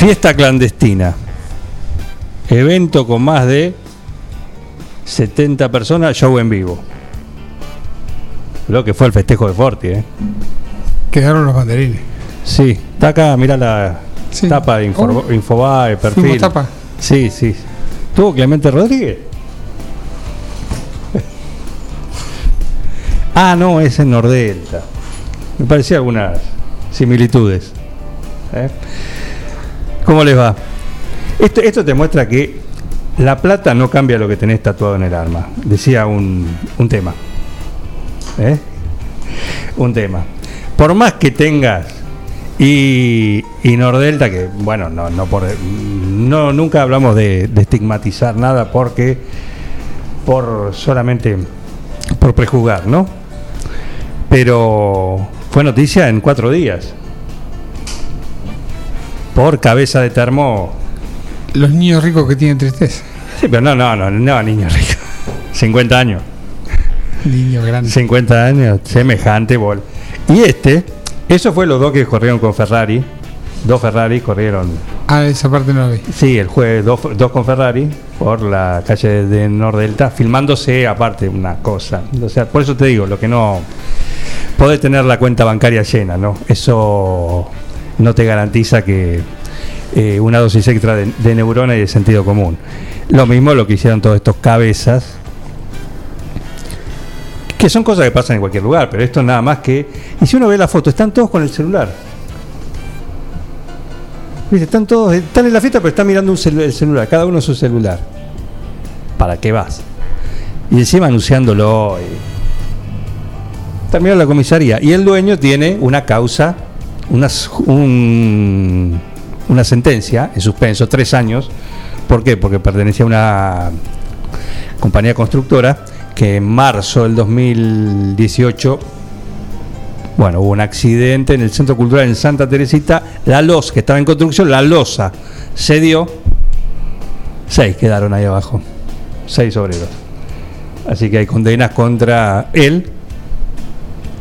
Fiesta clandestina. Evento con más de 70 personas, show en vivo. Lo que fue el festejo de Forti, ¿eh? Quedaron los banderines. Sí, está acá, mira la Sí. tapa de Info- Oh. Infobae, perfil. Tapa. Sí, sí. ¿Tuvo Clemente Rodríguez? ah, no, es en Nordelta. Me parecía algunas similitudes. ¿eh? ¿Cómo les va? Esto, te muestra que la plata no cambia lo que tenés tatuado en el arma. Decía un, un tema. ¿Eh? Un tema. Por más que tengas y, y Nordelta, que bueno, no, no por no nunca hablamos de, de estigmatizar nada porque por solamente por prejuzgar, ¿no? Pero fue noticia en cuatro días. Por cabeza de termo. Los niños ricos que tienen tristeza. Sí, pero no, no, no, no, niño rico. 50 años. Niños grandes. 50 años, semejante bol. Y este, eso fue los dos que corrieron con Ferrari. Dos Ferrari corrieron, Ah, esa parte no la vi. sí, el jueves, dos, dos con Ferrari por la calle de Nordelta, filmándose aparte una cosa. O sea, por eso te digo, lo que no. Podés tener la cuenta bancaria llena, ¿no? Eso no te garantiza que eh, una dosis extra de, neurona y de sentido común. Lo mismo lo que hicieron todos estos cabezas que son cosas que pasan en cualquier lugar, pero esto nada más que. Y si uno ve la foto, están todos con el celular. ¿Viste? Están todos, están en la fiesta, pero están mirando un el celular, cada uno su celular. ¿Para qué vas? Y encima anunciándolo. y- Terminó la comisaría. Y el dueño tiene una causa, unas- un- una sentencia en suspenso, tres años. ¿Por qué? Porque pertenecía a una compañía constructora que en marzo del 2018 bueno, hubo un accidente en el Centro Cultural en Santa Teresita, la losa que estaba en construcción, la losa se dio, seis quedaron ahí abajo, seis obreros. Así que hay condenas contra él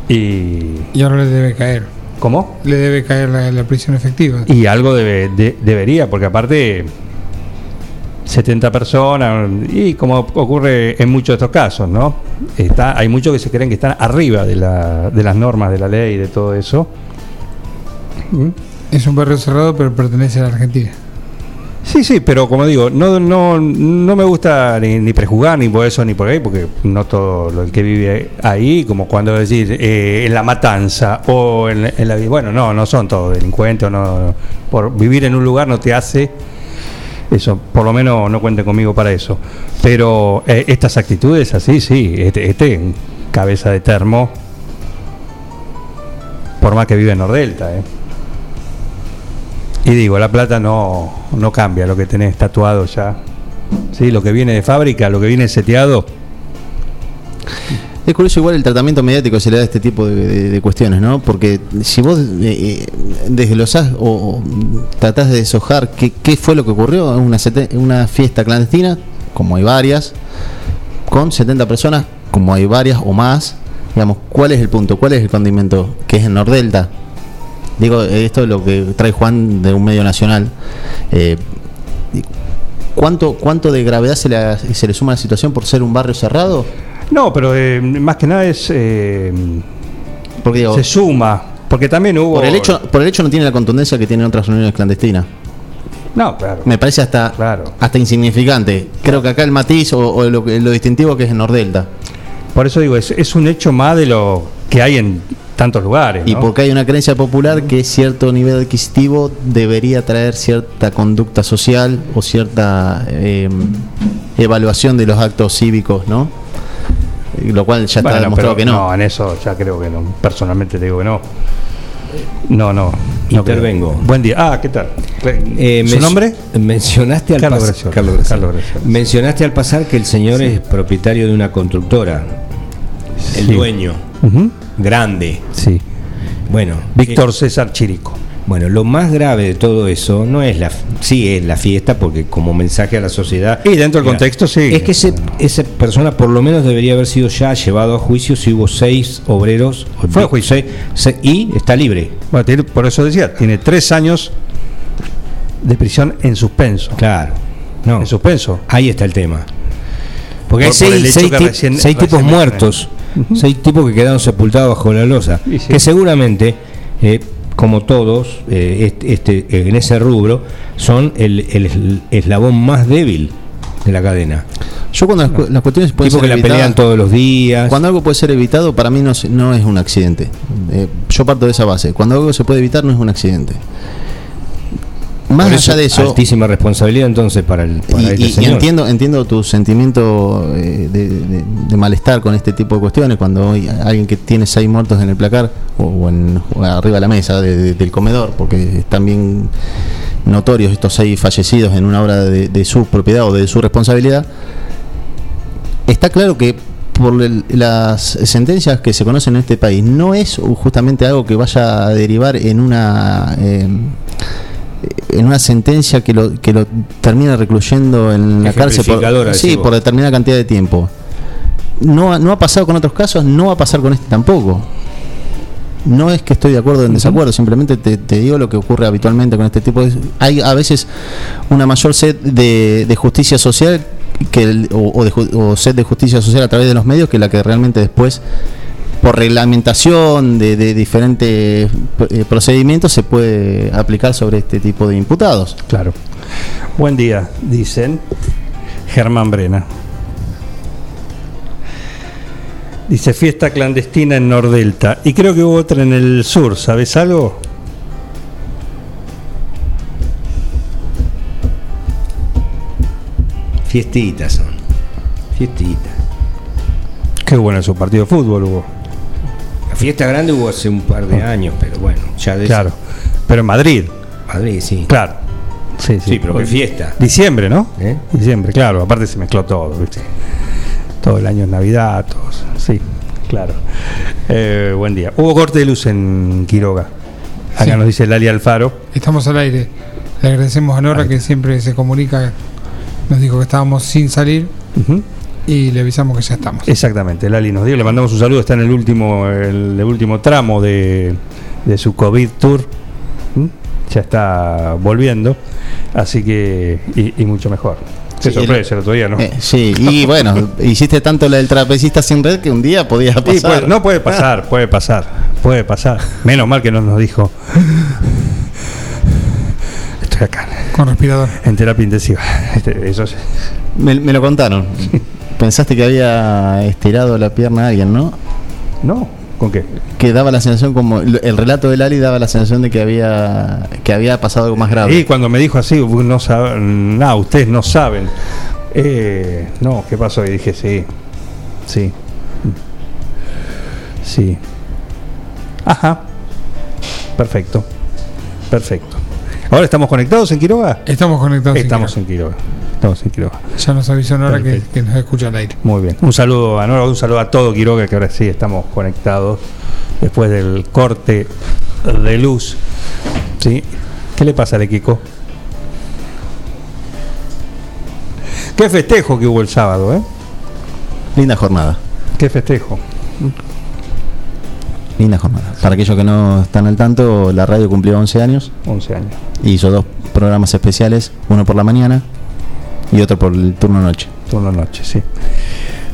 y... Y ahora le debe caer. ¿Cómo? Le debe caer la, la prisión efectiva. Y algo debe- de- debería, porque aparte 70 personas, y como ocurre en muchos de estos casos, ¿no? Está, hay muchos que se creen que están arriba de, la- de las normas de la ley y de todo eso. ¿Mm? Es un barrio cerrado, pero pertenece a la Argentina. Sí, sí, pero como digo, no, no, no me gusta ni, ni prejugar ni por eso ni por ahí, porque no todo lo que vive ahí, como cuando decir eh, en la matanza o en, la bueno, no, no son todos delincuentes, no, por vivir en un lugar no te hace eso, por lo menos no cuenten conmigo para eso. Pero eh, estas actitudes así, sí, este, este cabeza de termo, por más que vive en Nordelta, ¿eh? Y digo, la plata no, no cambia lo que tenés tatuado ya. Sí, lo que viene de fábrica, lo que viene seteado. Es curioso igual el tratamiento mediático se le da a este tipo de, cuestiones, ¿no? Porque si vos eh, eh, desglosás o, o tratás de deshojar qué, qué fue lo que ocurrió en una, una fiesta clandestina, como hay varias, con 70 personas, como hay varias o más, digamos, ¿cuál es el punto? ¿Cuál es el condimento? Que es en Nordelta. Digo, esto es lo que trae Juan de un medio nacional. Eh, ¿Cuánto, ¿Cuánto de gravedad se le, se le suma a la situación por ser un barrio cerrado? No, pero eh, más que nada es. eh, Porque digo, se suma. Porque también hubo. por el hecho, por el hecho no tiene la contundencia que tienen otras reuniones clandestinas. No, claro. Me parece hasta, Claro. hasta insignificante. Creo que acá el matiz o, o lo, que- lo distintivo que es en Nordelta. Por eso digo, es, es un hecho más de lo que hay en tantos lugares. Y ¿no? porque hay una creencia popular que cierto nivel adquisitivo debería traer cierta conducta social o cierta eh, evaluación de los actos cívicos, ¿no? Lo cual ya está Bueno, demostrado que no. en eso ya creo que no. Personalmente te digo que no. No, no. no Intervengo. creo. Buen día. Ah, ¿qué tal? Eh, ¿Su men- nombre? Mencionaste al Carlos. Carlos. Mencionaste al pasar que el señor es propietario de una constructora. El Sí. dueño. Grande. Sí. Bueno. Víctor César Chirico. Bueno, lo más grave de todo eso no es la, sí es la fiesta, porque como mensaje a la sociedad. Y dentro del Mira, contexto, sí. Es que ese, esa persona por lo menos debería haber sido ya llevado a juicio si hubo seis obreros. Fue a juicio. seis- y está libre. Bueno, tiene- por eso decía, tiene tres años de prisión en suspenso. Claro. No. En suspenso. Ahí está el tema. Porque hay Por- seis, hecho seis que ti- recién- seis recién tipos seis tipos que quedaron sepultados bajo la losa, sí. que seguramente, eh, como todos, eh, este, este, eh, en ese rubro, son el, el eslabón más débil de la cadena. Yo cuando las, cu- las cuestiones pueden Tipos ser que la evitadas- pelean todos los días. Cuando algo puede ser evitado, para mí no, se- no es un accidente. Eh, yo parto de esa base. Cuando algo se puede evitar, no es un accidente. Más Por allá eso, de eso, altísima responsabilidad entonces para el para y, este y- y señor. entiendo, entiendo tu sentimiento eh, de, de- de malestar con este tipo de cuestiones, cuando hay alguien que tiene seis muertos en el placar o, o en- o arriba de la mesa de- de- del comedor, porque están bien notorios estos seis fallecidos en una obra de, de su propiedad o de su responsabilidad, está claro que por el- las sentencias que se conocen en este país no es justamente algo que vaya a derivar en una eh, en una sentencia que lo que lo termina recluyendo en la cárcel por, sí, por determinada cantidad de tiempo. No, ha- no ha pasado con otros casos, no va a pasar con este tampoco. No es que estoy de acuerdo o en desacuerdo, simplemente te, te digo lo que ocurre habitualmente con este tipo de... Hay a veces una mayor sed de, de justicia social que el- o, o de o sed de justicia social a través de los medios que la que realmente después por reglamentación de, de diferentes eh, procedimientos se puede aplicar sobre este tipo de imputados. Claro. Buen día, dicen Germán Brena. Dice fiesta clandestina en Nordelta. Y creo que hubo otra en el sur, ¿sabes algo? Fiestitas son. Fiestitas. Qué bueno su partido de fútbol hubo. Fiesta grande hubo hace un par de años, pero bueno, ya de Claro. Pero en Madrid, Madrid, sí. claro. Sí, sí. Sí, pero qué fiesta. Diciembre, ¿no? ¿Eh? Diciembre, claro. Aparte se mezcló todo, ¿viste? Todo el año es Navidad, todos. Sí, claro. Eh, buen día. Hubo corte de luz en Quiroga. Acá Sí. nos dice Lali Alfaro. Estamos al aire. Le agradecemos a Nora que siempre se comunica. Nos dijo que estábamos sin salir. Y le avisamos que ya estamos. Exactamente, Lali nos dio, le mandamos un saludo, está en el último, el, el último tramo de, de su COVID Tour. ¿Mm? Ya está volviendo, así que, y, y mucho mejor. Qué Sí, sorpresa el otro día, ¿no? Eh, sí, y bueno, hiciste tanto la del trapecista sin red que un día podía Sí, pasar. puede- no puede pasar, puede pasar, puede pasar. Menos mal que no nos dijo. Estoy acá, Con respirador. en terapia intensiva. Este, Eso es- Me, me lo contaron. Pensaste que había estirado la pierna a alguien, ¿no? ¿No? ¿Con qué? Que daba la sensación como el relato de Lali daba la sensación de que había que había pasado algo más grave. Y cuando me dijo así, "Uy, no saben, nada, ustedes no saben. Eh, no, ¿qué pasó? Y dije, sí, sí, sí. Ajá, perfecto, perfecto. Ahora estamos conectados en Quiroga. Estamos conectados. Estamos querer. en Quiroga. Estamos en Quiroga. Ya nos avisó Nora que, nos escucha al aire. Muy bien. Un saludo a Nora, un saludo a todo Quiroga, que ahora sí estamos conectados después del corte de luz. ¿Sí? ¿Qué le pasa a Kiko? Qué festejo que hubo el sábado, ¿eh? Linda jornada. Qué festejo. Linda jornada. Para aquellos que no están al tanto, la radio cumplió 11 años 11 años. y hizo dos programas especiales, uno por la mañana y otro por el turno noche. Turno noche, sí.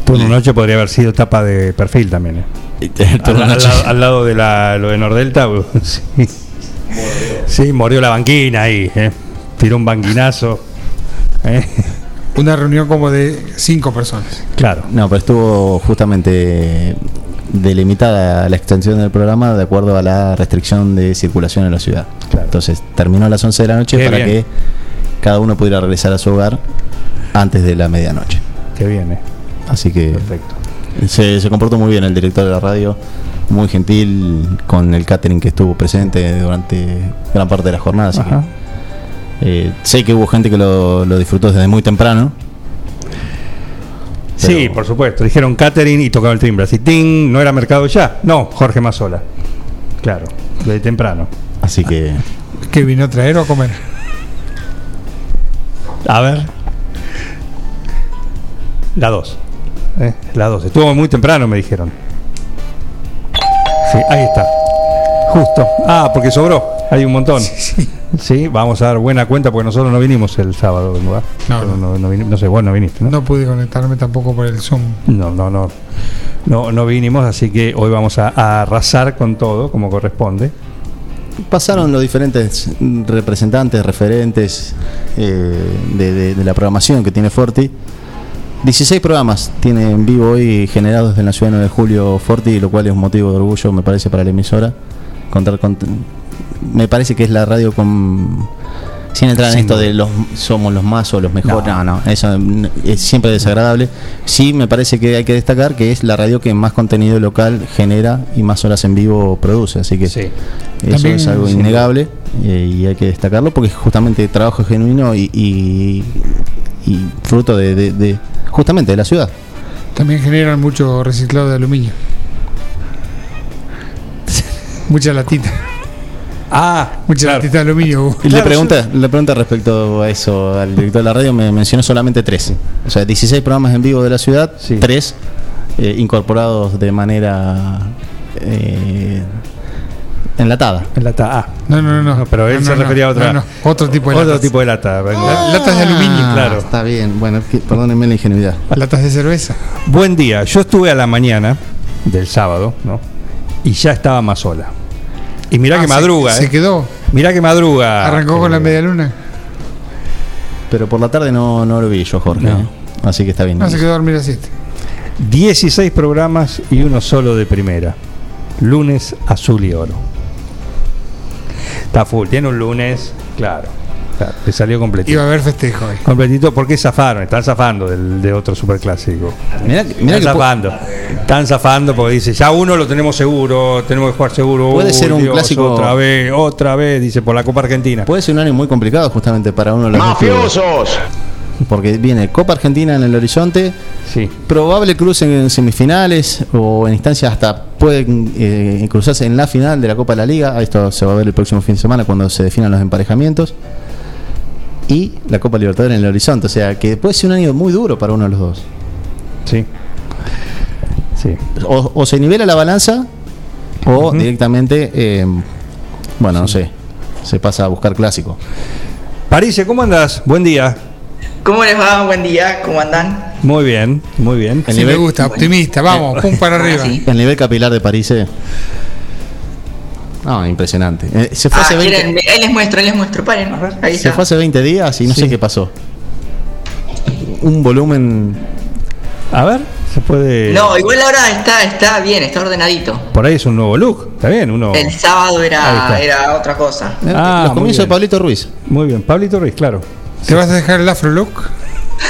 Turno noche podría haber sido tapa de perfil también, ¿eh? El Al, turno al al lado de la, lo de Nordelta, uh, sí. Sí, murió la banquina ahí, ¿eh? Tiró un banquinazo. ¿eh? Una reunión como de cinco personas. Claro. No, pero estuvo justamente delimitada la extensión del programa de acuerdo a la restricción de circulación en la ciudad. Claro. Entonces terminó a las 11 de la noche Qué para bien. que cada uno pudiera regresar a su hogar antes de la medianoche. Qué bien, eh. Así que Perfecto. se, se comportó muy bien el director de la radio, muy gentil con el catering que estuvo presente durante gran parte de la jornada. Así Ajá. que, eh, sé que hubo gente que lo, lo disfrutó desde muy temprano. Sí, por supuesto. Dijeron catering y tocaba el timbre. Así, ting, ¿no era mercado ya? No, Jorge Mazola. Claro, desde temprano. Así que ¿Qué vino a traer o a comer? A ver. La 2. La 2. Estuvo muy temprano, me dijeron. Sí, ahí está. Justo. Ah, porque sobró. Hay un montón. Sí, vamos a dar buena cuenta porque nosotros no vinimos el sábado, ¿verdad? No, no, no. no, vini- no sé, vos no viniste, ¿no? No pude conectarme tampoco por el Zoom. No, no, no. No, no vinimos, así que hoy vamos a, a arrasar con todo, como corresponde. pasaron los diferentes representantes, referentes eh, de, de- de la programación que tiene Forti. 16 programas tiene en vivo hoy generados en la ciudad de 9 de julio Forti, lo cual es un motivo de orgullo, me parece, para la emisora. Contar con, me parece que es la radio con. Sin entrar en esto de los somos los más o los mejores, No. no, no, eso es siempre desagradable. Sí, me parece que hay que destacar que es la radio que más contenido local genera y más horas en vivo produce, así que Sí. eso También, es algo sí. innegable eh, y hay que destacarlo porque es justamente trabajo genuino y, y- y fruto de, de- de- justamente de la ciudad. También generan mucho reciclado de aluminio. Mucha latita. Ah, Mucha claro. latita de aluminio. Y Claro, le pregunta, le pregunta respecto a eso al director de la radio, me mencionó solamente tres. O sea, 16 programas en vivo de la ciudad, Sí. tres eh, incorporados de manera eh, enlatada. En lata A. No, no, no, pero él No, se no, refería a otra. no, no. Otro tipo de Otro latas. tipo de lata. La- latas de aluminio, claro. Está bien, bueno, perdónenme la ingenuidad. Latas de cerveza. Buen día. Yo estuve a la mañana del sábado, ¿no? Y ya estaba más sola. Y mirá Ah, que madruga, Se, ¿eh? quedó. Mirá que madruga. Arrancó con la Eh, media luna. Pero por la tarde no, no lo vi yo, Jorge. No. ¿eh? Así que está bien. No se quedó a dormir a siete. 16 programas y uno solo de primera. Lunes azul y oro. Está full. Tiene un lunes, claro. claro le salió completito. Iba a haber festejo hoy. Completito porque zafaron, están zafando del, de otro superclásico. Mirá, que- mirá Están que zafando. Están zafando porque dice, ya uno lo tenemos seguro, tenemos que jugar seguro. Puede Uy, ser un Dios, clásico- Otra vez, otra vez, dice, por la Copa Argentina. puede ser un año muy complicado justamente para uno de los clubes. Porque viene Copa Argentina en el horizonte, Sí. probable cruce en semifinales o en instancias hasta pueden eh, cruzarse en la final de la Copa de la Liga. Esto se va a ver el próximo fin de semana cuando se definan los emparejamientos. Y la Copa Libertadores en el horizonte. O sea que puede ser un año muy duro para uno de los dos. Sí. Sí. O, o se nivela la balanza o directamente, eh, bueno, no sé, se pasa a buscar clásico. París, ¿cómo andas? Buen día. ¿Cómo les va? Buen día, ¿cómo andan? Muy bien, muy bien. El Sí, me gusta, optimista. Vamos, pum para arriba. Sí. El nivel capilar de París. eh. No, impresionante. Eh, se fue, Ah, hace 20, quieren, ahí les muestro, ahí les muestro, paren. Ahí se está. fue hace 20 días y no sé qué pasó. Un volumen. A ver, se puede. No, igual ahora está, está bien, está ordenadito. Por ahí es un nuevo look. Está bien, uno. El sábado era, era otra cosa. eh, Ah, los comienzos de. Pablito Ruiz. Muy bien. Pablito Ruiz, claro. ¿Te vas a dejar el afro look?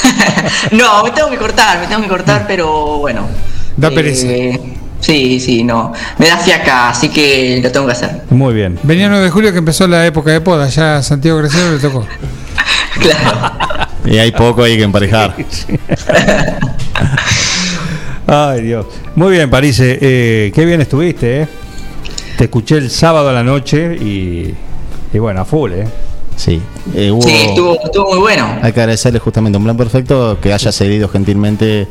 no, me tengo que cortar, me tengo que cortar, pero bueno. Da pereza. Sí, sí, no. Me da fiaca, así que lo tengo que hacer. Muy bien. Venía 9 de julio que empezó la época de poda. Ya Santiago Graciano le tocó. Claro. Y hay poco ahí que emparejar. Ay, Dios. Muy bien, París. eh, eh, qué bien estuviste, ¿eh? Te escuché el sábado a la noche y. Y bueno, a full, ¿eh? Sí. Eh, hubo- Sí, estuvo, estuvo muy bueno. Hay que agradecerle justamente a un plan perfecto que haya cedido gentilmente,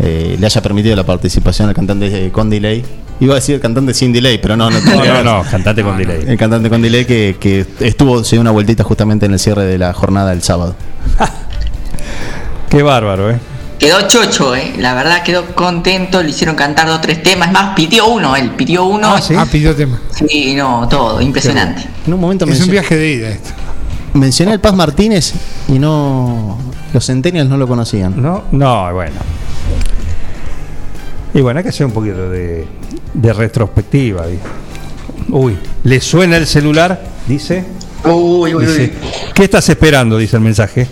eh, le haya permitido la participación al cantante eh, con delay. Iba a decir el cantante sin delay, pero no, no No, no, no, cantate con delay. El cantante con delay que, que estuvo, se dio una vueltita justamente en el cierre de la jornada del sábado. Qué bárbaro, ¿eh? Quedó chocho, eh. La verdad quedó contento, le hicieron cantar dos tres temas. Es más, pidió uno, él pidió uno. Ah, ¿sí? Ah, pidió tema. Sí, no, todo, impresionante. En un momento Es un viaje de ida esto. Mencioné al Paz Martínez y no los centennials no lo conocían. No, no, bueno. Y bueno, hay que hacer un poquito de, de retrospectiva. Uy, ¿le suena el celular? Dice. Uy, uy, dice uy. ¿Qué estás esperando? Dice el mensaje.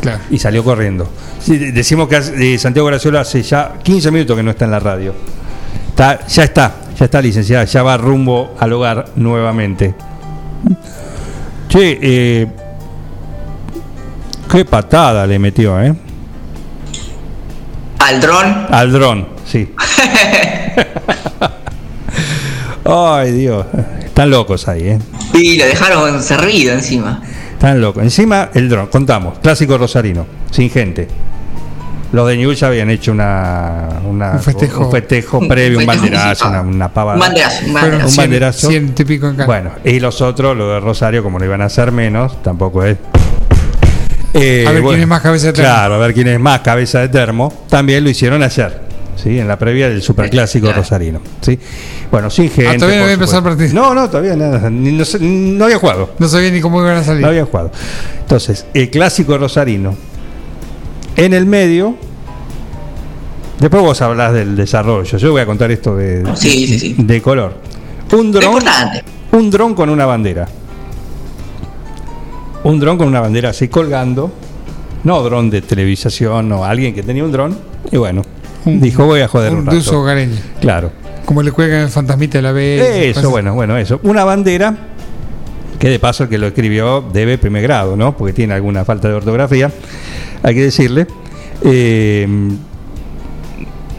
Claro. Y salió corriendo. Decimos que eh, Santiago Graciolo hace ya 15 minutos que no está en la radio. Está, ya está, ya está licenciada, ya va rumbo al hogar nuevamente. Che, eh, qué patada le metió, ¿eh? Al dron. Al dron, sí. Ay, Dios. Están locos ahí, ¿eh? Y lo dejaron servido encima. Están locos. Encima, el dron, contamos. Clásico rosarino, sin gente. Los de Newell's ya habían hecho una, una- Un festejo. un festejo previo, un festejo banderazo, una, una pavada. Un banderazo, un banderazo. Un banderazo. en. Bueno, y los otros, los de Rosario, como no iban a hacer menos, tampoco es. Eh, A ver quién es más cabeza de termo. Claro, a ver quién es más cabeza de termo. También lo hicieron ayer, ¿sí? En la previa del superclásico Claro. rosarino, ¿sí? Bueno, sin gente. Ah, todavía no había empezado el partido. No, no, todavía nada. Ni- no, no había jugado. No sabía ni cómo iban a salir. No habían jugado. Entonces, el clásico rosarino. En el medio. Después vos hablás del desarrollo. Yo voy a contar esto de, Sí, sí, sí. de color. Un dron. Un dron con una bandera. Un dron con una bandera así colgando. No dron de televisación o alguien que tenía un dron. Y bueno, Un- dijo voy a joder un, Un rato. hogareño. Claro. Como le cuelgan el fantasmita de la vez. Eso, bueno, bueno, eso. Una bandera que de paso el que lo escribió debe primer grado, ¿no? Porque tiene alguna falta de ortografía, hay que decirle. Eh,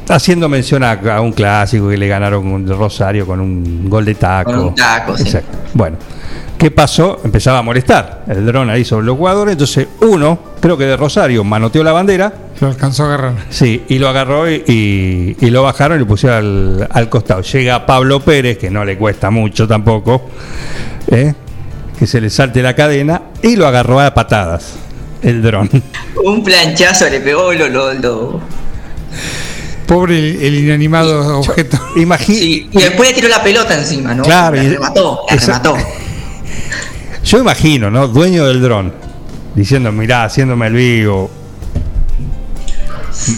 haciendo mención a, a un clásico que le ganaron un Rosario con un gol de taco. Con un taco, sí. Exacto. Bueno, ¿qué pasó? Empezaba a molestar el dron ahí sobre los jugadores. Entonces, uno, creo que de Rosario, manoteó la bandera. Lo alcanzó a agarrar. Sí, y lo agarró y, y- y lo bajaron y lo pusieron al, al costado. Llega Pablo Pérez, que no le cuesta mucho tampoco, ¿eh? que se le salte la cadena, y lo agarró a patadas, el dron. Un planchazo le pegó lo, lo, lo- Pobre el, el inanimado objeto. Imagi- Sí, y después le tiró la pelota encima, ¿no? Claro, La y- remató, la esa- remató. Yo imagino, ¿no? Dueño del dron, diciendo, mirá, haciéndome el vivo.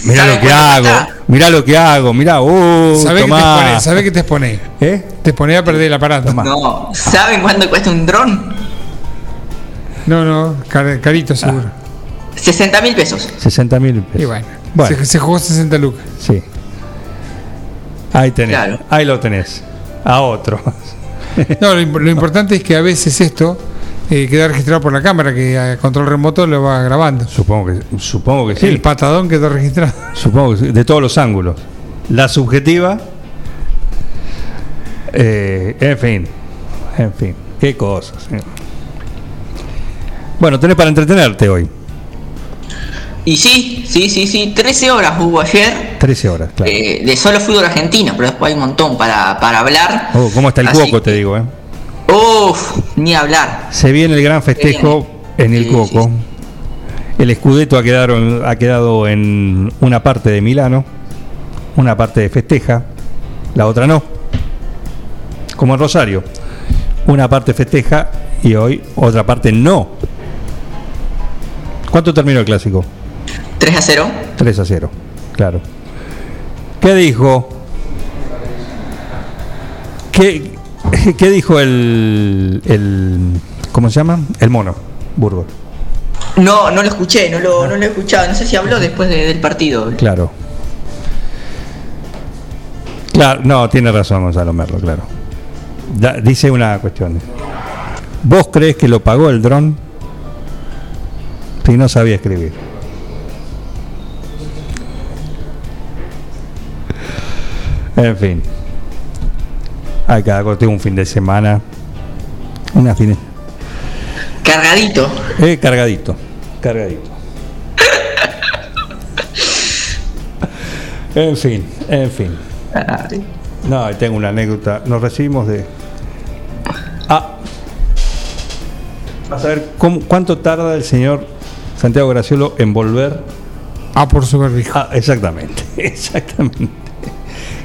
Mirá ¿Sabe lo que hago, cuesta? mirá lo que hago, mirá, uh, ¿Sabés que exponés? ¿Sabés que te exponés? ¿Eh? Te exponés a perder el aparato. Tomá. No, ¿saben cuánto cuesta un dron? No, no, car- carito seguro. 60 mil pesos. 60 mil Y pesos. bueno, Bueno. Se, se jugó 60 lucas. Sí. Ahí tenés. Claro. Ahí lo tenés. A otro. No, lo, lo importante es que a veces esto eh, queda registrado por la cámara, que a control remoto lo va grabando. supongo que supongo que sí. El patadón quedó registrado. Supongo que sí, de todos los ángulos. La subjetiva. eh, en fin. En fin. Qué cosas. eh. Bueno, tenés para entretenerte hoy. Y sí, sí, sí, sí, 13 horas hubo ayer 13 horas, claro. eh, de solo fútbol argentino, pero después hay un montón para, para hablar. Oh, ¿Cómo está el Así cuoco, te digo? Eh? Uf, ni hablar. Se viene el gran festejo en el Sí, Cuoco. sí, El Scudetto ha quedado, ha quedado en una parte de Milano, una parte de festeja, la otra no. Como en Rosario. Una parte festeja y hoy otra parte no. ¿Cuánto terminó el clásico? 3 a 0. 3 a 0, claro. ¿Qué dijo? ¿Qué, qué dijo el, el. ¿Cómo se llama? El mono, Burgos. No, no lo escuché, no lo, no lo he escuchado. No sé si habló después de- del partido. Claro. Claro, no, tiene razón Gonzalo Merlo, claro. Da- dice una cuestión. ¿Vos crees que lo pagó el dron? Si no sabía escribir. En fin. Hay cada cosa, tengo un fin de semana. Una fin de- Cargadito. Eh, cargadito, cargadito. en fin, en fin. Ay. No, tengo una anécdota. Nos recibimos de. Ah. Vas a ver cómo- cuánto tarda el señor Santiago Graciolo en volver. Ah, por su barbijo. Ah, exactamente, exactamente.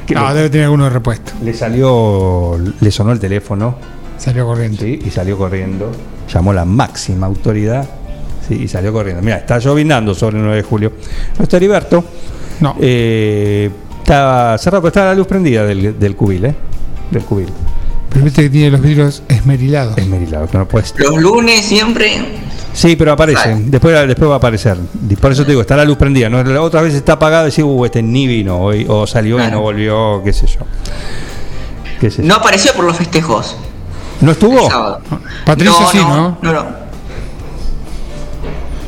Que No, le, debe tener alguno de repuesto. le salió, le sonó el teléfono, Salió corriendo. sí, y salió corriendo. Llamó la máxima autoridad, sí, y salió corriendo. Mira, está llovinando sobre el 9 de julio. No está Heriberto. No. Eh, Estaba cerrado, pero estaba la luz prendida del, del cubil, ¿eh? Del cubil. Pero viste que tiene los vidrios esmerilados. Esmerilado, que no puedes. Los lunes siempre. Sí, pero aparece. Después, después va a aparecer. Por eso te digo, está la luz prendida. ¿no? La otra vez está apagada y decís, uh, este ni vino hoy, o salió y no volvió, qué sé yo. ¿Qué sé yo. No apareció por los festejos. ¿No estuvo? el sábado. Patricio sí, ¿no? No, no.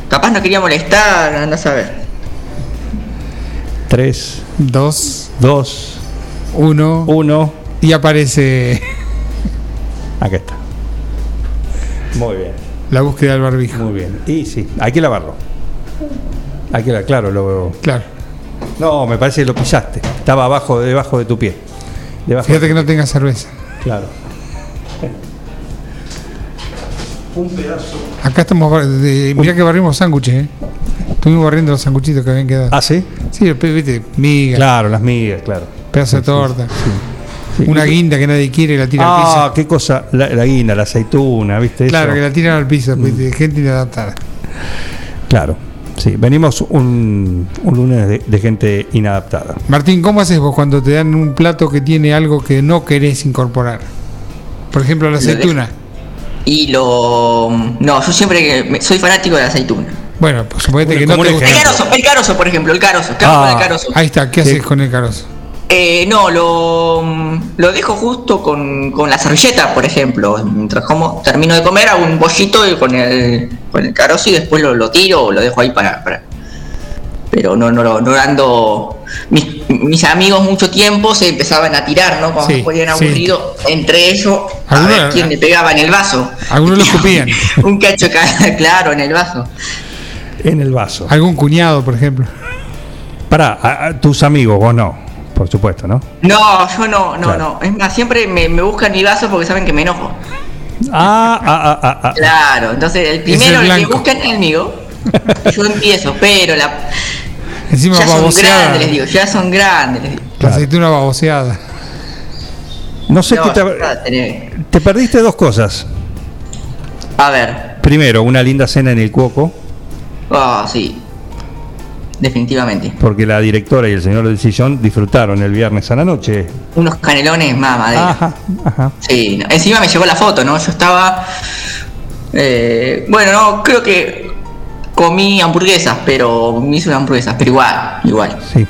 Capaz no quería molestar, anda a saber. 3, Dos, 2, uno, 1. y aparece Acá está. Muy bien, la búsqueda del barbijo. muy bien. Y sí, hay que lavarlo. Hay que lavarlo, claro, lo. Claro. No, me parece que lo pisaste. Estaba abajo, debajo de tu pie. Debajo. Fíjate que no tenga cerveza. Claro. Un pedazo. Acá estamos. bar- de- mirá que barrimos sándwiches, ¿eh? Estuvimos barriendo los sanguchitos que habían quedado. ¿Ah, sí? Sí, viste, miga, Claro, las migas, claro. pedazo de torta. Sí. Una guinda que nadie quiere y la tira al Ah, piso. qué cosa. La, la guina, la aceituna, ¿viste? Claro, eso? que la tiran al piso, pues, de gente inadaptada. Claro. Sí, venimos un, un lunes de, de gente inadaptada. Martín, ¿cómo haces vos cuando te dan un plato que tiene algo que no querés incorporar? Por ejemplo, la aceituna. Y lo. No, yo siempre me- soy fanático de la aceituna. Bueno, pues suponete que no te gusta. El carozo, el carozo, por ejemplo, el carozo. ¿Qué hago Ah, con el carozo? Ahí está, ¿qué haces con el carozo? Eh, no, lo, lo dejo justo con, con la servilleta, por ejemplo. Mientras como, termino de comer, hago un bollito y con el, con el carozo y después lo, lo tiro o lo dejo ahí para. para- Pero no, no, lo- no ando. Mis, mis amigos mucho tiempo se empezaban a tirar, ¿no? Cuando Sí, se ponían sí. aburridos, entre ellos, a ver quién le pegaba en el vaso. Algunos lo escupían. un cacho ca- claro en el vaso. En el vaso. Algún cuñado, por ejemplo. Pará, a- a tus amigos, vos no. Por supuesto, ¿no? No, yo no, no, Claro. no. Es más, siempre me, me buscan mi vaso porque saben que me enojo. Ah, ah, ah, ah, ah. Claro, entonces el primero el que buscan es el mío. yo empiezo, pero la, Encima ya son grandes, les digo, ya son grandes, les digo. Aceituna baboseada. No sé No, qué te, te perdiste dos cosas. A ver, Primero, una linda cena en el Cuoco, oh, sí, definitivamente. porque la directora y el señor del sillón disfrutaron el viernes a la noche. Unos canelones más madera. Ajá, ajá. Sí, encima me llegó la foto, ¿no? Yo estaba. eh, bueno, no, creo que comí hamburguesas, pero me hice unas hamburguesas, pero igual, igual. Sí.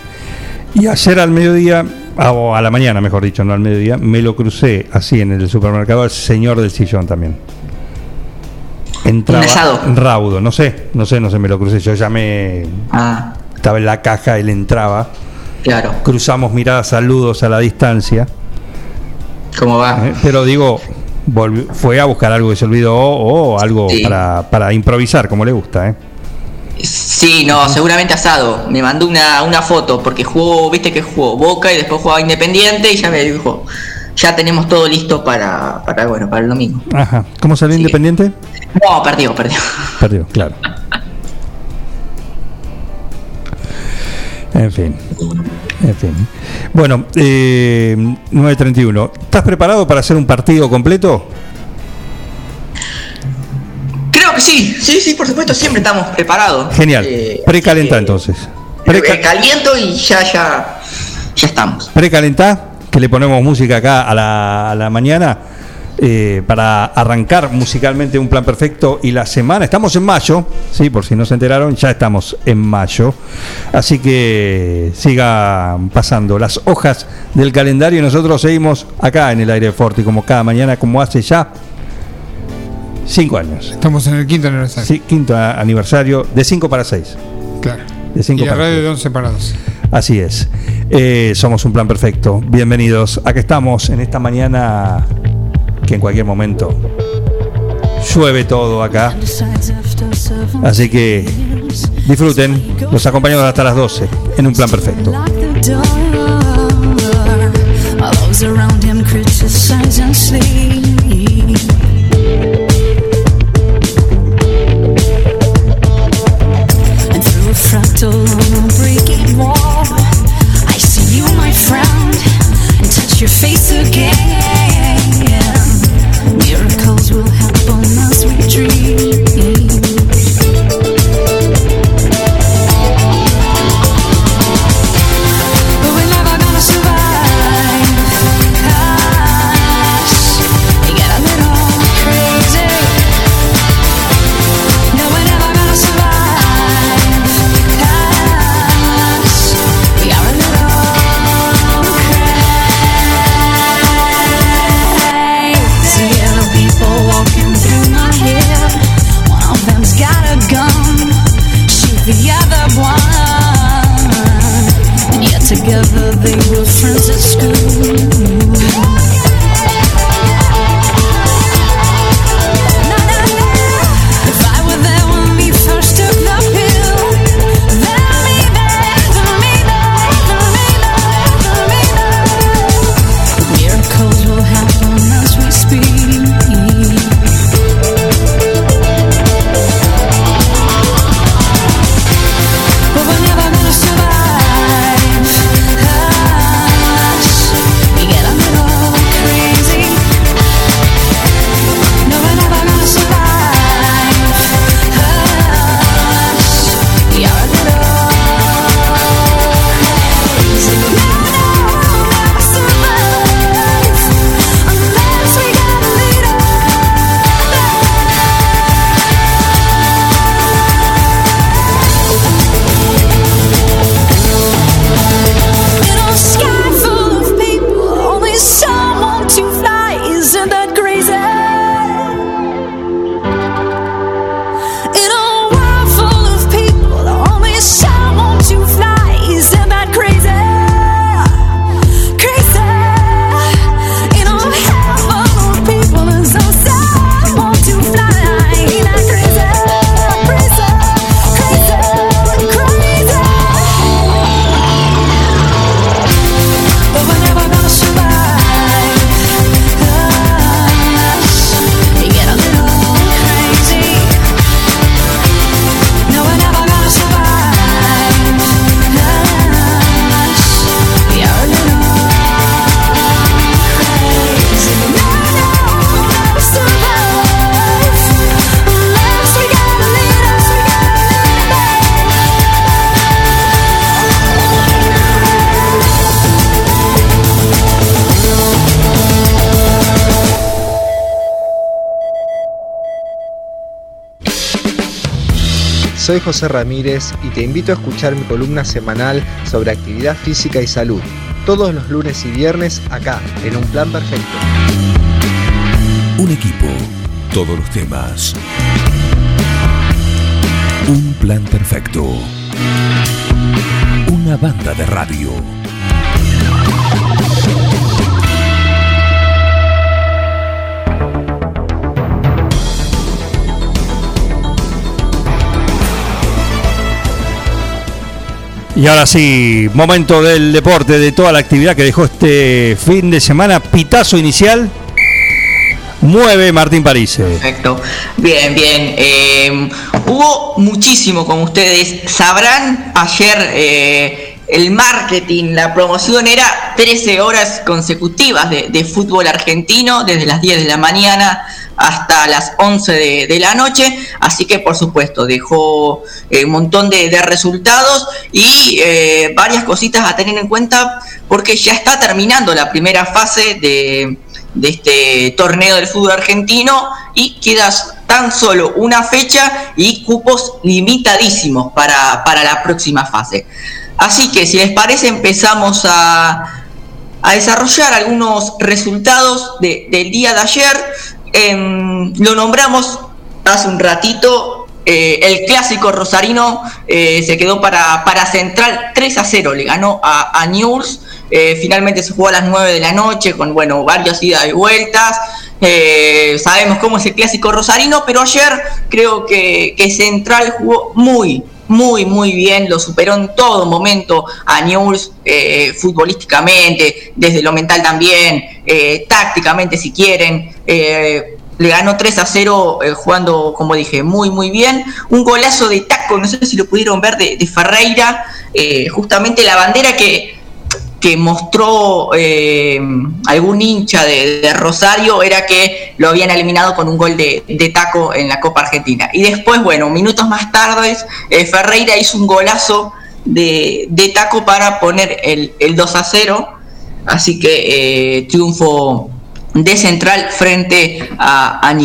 Y ayer al mediodía, ah, o a la mañana, mejor dicho, no al mediodía, me lo crucé así en el supermercado al señor del sillón también. Entraba Un asado. raudo, no sé, no sé, no sé, me lo crucé. Yo llamé, Ah, estaba en la caja, él entraba, claro. cruzamos miradas, saludos a la distancia, ¿Cómo va? ¿eh? pero digo, volvió- fue a buscar algo que se olvidó o algo Sí. para, para improvisar, como le gusta, ¿eh? Sí, no, seguramente asado. Me mandó una, una foto porque jugó, viste que jugó Boca y después jugaba Independiente y ya me dijo, ya tenemos todo listo para, para bueno, para el domingo. Ajá. ¿Cómo salió Sí. Independiente? No, perdió, perdió. Perdió, claro. En fin. En fin. Bueno, eh, 9.31. ¿Estás preparado para hacer un partido completo? Creo que sí, sí, sí, por supuesto, siempre estamos preparados. Genial. Eh, Precalentá eh, entonces. Preca- caliento y ya, ya, ya estamos. Precalentá, que le ponemos música acá a la, a la mañana eh, para arrancar musicalmente un plan perfecto y la semana. Estamos en mayo, sí, por si no se enteraron, ya estamos en mayo. Así que sigan pasando las hojas del calendario y nosotros seguimos acá en el aire de Forti, como cada mañana, como hace ya cinco años. Estamos en el quinto aniversario. Sí, quinto aniversario de 5 para 6. Claro. De cinco y la para radio seis. de 11 para 12. Así es. Eh, somos un plan perfecto. Bienvenidos. Aquí estamos en esta mañana que en cualquier momento llueve todo acá. Así que disfruten. Los acompañamos hasta las 12 en un plan perfecto. Touch your face again. Miracles will happen as we dream. Soy José Ramírez y te invito a escuchar mi columna semanal sobre actividad física y salud, todos los lunes y viernes acá, en Un Plan Perfecto. Un equipo, todos los temas. Un plan perfecto. Una banda de radio. Y ahora sí, momento del deporte, de toda la actividad que dejó este fin de semana. Pitazo inicial. Mueve Martín París. Perfecto. Bien, bien. Eh, hubo muchísimo, como ustedes sabrán, ayer eh, el marketing, la promoción era 13 horas consecutivas de, fútbol argentino, desde las 10 de la mañana hasta las 11 de, la noche, así que por supuesto dejó eh, un montón de, resultados y eh, varias cositas a tener en cuenta porque ya está terminando la primera fase de, este torneo del fútbol argentino y queda tan solo una fecha y cupos limitadísimos para, para la próxima fase. Así que si les parece empezamos a, a desarrollar algunos resultados de- del día de ayer. Em, lo nombramos hace un ratito. eh, el clásico rosarino eh, se quedó para, para Central 3 a 0. Le ganó a, a News. Eh, finalmente se jugó a las 9 de la noche con bueno, varias idas y vueltas. Sabemos cómo es el clásico rosarino, pero ayer creo que, que Central jugó muy, muy, muy bien, lo superó en todo momento a News eh, futbolísticamente, desde lo mental también, eh, tácticamente si quieren. eh, le ganó 3 a 0 eh, jugando, como dije, muy, muy bien. Un golazo de taco, no sé si lo pudieron ver, de, de Ferreira. justamente la bandera que, que mostró eh, algún hincha de, Rosario era que lo habían eliminado con un gol de, taco en la Copa Argentina. Y después, bueno, minutos más tarde, eh, Ferreira hizo un golazo de, taco para poner el, el 2 a 0. Así que eh, triunfo de Central frente a, a.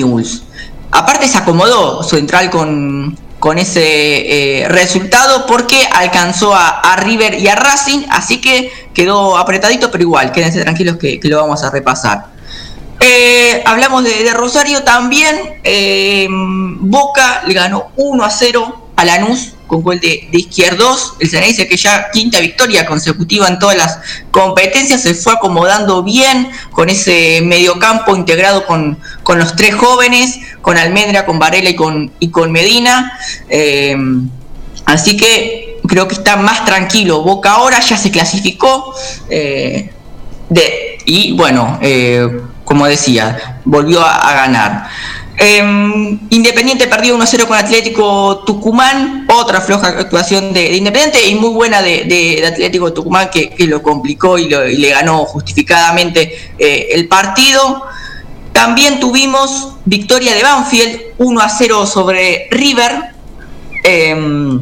Aparte se acomodó Central con, con ese eh, resultado porque alcanzó a, a River y a Racing, así que quedó apretadito, pero igual, quédense tranquilos que, que lo vamos a repasar. Eh, hablamos de, Rosario también. eh, Boca le ganó 1 a 0 a Lanús con gol de, Izquierdos. El Ceneice que ya quinta victoria consecutiva en todas las competencias se fue acomodando bien con ese mediocampo integrado con, con los tres jóvenes, con Almendra, con Varela y con, y con Medina. Eh, así que creo que está más tranquilo. Boca ahora ya se clasificó. eh, de, y bueno, eh, como decía, volvió a ganar. Eh, Independiente perdió 1-0 con Atlético Tucumán, otra floja actuación de, de Independiente y muy buena de, Atlético Tucumán que, lo complicó y, le ganó justificadamente eh, el partido. También tuvimos victoria de Banfield 1-0 sobre River. Eh,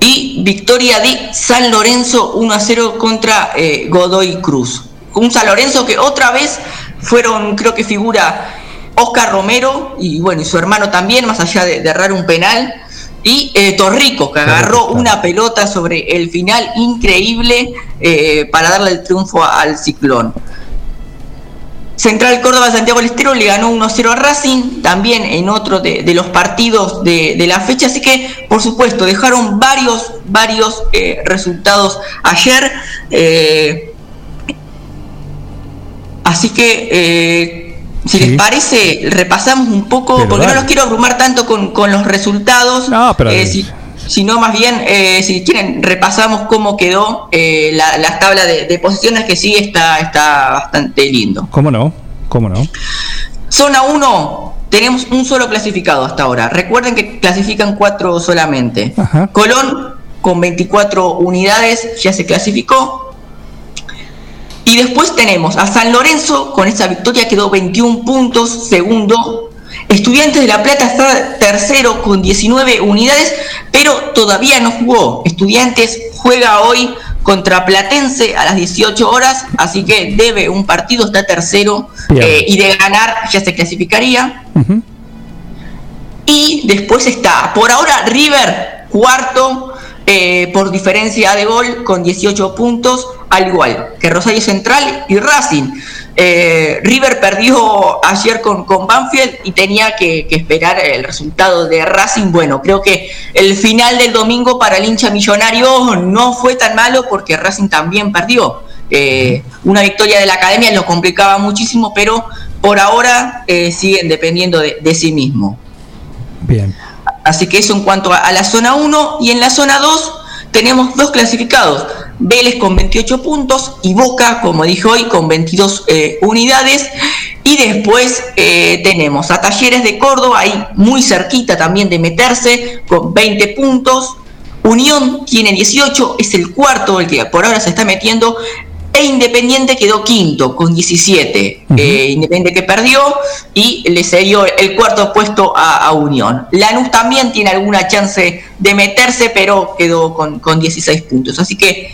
y victoria de San Lorenzo 1 a 0 contra eh, Godoy Cruz. Un San Lorenzo que otra vez fueron, creo que figura Oscar Romero y bueno, y su hermano también, más allá de, de errar un penal. Y eh, Torrico, que agarró una pelota sobre el final increíble eh, para darle el triunfo al ciclón. Central Córdoba Santiago del Estero le ganó 1-0 a Racing, también en otro de, de los partidos de, de la fecha, así que por supuesto dejaron varios, varios eh, resultados ayer. así que si Sí. les parece, repasamos un poco, Pero porque dale. no los quiero abrumar tanto con, con los resultados. No, pero- eh, si, sino más bien, eh, si quieren, repasamos cómo quedó eh, la, la tabla de, de posiciones, que sí está, está bastante lindo. ¿Cómo no? ¿Cómo no? Zona 1, tenemos un solo clasificado hasta ahora. Recuerden que clasifican cuatro solamente. Ajá. Colón, con 24 unidades, ya se clasificó. Y después tenemos a San Lorenzo, con esta victoria quedó 21 puntos, segundo. Estudiantes de La Plata está tercero con 19 unidades, pero todavía no jugó. Estudiantes juega hoy contra Platense a las 18 horas, así que debe un partido, está tercero, eh, y de ganar ya se clasificaría. Y después está, por ahora, River, cuarto, eh, por diferencia de gol, con 18 puntos, al igual que Rosario Central y Racing. Eh, River perdió ayer con, con Banfield y tenía que, esperar el resultado de Racing. Bueno, creo que el final del domingo para el hincha millonario no fue tan malo porque Racing también perdió. Eh, una victoria de la academia lo complicaba muchísimo, pero por ahora siguen dependiendo de- de sí mismo. Bien. Así que eso en cuanto a, la zona 1 y en la zona 2 tenemos dos clasificados. Vélez con 28 puntos y Boca, como dije hoy, con 22 eh, unidades. Y después eh, tenemos a Talleres de Córdoba, ahí muy cerquita también de meterse, con 20 puntos. Unión tiene 18, es el cuarto, el que por ahora se está metiendo. E Independiente quedó quinto con 17. Ujú. Eh, Independiente que perdió y le cedió el cuarto puesto a, a Unión. Lanús también tiene alguna chance de meterse, pero quedó con, con 16 puntos. Así que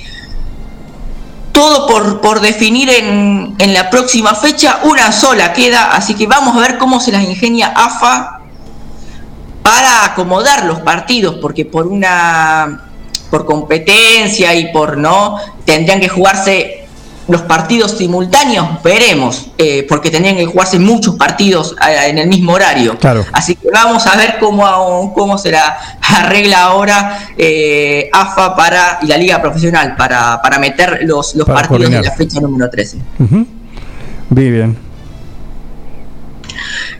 todo por, por definir en, en la próxima fecha. Una sola queda, así que vamos a ver cómo se las ingenia AFA para acomodar los partidos, porque por una por competencia y por no tendrían que jugarse los partidos simultáneos, veremos, eh, porque tendrían que jugarse muchos partidos eh, en el mismo horario. Claro. Así que vamos a ver cómo, cómo se la arregla ahora eh, AFA para y la liga profesional para, para meter los, los Para partidos coordinar. de la fecha número 13. Ujú. Muy bien.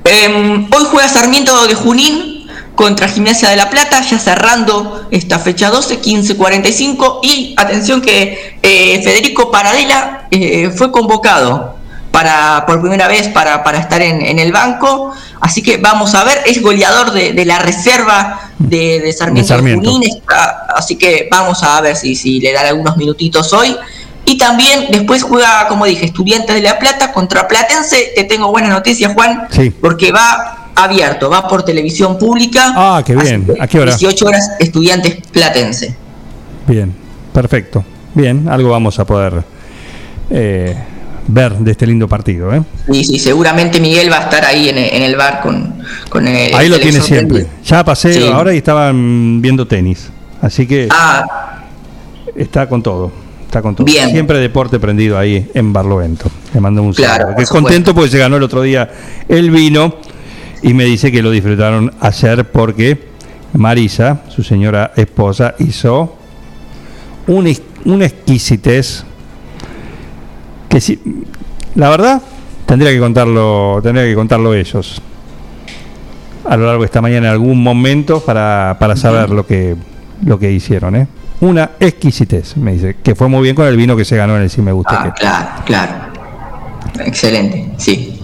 Eh, hoy juega Sarmiento de Junín contra Gimnasia de la Plata, ya cerrando esta fecha 12, 15-45. Y atención que eh, Federico Paradela eh, fue convocado para, por primera vez para, para estar en, en el banco. Así que vamos a ver, es goleador de, de la reserva de, de Sarmiento de, Sarmiento. Junín. está- así que vamos a ver si, si le dan algunos minutitos hoy. Y también después juega, como dije, Estudiantes de La Plata contra Platense. Te tengo buenas noticias, Juan Sí. porque va abierto, va por televisión pública. Ah, qué bien. ¿A qué hora? 18 horas, estudiantes platense. Bien. Perfecto. Bien. Algo vamos a poder eh, ver de este lindo partido. ¿eh? Y sí, seguramente Miguel va a estar ahí en el, en el bar con, con el. Ahí lo tiene siempre. Ya pasé Sí. ahora y estaban viendo tenis. Así que Ah, está con todo. Está con todo. Bien. Siempre deporte prendido ahí en Barlovento. Le mando un Claro, saludo. es contento porque se ganó el otro día el vino y me dice que lo disfrutaron ayer porque Marisa, su señora esposa, hizo un, una exquisitez que la verdad tendría que contarlo, tendría que contarlo ellos a lo largo de esta mañana en algún momento para, para saber lo que lo que hicieron, ¿eh? Una exquisitez, me dice, que fue muy bien con el vino que se ganó en el Si Me Gusta. Ah, que- claro, claro. Excelente, sí.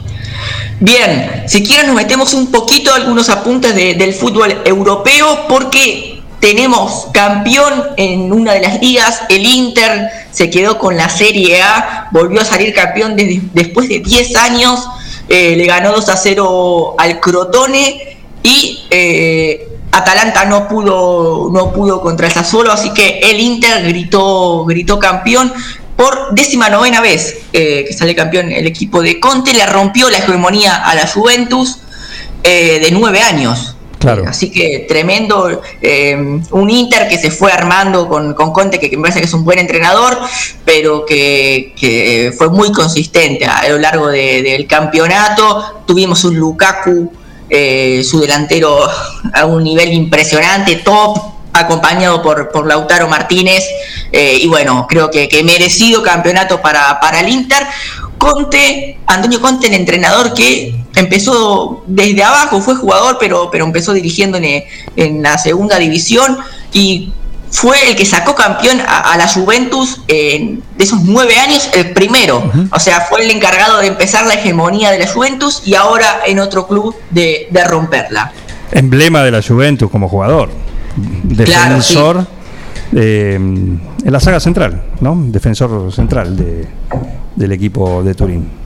Bien, si quieren nos metemos un poquito algunos apuntes de- del fútbol europeo porque tenemos campeón en una de las ligas, el Inter se quedó con la Serie A, volvió a salir campeón después de 10 años, eh, le ganó 2 a 0 al Crotone y eh, Atalanta no pudo, no pudo contra el Sassuolo, así que el Inter gritó, gritó campeón por décima novena vez eh, que sale campeón el equipo de Conte, le rompió la hegemonía a la Juventus de nueve años. Eh, así que tremendo, eh, un Inter que se fue armando con, con Conte, que, que me parece que es un buen entrenador, pero que, que fue muy consistente a lo largo de- del campeonato. Tuvimos un Lukaku, eh, su delantero a un nivel impresionante, top, acompañado por, por Lautaro Martínez. y bueno, creo que, que merecido campeonato para, para el Inter. Conte, Antonio Conte, el entrenador que empezó desde abajo, fue jugador, pero, pero empezó dirigiendo en, en la segunda división y fue el que sacó campeón a, a la Juventus en- de esos nueve años, el primero. O sea, fue el encargado de empezar la hegemonía de la Juventus y ahora en otro club de, de romperla. Emblema de la Juventus como jugador. Claro, Defensor eh, en la saga central, ¿no? Defensor central de, del equipo de Turín.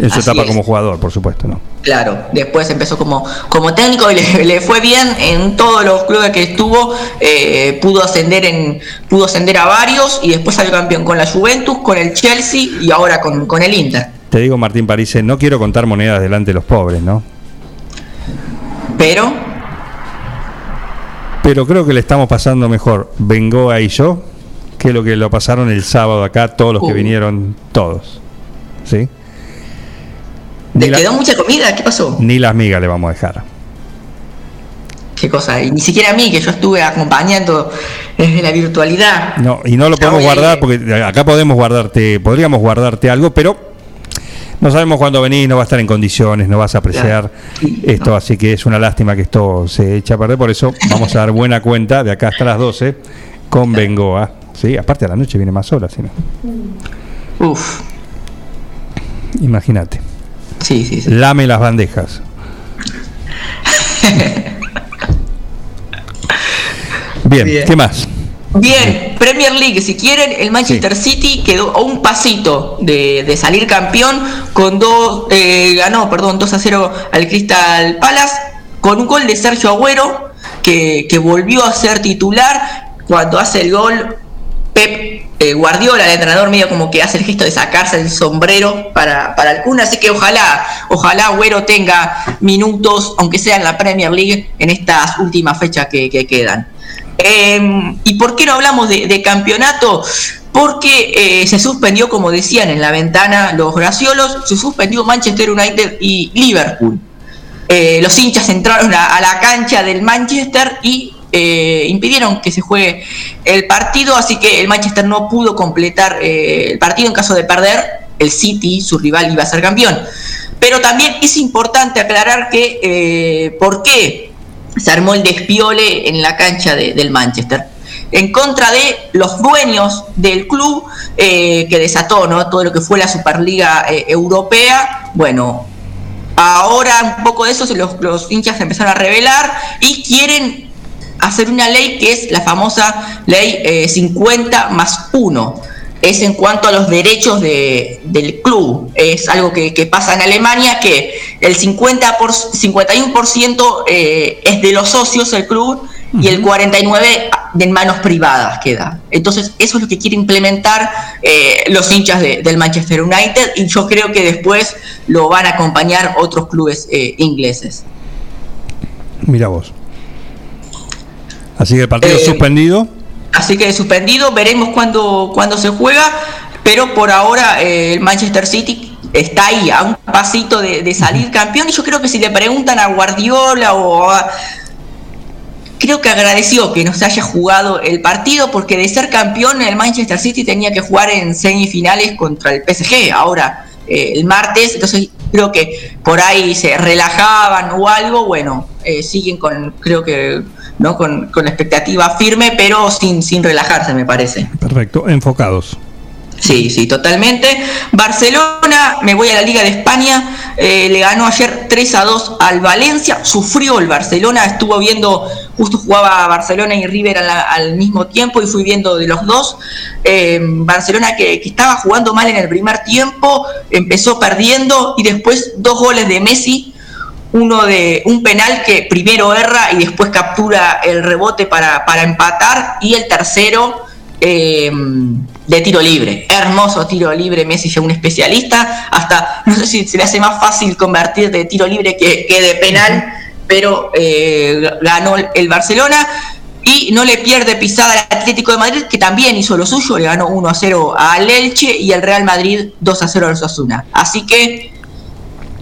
En su Así etapa es. como jugador, por supuesto, ¿no? Claro, después empezó como, como técnico y le, le fue bien en todos los clubes que estuvo, eh, pudo ascender en, pudo ascender a varios y después salió campeón con la Juventus, con el Chelsea y ahora con, con el Inter. Te digo, Martín Parise, no quiero contar monedas delante de los pobres, ¿no? Pero Pero creo que le estamos pasando mejor Bengoa y yo que lo que lo pasaron el sábado acá, todos los que Uh. vinieron, todos. ¿Sí? ¿te Ni, la- quedó mucha comida? ¿Qué pasó? ni las migas le vamos a dejar. ¿Qué cosa? Y ni siquiera a mí, que yo estuve acompañando desde la virtualidad. No, y no lo podemos guardar porque acá podemos guardarte, podríamos guardarte algo, pero no sabemos cuándo venís, no va a estar en condiciones, no vas a apreciar esto, así que es una lástima que esto se echa a perder, por eso vamos a dar buena cuenta de acá hasta las 12 con Bengoa. Sí, aparte a la noche viene más sola, si no. Uf, Imagínate. sí, sí, sí. Lame las bandejas. Bien, Bien. ¿qué más? Bien, Premier League, si quieren, el Manchester City quedó a un pasito de, de salir campeón con dos, eh, ganó, perdón, 2 a 0 al Crystal Palace con un gol de Sergio Agüero que, que volvió a ser titular cuando hace el gol Pep eh, Guardiola, el entrenador medio como que hace el gesto de sacarse el sombrero para, para el Kun, así que ojalá, ojalá Agüero tenga minutos, aunque sea en la Premier League, en estas últimas fechas que, que quedan. Eh, ¿Y por qué no hablamos de, campeonato? Porque eh, se suspendió, como decían en la ventana los graciolos, se suspendió Manchester United y Liverpool. Eh, los hinchas entraron a la cancha del Manchester y eh, impidieron que se juegue el partido, así que el Manchester no pudo completar eh, el partido en caso de perder. El City, su rival, iba a ser campeón. Pero también es importante aclarar que eh, por qué se armó el despiole en la cancha de- del Manchester. En contra de los dueños del club que desató ¿no? todo lo que fue la Superliga Europea. Bueno, ahora un poco de eso los, los hinchas se empezaron a revelar y quieren hacer una ley que es la famosa ley eh, 50 más 1. Es en cuanto a los derechos de- del club. Es algo que, que pasa en Alemania, que el 50 por, 51% eh, es de los socios del club y el 49% de manos privadas queda. Entonces, eso es lo que quiere implementar eh, los hinchas de- del Manchester United y yo creo que después lo van a acompañar otros clubes eh, ingleses. Mira vos. Así que el partido Eh, suspendido. Así que suspendido, veremos cuándo, cuándo se juega, pero por ahora eh, el Manchester City está ahí, a un pasito de, de salir campeón, y yo creo que si le preguntan a Guardiola o a creo que agradeció que no se haya jugado el partido porque de ser campeón el Manchester City tenía que jugar en semifinales contra el PSG ahora eh, el martes, entonces creo que por ahí se relajaban o algo, bueno, eh, siguen con, creo que, ¿no? Con, con expectativa firme, pero sin, sin relajarse me parece. Perfecto, enfocados. Sí, sí, totalmente. Barcelona, me voy a la Liga de España, eh, le ganó ayer 3 a 2 al Valencia, sufrió el Barcelona, estuvo viendo, justo jugaba Barcelona y River al mismo tiempo y fui viendo de los dos. Eh, Barcelona que, que estaba jugando mal en el primer tiempo, empezó perdiendo y después dos goles de Messi, uno de un penal que primero erra y después captura el rebote para, para empatar y el tercero eh, de tiro libre. Hermoso tiro libre, Messi ya un especialista, hasta no sé si se le hace más fácil convertir de tiro libre que, que de penal, pero eh, ganó el Barcelona. Y no le pierde pisada al Atlético de Madrid, que también hizo lo suyo, le ganó 1 a 0 al Elche y el Real Madrid 2 a 0 al Osasuna. Así que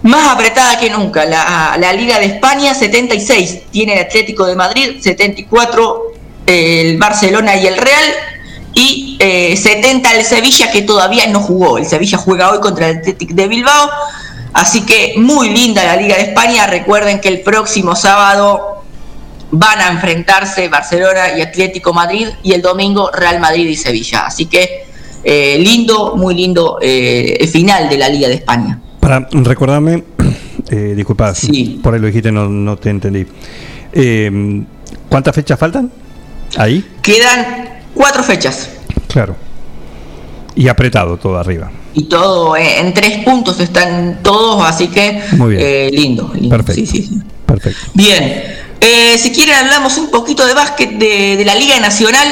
más apretada que nunca. La, la Liga de España, 76 tiene el Atlético de Madrid, 74 el Barcelona y el Real, y eh, 70 el Sevilla que todavía no jugó. El Sevilla juega hoy contra el Atlético de Bilbao. Así que muy linda la Liga de España. Recuerden que el próximo sábado van a enfrentarse Barcelona y Atlético Madrid y el domingo Real Madrid y Sevilla. Así que eh, lindo, muy lindo eh, el final de la Liga de España. Para recordarme, eh, disculpa, por ahí lo dijiste, no, no te entendí. Eh, ¿Cuántas fechas faltan? Ahí, Quedan cuatro fechas claro. Y apretado todo arriba. y todo eh, en tres puntos están todos, así que Muy bien. eh, lindo, lindo. Perfecto. Sí, sí, sí. Perfecto. Bien, eh, si quieren hablamos un poquito de básquet de, de la Liga Nacional,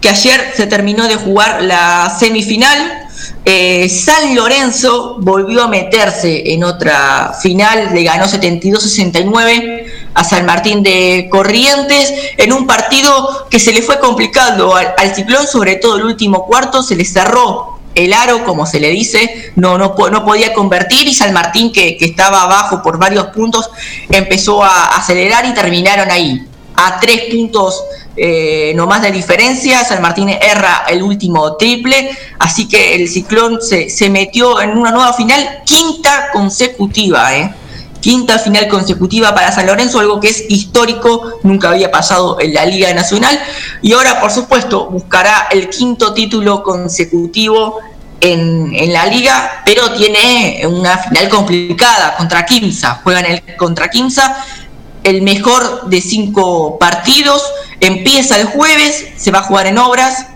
que ayer se terminó de jugar la semifinal. Eh, San Lorenzo volvió a meterse en otra final, le ganó 72-69 a San Martín de Corrientes en un partido que se le fue complicando al, al ciclón, sobre todo el último cuarto, se le cerró el aro, como se le dice, no, no, no podía convertir y San Martín, que, que estaba abajo por varios puntos, empezó a acelerar y terminaron ahí, a tres puntos eh, no más de diferencia. San Martín erra el último triple, así que el ciclón se, se metió en una nueva final, quinta consecutiva, ¿eh? Quinta final consecutiva para San Lorenzo, algo que es histórico, nunca había pasado en la Liga Nacional. Y ahora, por supuesto, buscará el quinto título consecutivo en, en la liga, pero tiene una final complicada contra Quimsa. Juegan el, contra Quimsa el mejor de cinco partidos. Empieza el jueves, se va a jugar en obras.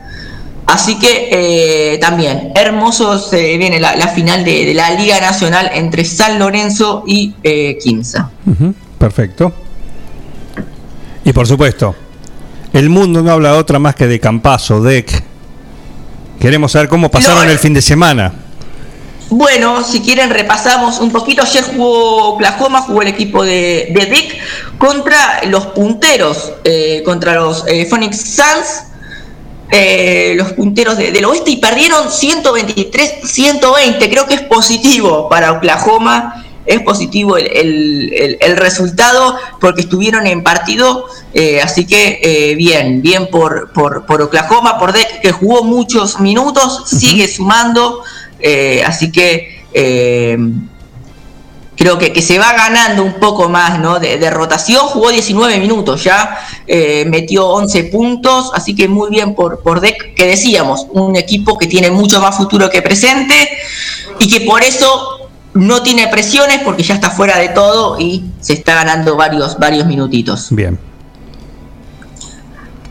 Así que eh, también, hermoso se viene la, la final de, de la Liga Nacional entre San Lorenzo y eh, Quimsa. Perfecto. Y por supuesto, el mundo no habla de otra más que de Campazo, DEC. Queremos saber cómo pasaron No, el fin de semana. Bueno, si quieren repasamos un poquito. Ayer jugó Oklahoma, jugó el equipo de, de Dick contra los punteros, eh, contra los eh, Phoenix Suns, eh, los punteros de- del oeste y perdieron 123-120. Creo que es positivo para Oklahoma. Es positivo el, el- el- el resultado porque estuvieron en partido, eh, así que eh, bien, bien por, por, por Oklahoma, por Deck que jugó muchos minutos, sigue sumando, así que creo que, que se va ganando un poco más ¿no? de, de rotación. Jugó 19 minutos ya, eh, metió 11 puntos, así que muy bien por, por DEC, que decíamos, un equipo que tiene mucho más futuro que presente y que por eso no tiene presiones porque ya está fuera de todo y se está ganando varios, varios minutitos. Bien.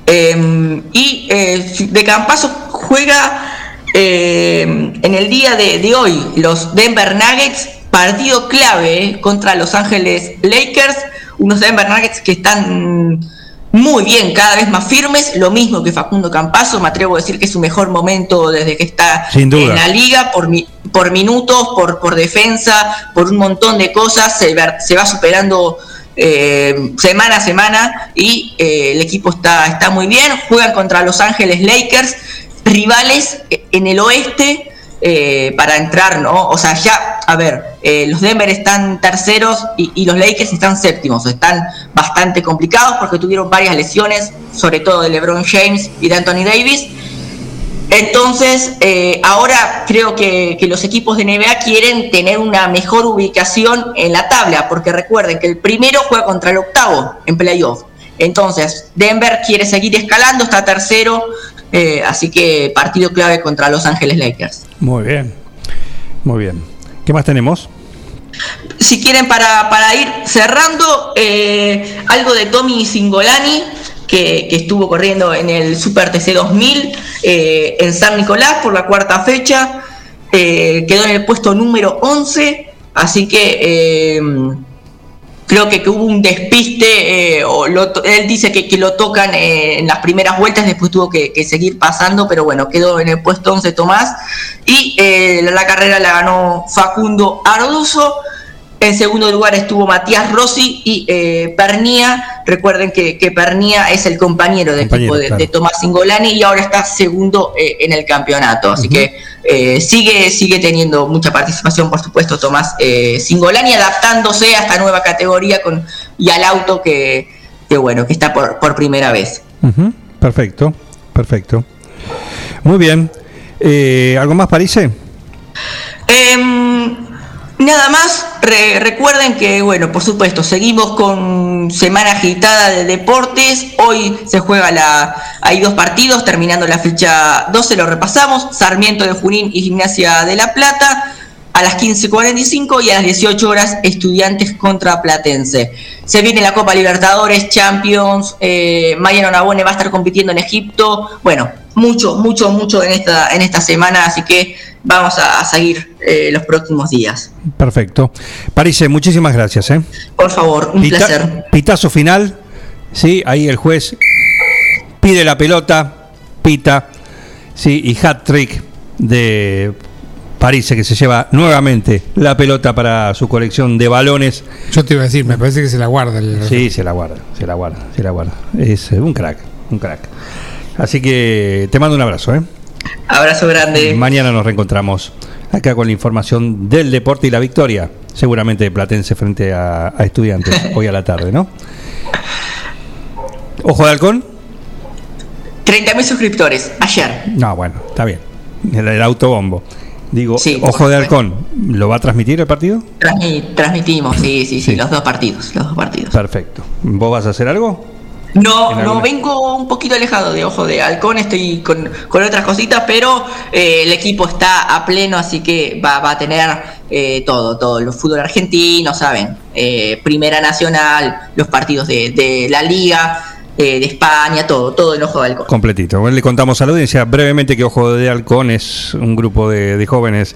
Eh, y eh, de Campazo juega eh, en el día de, de hoy los Denver Nuggets, partido clave eh, contra Los Ángeles Lakers, unos Denver Nuggets que están muy bien, cada vez más firmes, lo mismo que Facundo Campazo, me atrevo a decir que es su mejor momento desde que está Sin duda. en la liga, por, mi- por minutos, por, por defensa, por un montón de cosas, se, va- se va superando eh, semana a semana y eh, el equipo está, está muy bien. Juegan contra Los Ángeles Lakers, rivales en el oeste. Eh, para entrar, ¿no? O sea, ya, a ver, eh, los Denver están terceros y, los Lakers están séptimos, están bastante complicados porque tuvieron varias lesiones, sobre todo de LeBron James y de Anthony Davis. Entonces, eh, ahora creo que, que los equipos de NBA quieren tener una mejor ubicación en la tabla, porque recuerden que el primero juega contra el octavo en playoff. Entonces, Denver quiere seguir escalando, está tercero, eh, así que partido clave contra Los Ángeles Lakers. Muy bien. Muy bien. ¿Qué más tenemos? Si quieren, para, para ir cerrando, eh, algo de Tommy Singolani, que, que estuvo corriendo en el Super TC 2000 eh, en San Nicolás por la cuarta fecha, eh, quedó en el puesto número 11, así que creo que, hubo un despiste, eh, o lo él dice que, lo tocan eh, en las primeras vueltas, después tuvo que, seguir pasando, pero bueno, quedó en el puesto 11 Tomás, y eh, la carrera la ganó Facundo Arduzo, en segundo lugar estuvo Matías Rossi y eh, Pernía. Recuerden que, que Pernía es el compañero de Compañero, equipo de, claro. de Tomás Singolani y ahora está segundo eh, en el campeonato. Así que eh, sigue, sigue teniendo mucha participación, por supuesto, Tomás eh, Singolani, adaptándose a esta nueva categoría con, y al auto que, que bueno, que está por, por primera vez. Perfecto, perfecto. Muy bien. ¿Algo más, Parise? Em, nada más, re- recuerden que, bueno, por supuesto, seguimos con semana agitada de deportes. Hoy se juega la. Hay dos partidos, terminando la fecha 12, lo repasamos: Sarmiento de Junín y Gimnasia de La Plata. A las 15.45 y a las 18 horas, Estudiantes contra Platense. Se viene la Copa Libertadores, Champions. Eh, Mariano va a estar compitiendo en Egipto. Bueno, mucho, mucho, mucho en esta, en esta semana, así que vamos a, a seguir eh, los próximos días. Perfecto. Parise, muchísimas gracias. ¿eh? Por favor, un Pita- placer. Pitazo final. Sí, ahí el juez pide la pelota, pita. Sí, y hat trick de Parise que se lleva nuevamente la pelota para su colección de balones. Yo te iba a decir, me parece que se la guarda. el- Sí, se la guarda, se la guarda, se la guarda. Es eh, un crack, un crack. Así que te mando un abrazo, ¿eh? Abrazo grande. Mañana nos reencontramos acá con la información del deporte y la victoria, seguramente de Platense frente a, a estudiantes, hoy a la tarde, ¿no? Ojo de halcón. 30.000 suscriptores, ayer. No, bueno, está bien. El, el autobombo. Digo, Sí, ojo de halcón, ¿lo va a transmitir el partido? Transmi- transmitimos, sí, sí, sí, Sí. los dos partidos, los dos partidos. Perfecto. ¿Vos vas a hacer algo? No, ¿En no, alguna? vengo un poquito alejado de Ojo de Halcón, estoy con, con otras cositas, pero eh, el equipo está a pleno, así que va, va a tener eh, todo, todo, los fútbol argentino, ¿saben? Eh, Primera Nacional, los partidos de, de la Liga, eh, de España, todo, todo en Ojo de Halcón. Completito. Bueno, Le contamos a la audiencia brevemente que Ojo de Halcón es un grupo de, de jóvenes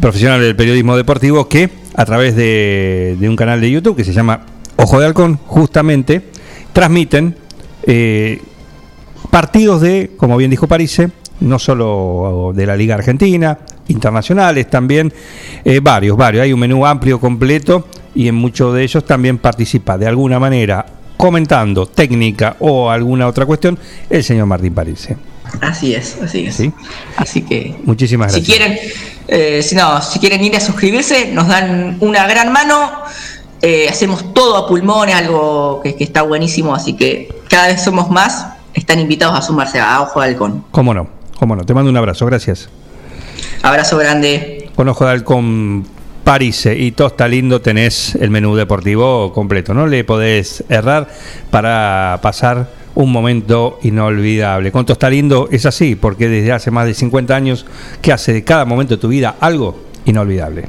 profesionales del periodismo deportivo que a través de, de un canal de YouTube que se llama Ojo de Halcón, justamente transmiten eh, partidos de, como bien dijo Parise, no solo de la Liga Argentina, internacionales también, eh, varios, varios. Hay un menú amplio, completo, y en muchos de ellos también participa de alguna manera, comentando técnica o alguna otra cuestión, el señor Martín Parise. Así es, así es. ¿Sí? Así que Muchísimas si gracias. quieren, eh, si no, si quieren ir a suscribirse, nos dan una gran mano. Eh, hacemos todo a pulmones, algo que, que está buenísimo, así que cada vez somos más. Están invitados a sumarse a Ojo de Halcón. ¿Cómo no? ¿Cómo no? Te mando un abrazo, gracias. Abrazo grande. Con Ojo de Halcón Parise y Tosta Lindo tenés el menú deportivo completo. No le podés errar para pasar un momento inolvidable. Con Tosta Lindo es así, porque desde hace más de 50 años que hace de cada momento de tu vida algo inolvidable.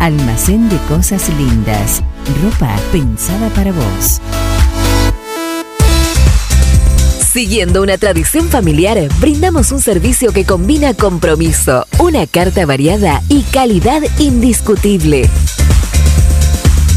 Almacén de Cosas Lindas. Ropa pensada para vos. Siguiendo una tradición familiar, brindamos un servicio que combina compromiso, una carta variada y calidad indiscutible.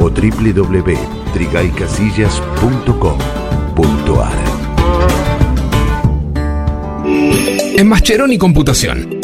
o www.trigaycasillas.com.ar En Mascheroni Computación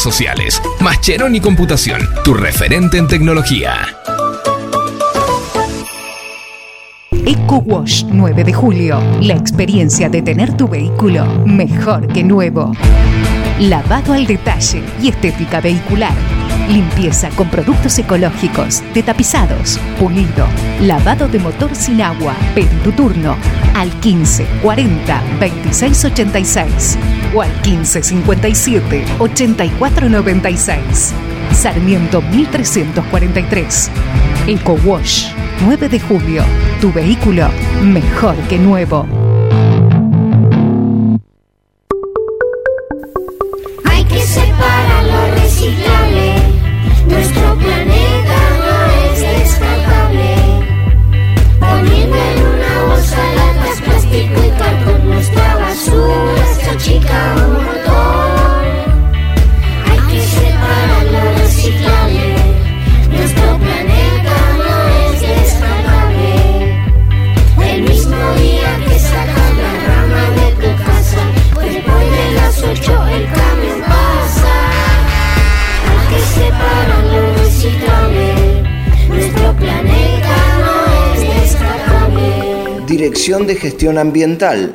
sociales. Mascheroni Computación, tu referente en tecnología. Eco Wash 9 de julio. La experiencia de tener tu vehículo mejor que nuevo. Lavado al detalle y estética vehicular. Limpieza con productos ecológicos, de tapizados, pulido, lavado de motor sin agua. Pedí tu turno al 15 40 26 86 o al 15 57 84 96. Sarmiento 1343. Eco Wash 9 de julio. Tu vehículo mejor que nuevo. Dirección de Gestión Ambiental,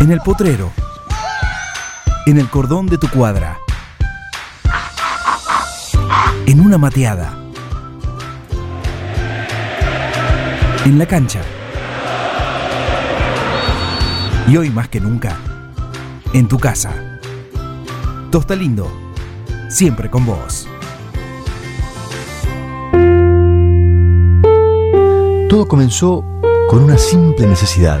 En el potrero. En el cordón de tu cuadra. En una mateada. En la cancha. Y hoy más que nunca, en tu casa. Tosta Lindo, siempre con vos. Todo comenzó con una simple necesidad,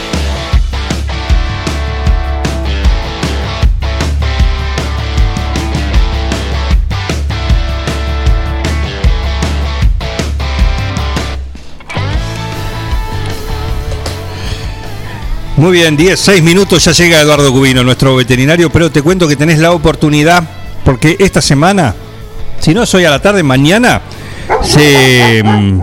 Muy bien, 10, 6 minutos, ya llega Eduardo Cubino, nuestro veterinario, pero te cuento que tenés la oportunidad, porque esta semana, si no es hoy a la tarde, mañana, se mm,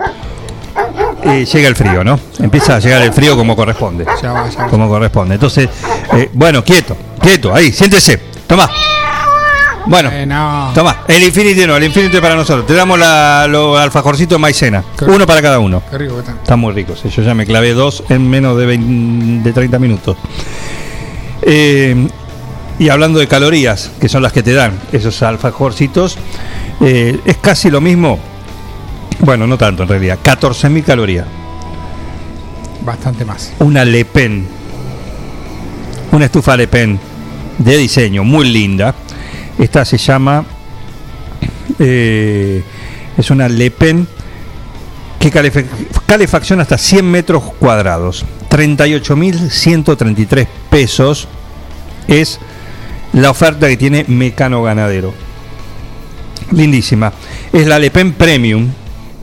eh, llega el frío, ¿no? Empieza a llegar el frío como corresponde. Ya va, ya va. Como corresponde. Entonces, eh, bueno, quieto, quieto, ahí, siéntese, toma. Bueno, Eh, no. toma, el Infinity no, el Infinity para nosotros. Te damos la, los alfajorcitos de maicena, Qué uno rico. para cada uno. Qué rico que está. Están muy ricos. Yo ya me clavé dos en menos de, 20 de 30 minutos. Eh, y hablando de calorías, que son las que te dan esos alfajorcitos, eh, es casi lo mismo. Bueno, no tanto en realidad. 14.000 calorías. Bastante más. Una Le Pen. Una estufa Le Pen de diseño muy linda. Esta se llama. eh, es una Le Pen que calefe- calefacción hasta 100 metros cuadrados. 38.133 pesos es la oferta que tiene Mecano Ganadero. Lindísima. Es la Le Pen Premium.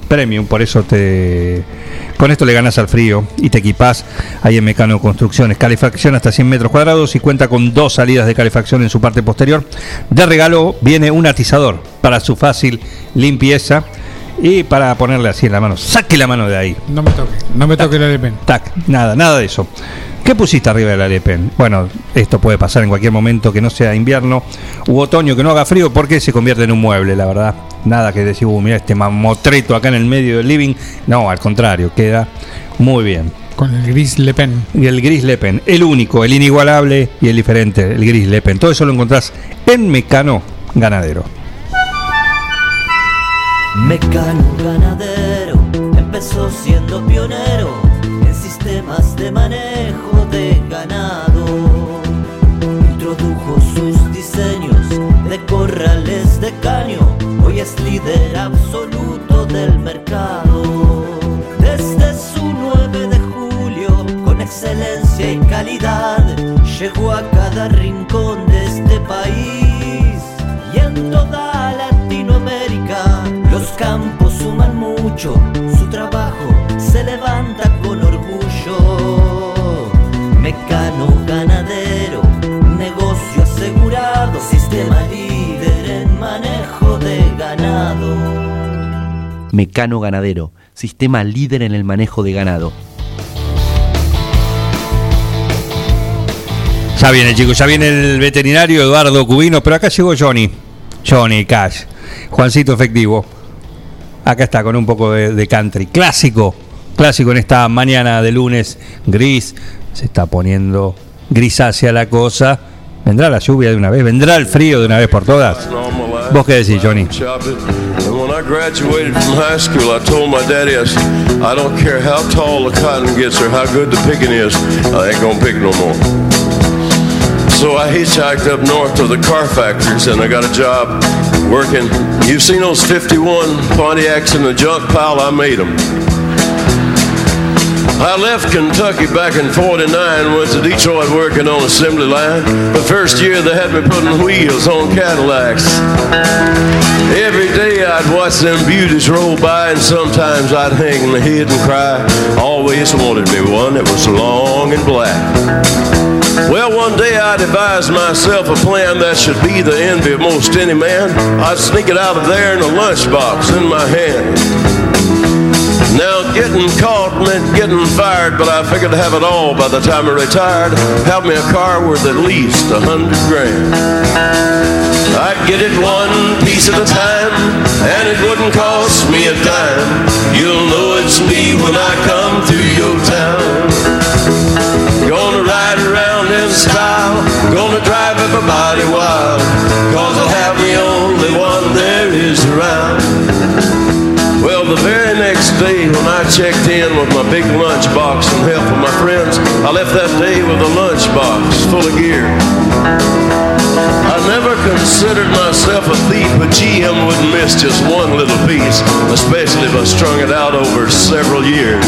Premium, por eso te. Con esto le ganas al frío y te equipás ahí en Mecano Construcciones. Calefacción hasta 100 metros cuadrados y cuenta con dos salidas de calefacción en su parte posterior. De regalo viene un atizador para su fácil limpieza y para ponerle así en la mano. Saque la mano de ahí. No me toque. No me toque la Le Pen. Tac, nada, nada de eso. ¿Qué pusiste arriba de la Le Pen? Bueno, esto puede pasar en cualquier momento que no sea invierno u otoño, que no haga frío, porque se convierte en un mueble, la verdad. Nada que decir, uh, mira este mamotreto acá en el medio del living. No, al contrario, queda muy bien. Con el gris Le Pen. Y el gris Le Pen, el único, el inigualable y el diferente, el gris Le Pen. Todo eso lo encontrás en Mecano Ganadero. Mecano ganadero empezó siendo pionero en sistemas de manejo es líder absoluto del mercado. Desde su 9 de julio, con excelencia y calidad, llegó a cada rincón de este país. Y en toda Latinoamérica, los campos suman mucho, su trabajo se levanta con orgullo. Mecano ganado. Mecano Ganadero, sistema líder en el manejo de ganado. Ya viene, chicos, ya viene el veterinario Eduardo Cubino, pero acá llegó Johnny. Johnny Cash. Juancito efectivo. Acá está con un poco de, de country. Clásico. Clásico en esta mañana de lunes gris. Se está poniendo grisácea la cosa. ¿Vendrá la lluvia de una vez? ¿Vendrá el frío de una vez por todas? ¿Vos qué decís, Johnny? And when I graduated from high school, I told my daddy, I, said, I don't care how tall the cotton gets or how good the picking is, I ain't gonna pick no more. So I hitchhiked up north to the car factories and I got a job working. You've seen those 51 Pontiacs in the junk pile? I made them. I left Kentucky back in 49, went to Detroit working on assembly line. The first year they had me putting wheels on Cadillacs. Every day I'd watch them beauties roll by and sometimes I'd hang my head and cry. Always wanted me one that was long and black. Well, one day I devised myself a plan that should be the envy of most any man. I'd sneak it out of there in a lunchbox in my hand. Getting caught meant getting fired, but I figured to have it all by the time I retired. Have me a car worth at least a hundred grand. I'd get it one piece at a time, and it wouldn't cost me a dime. You'll know it's me when I come through your town. Gonna ride around in style, gonna drive everybody wild, cause I'll have the only one there is around. Well, the very next day when I checked in with my big lunchbox and help of my friends, I left that day with a lunchbox full of gear. I never considered myself a thief, but GM wouldn't miss just one little piece, especially if I strung it out over several years.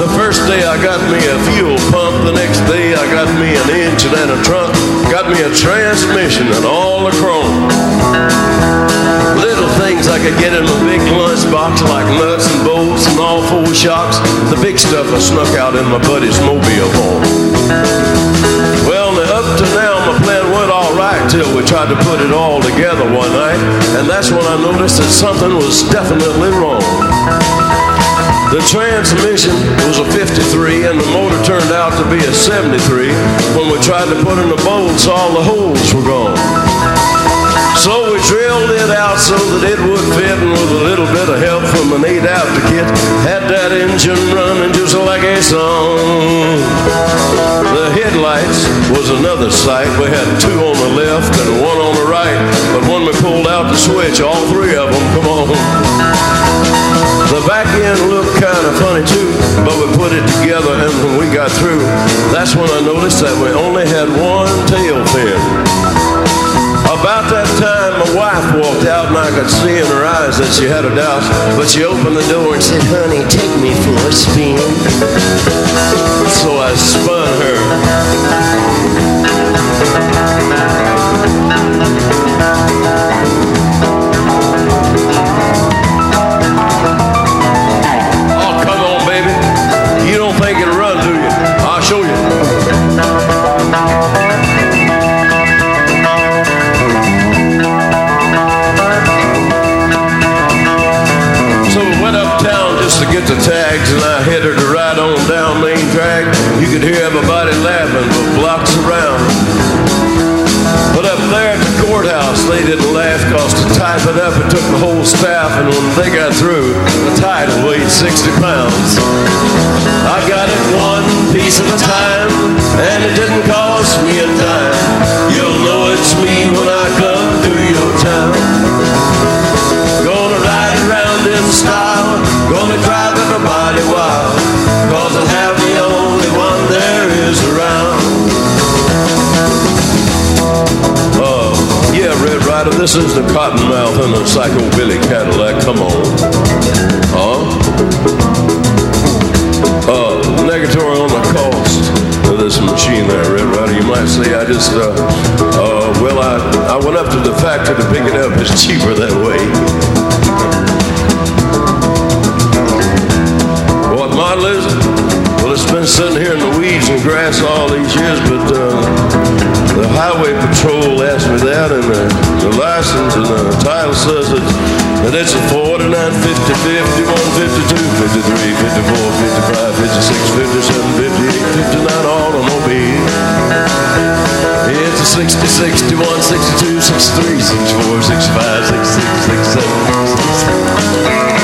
The first day I got me a fuel pump, the next day I got me an engine and a trunk, got me a transmission and all the chrome. Little things I could get in a big lunchbox like nuts and bolts and all four shocks. The big stuff I snuck out in my buddy's mobile home. Well, now up to now my plan went all right till we tried to put it all together one night, and that's when I noticed that something was definitely wrong. The transmission was a 53 and the motor turned out to be a 73. When we tried to put in the bolts, all the holes were gone. So we drilled it out so that it would fit, and with a little bit of help from an 8 out the kit, had that engine running just like a song. The headlights was another sight. We had two on the left and one on the right, but when we pulled out the switch, all three of them come on. The back end looked kind of funny too, but we put it together, and when we got through, that's when I noticed that we only had one tail fin. About that time, my wife walked out, and I could see in her eyes that she had a doubt. But she opened the door and said, Honey, take me for a spin. So I spun her. Oh, this is the Cottonmouth and the Psycho Billy Cadillac. Come on. Huh? Uh, negatory on the cost of this machine there, Red Rider. You might say I just, uh, uh, well, I, I went up to the factory to pick it up. It's cheaper that way. What model is it? Been sitting here in the weeds and grass all these years, but uh, the highway patrol asked me that, and the, the license and the title says that, that it's a 49, 50, 51, 52, 53, 54, 55, 56, 57, 58, 59 automobile. It's a 60, 61, 62, 63, 64, 65, 66, 67, 67.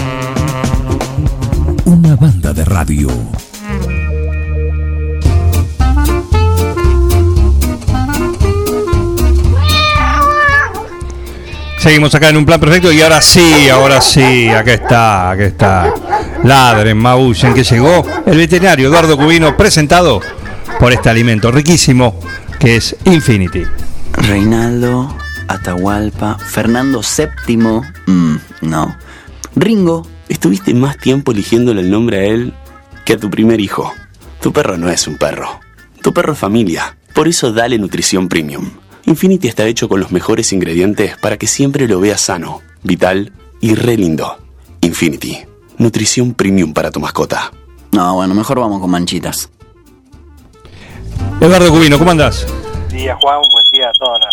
Una banda de radio. Seguimos acá en un plan perfecto y ahora sí, ahora sí, acá está, acá está. Ladren, maullen, que llegó el veterinario Eduardo Cubino presentado por este alimento riquísimo que es Infinity. Reinaldo, Atahualpa, Fernando VII, mm, no. Ringo, Estuviste más tiempo eligiéndole el nombre a él que a tu primer hijo. Tu perro no es un perro. Tu perro es familia. Por eso dale nutrición premium. Infinity está hecho con los mejores ingredientes para que siempre lo veas sano, vital y re lindo. Infinity. Nutrición premium para tu mascota. No, bueno, mejor vamos con manchitas. Eduardo Cubino, ¿cómo andás? Buen día, Juan. Buen día a toda la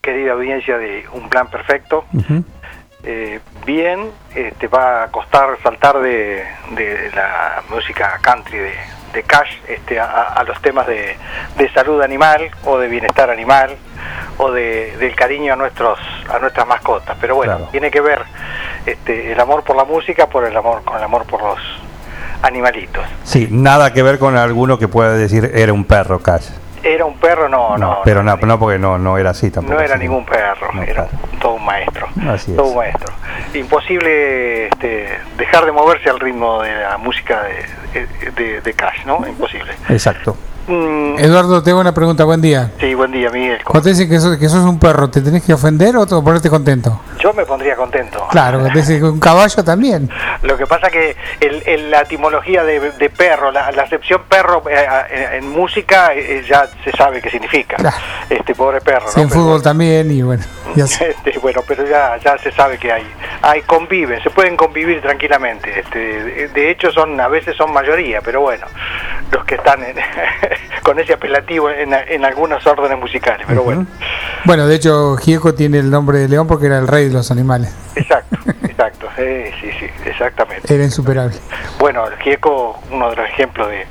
querida audiencia de Un Plan Perfecto. Eh, bien, este, va a costar saltar de, de la música country de, de Cash este, a, a los temas de, de salud animal o de bienestar animal o de, del cariño a nuestros a nuestras mascotas. Pero bueno, tiene que ver este, el amor por la música por el amor con el amor por los animalitos. Sí, nada que ver con alguno que pueda decir era un perro, Cash. Era un perro, no, no, pero no, no porque no, no era así tampoco. no era así. ningún perro, No, era claro. todo un maestro. Así es. todo un maestro. Imposible este, dejar de moverse al ritmo de la música de, de, de Cash, ¿no? Imposible. Exacto. Mm, Eduardo, tengo una pregunta. Buen día. sí, buen día, Miguel. Cuando te dicen que sos, que sos un perro, ¿te tenés que ofender o te- ponerte contento? Yo me pondría contento. Claro, un caballo también. Lo que pasa que el, el- la etimología de, de perro, la, la acepción perro eh, en, en música eh, ya se sabe qué significa. Este pobre perro, Sí, ¿no? en Pero- fútbol también y bueno. ya. Este, bueno, pero ya, ya se sabe que hay, hay conviven, se pueden convivir tranquilamente. Este, de, de hecho, son a veces son mayoría, pero bueno, los que están en- con ese apelativo en, en algunos órdenes musicales. Pero bueno, Bueno, de hecho, Gieco tiene el nombre de león porque era el rey de los animales. exacto, exacto, sí, sí, sí, exactamente. Era insuperable. Bueno, el Gieco, uno de los ejemplos de,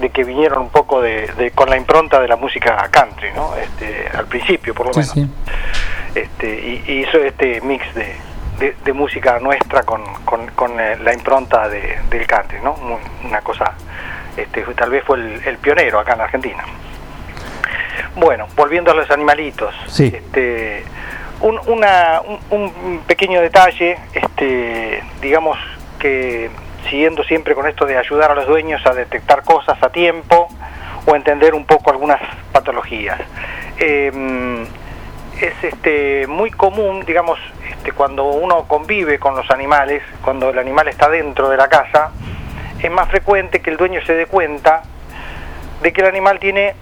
de que vinieron un poco de, de- con la impronta de la música country, ¿no? Este, al principio, por lo menos. sí. este, y, y hizo este mix de, de- de música nuestra con, con- con, eh, la impronta de, del country, ¿no? Una cosa, este, tal vez fue el, el pionero acá en Argentina. Bueno, volviendo a los animalitos, Sí. este, un, una- un- un pequeño detalle, este, digamos que siguiendo siempre con esto de ayudar a los dueños a detectar cosas a tiempo o entender un poco algunas patologías. Em, es este muy común, digamos, este, cuando uno convive con los animales, cuando el animal está dentro de la casa, es más frecuente que el dueño se dé cuenta de que el animal tiene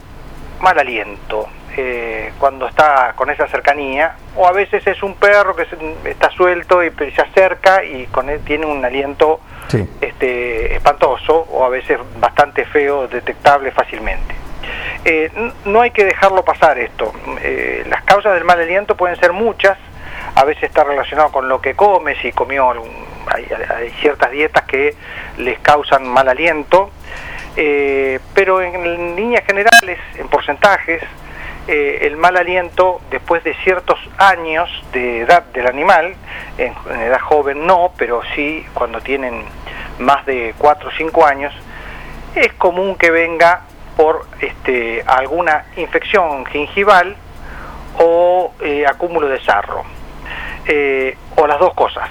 mal aliento eh, cuando está con esa cercanía, o a veces es un perro que se- está suelto y se acerca y con él tiene un aliento Sí. este, espantoso o a veces bastante feo, detectable fácilmente. Eh, no hay que dejarlo pasar esto. Eh, las causas del mal aliento pueden ser muchas, a veces está relacionado con lo que come, si comió algún- hay, ciertas dietas que les causan mal aliento. Eh, pero en, líneas generales, en porcentajes, eh, el mal aliento después de ciertos años de edad del animal, en, edad joven no, pero sí cuando tienen más de 4 o 5 años, es común que venga por este, alguna infección gingival o eh, acúmulo de sarro, o las dos cosas.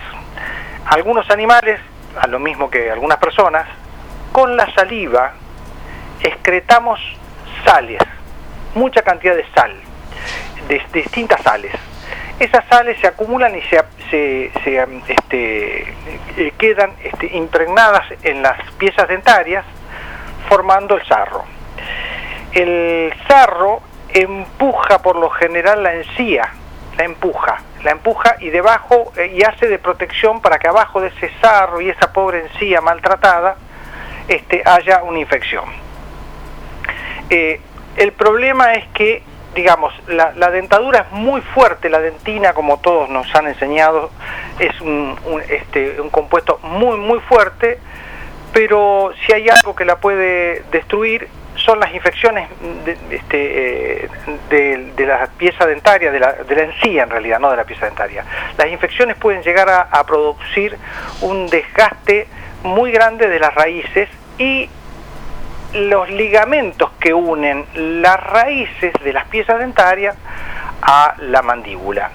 Algunos animales, a lo mismo que algunas personas, con la saliva excretamos sales, mucha cantidad de sal, de, distintas sales. Esas sales se acumulan y se, um, este, eh, quedan este, impregnadas en las piezas dentarias formando el sarro. El sarro empuja por lo general la encía, la empuja, la empuja y debajo eh, y hace de protección para que abajo de ese sarro y esa pobre encía maltratada este, haya una infección. Eh, el problema es que, digamos, la, la dentadura es muy fuerte, la dentina, como todos nos han enseñado, es este, un compuesto muy, muy fuerte, pero si hay algo que la puede destruir son las infecciones de, este, eh, de, de la pieza dentaria, de la, de la encía en realidad, no de la pieza dentaria. Las infecciones pueden llegar a, a producir un desgaste muy grande de las raíces y los ligamentos que unen las raíces de las piezas dentarias a la mandíbula.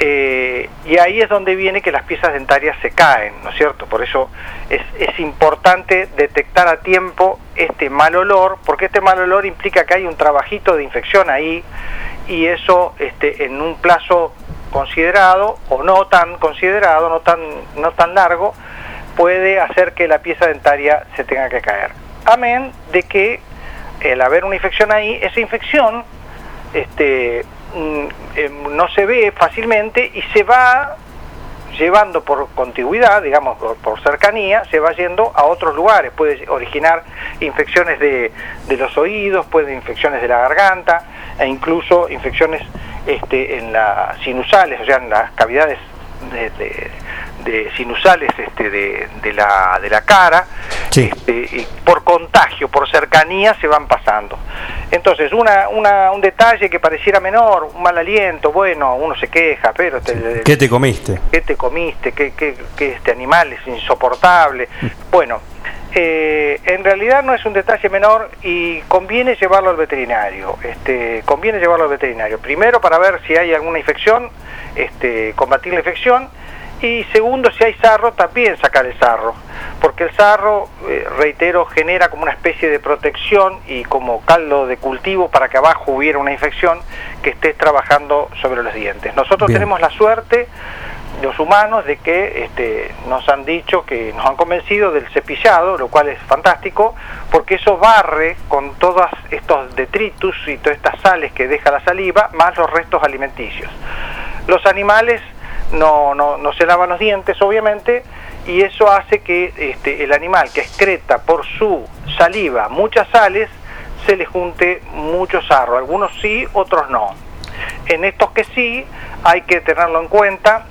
Eh, y ahí es donde viene que las piezas dentarias se caen, ¿no es cierto? Por eso es, importante detectar a tiempo este mal olor, porque este mal olor implica que hay un trabajito de infección ahí y eso este, en un plazo considerado o no tan considerado, no tan, no tan largo, puede hacer que la pieza dentaria se tenga que caer. Amén de que el haber una infección ahí, esa infección este, no se ve fácilmente y se va llevando por contigüidad, digamos, por, cercanía, se va yendo a otros lugares. Puede originar infecciones de, de los oídos, puede infecciones de la garganta e incluso infecciones este, en las sinusales, o sea, en las cavidades de, de- de sinusales este, de, de la, de la cara, este, y por contagio, por cercanía se van pasando. Entonces, una, una, un detalle que pareciera menor, un mal aliento, bueno, uno se queja, pero te- ¿Qué te comiste? ¿Qué te comiste? ¿Qué, qué- qué este animal es insoportable? Bueno, eh, en realidad no es un detalle menor y conviene llevarlo al veterinario. Este, conviene llevarlo al veterinario. Primero para ver si hay alguna infección, este, combatir la infección. Y segundo, si hay sarro, también sacar el sarro. Porque el sarro, eh, reitero, genera como una especie de protección y como caldo de cultivo para que abajo hubiera una infección que estés trabajando sobre los dientes. Nosotros Bien. tenemos la suerte los humanos de que este, nos han dicho que nos han convencido del cepillado, lo cual es fantástico, porque eso barre con todos estos detritus y todas estas sales que deja la saliva, más los restos alimenticios. Los animales no, no, no se lavan los dientes, obviamente, y eso hace que este, el animal que excreta por su saliva muchas sales, se le junte mucho sarro. Algunos sí, otros no. En estos que sí, hay que tenerlo en cuenta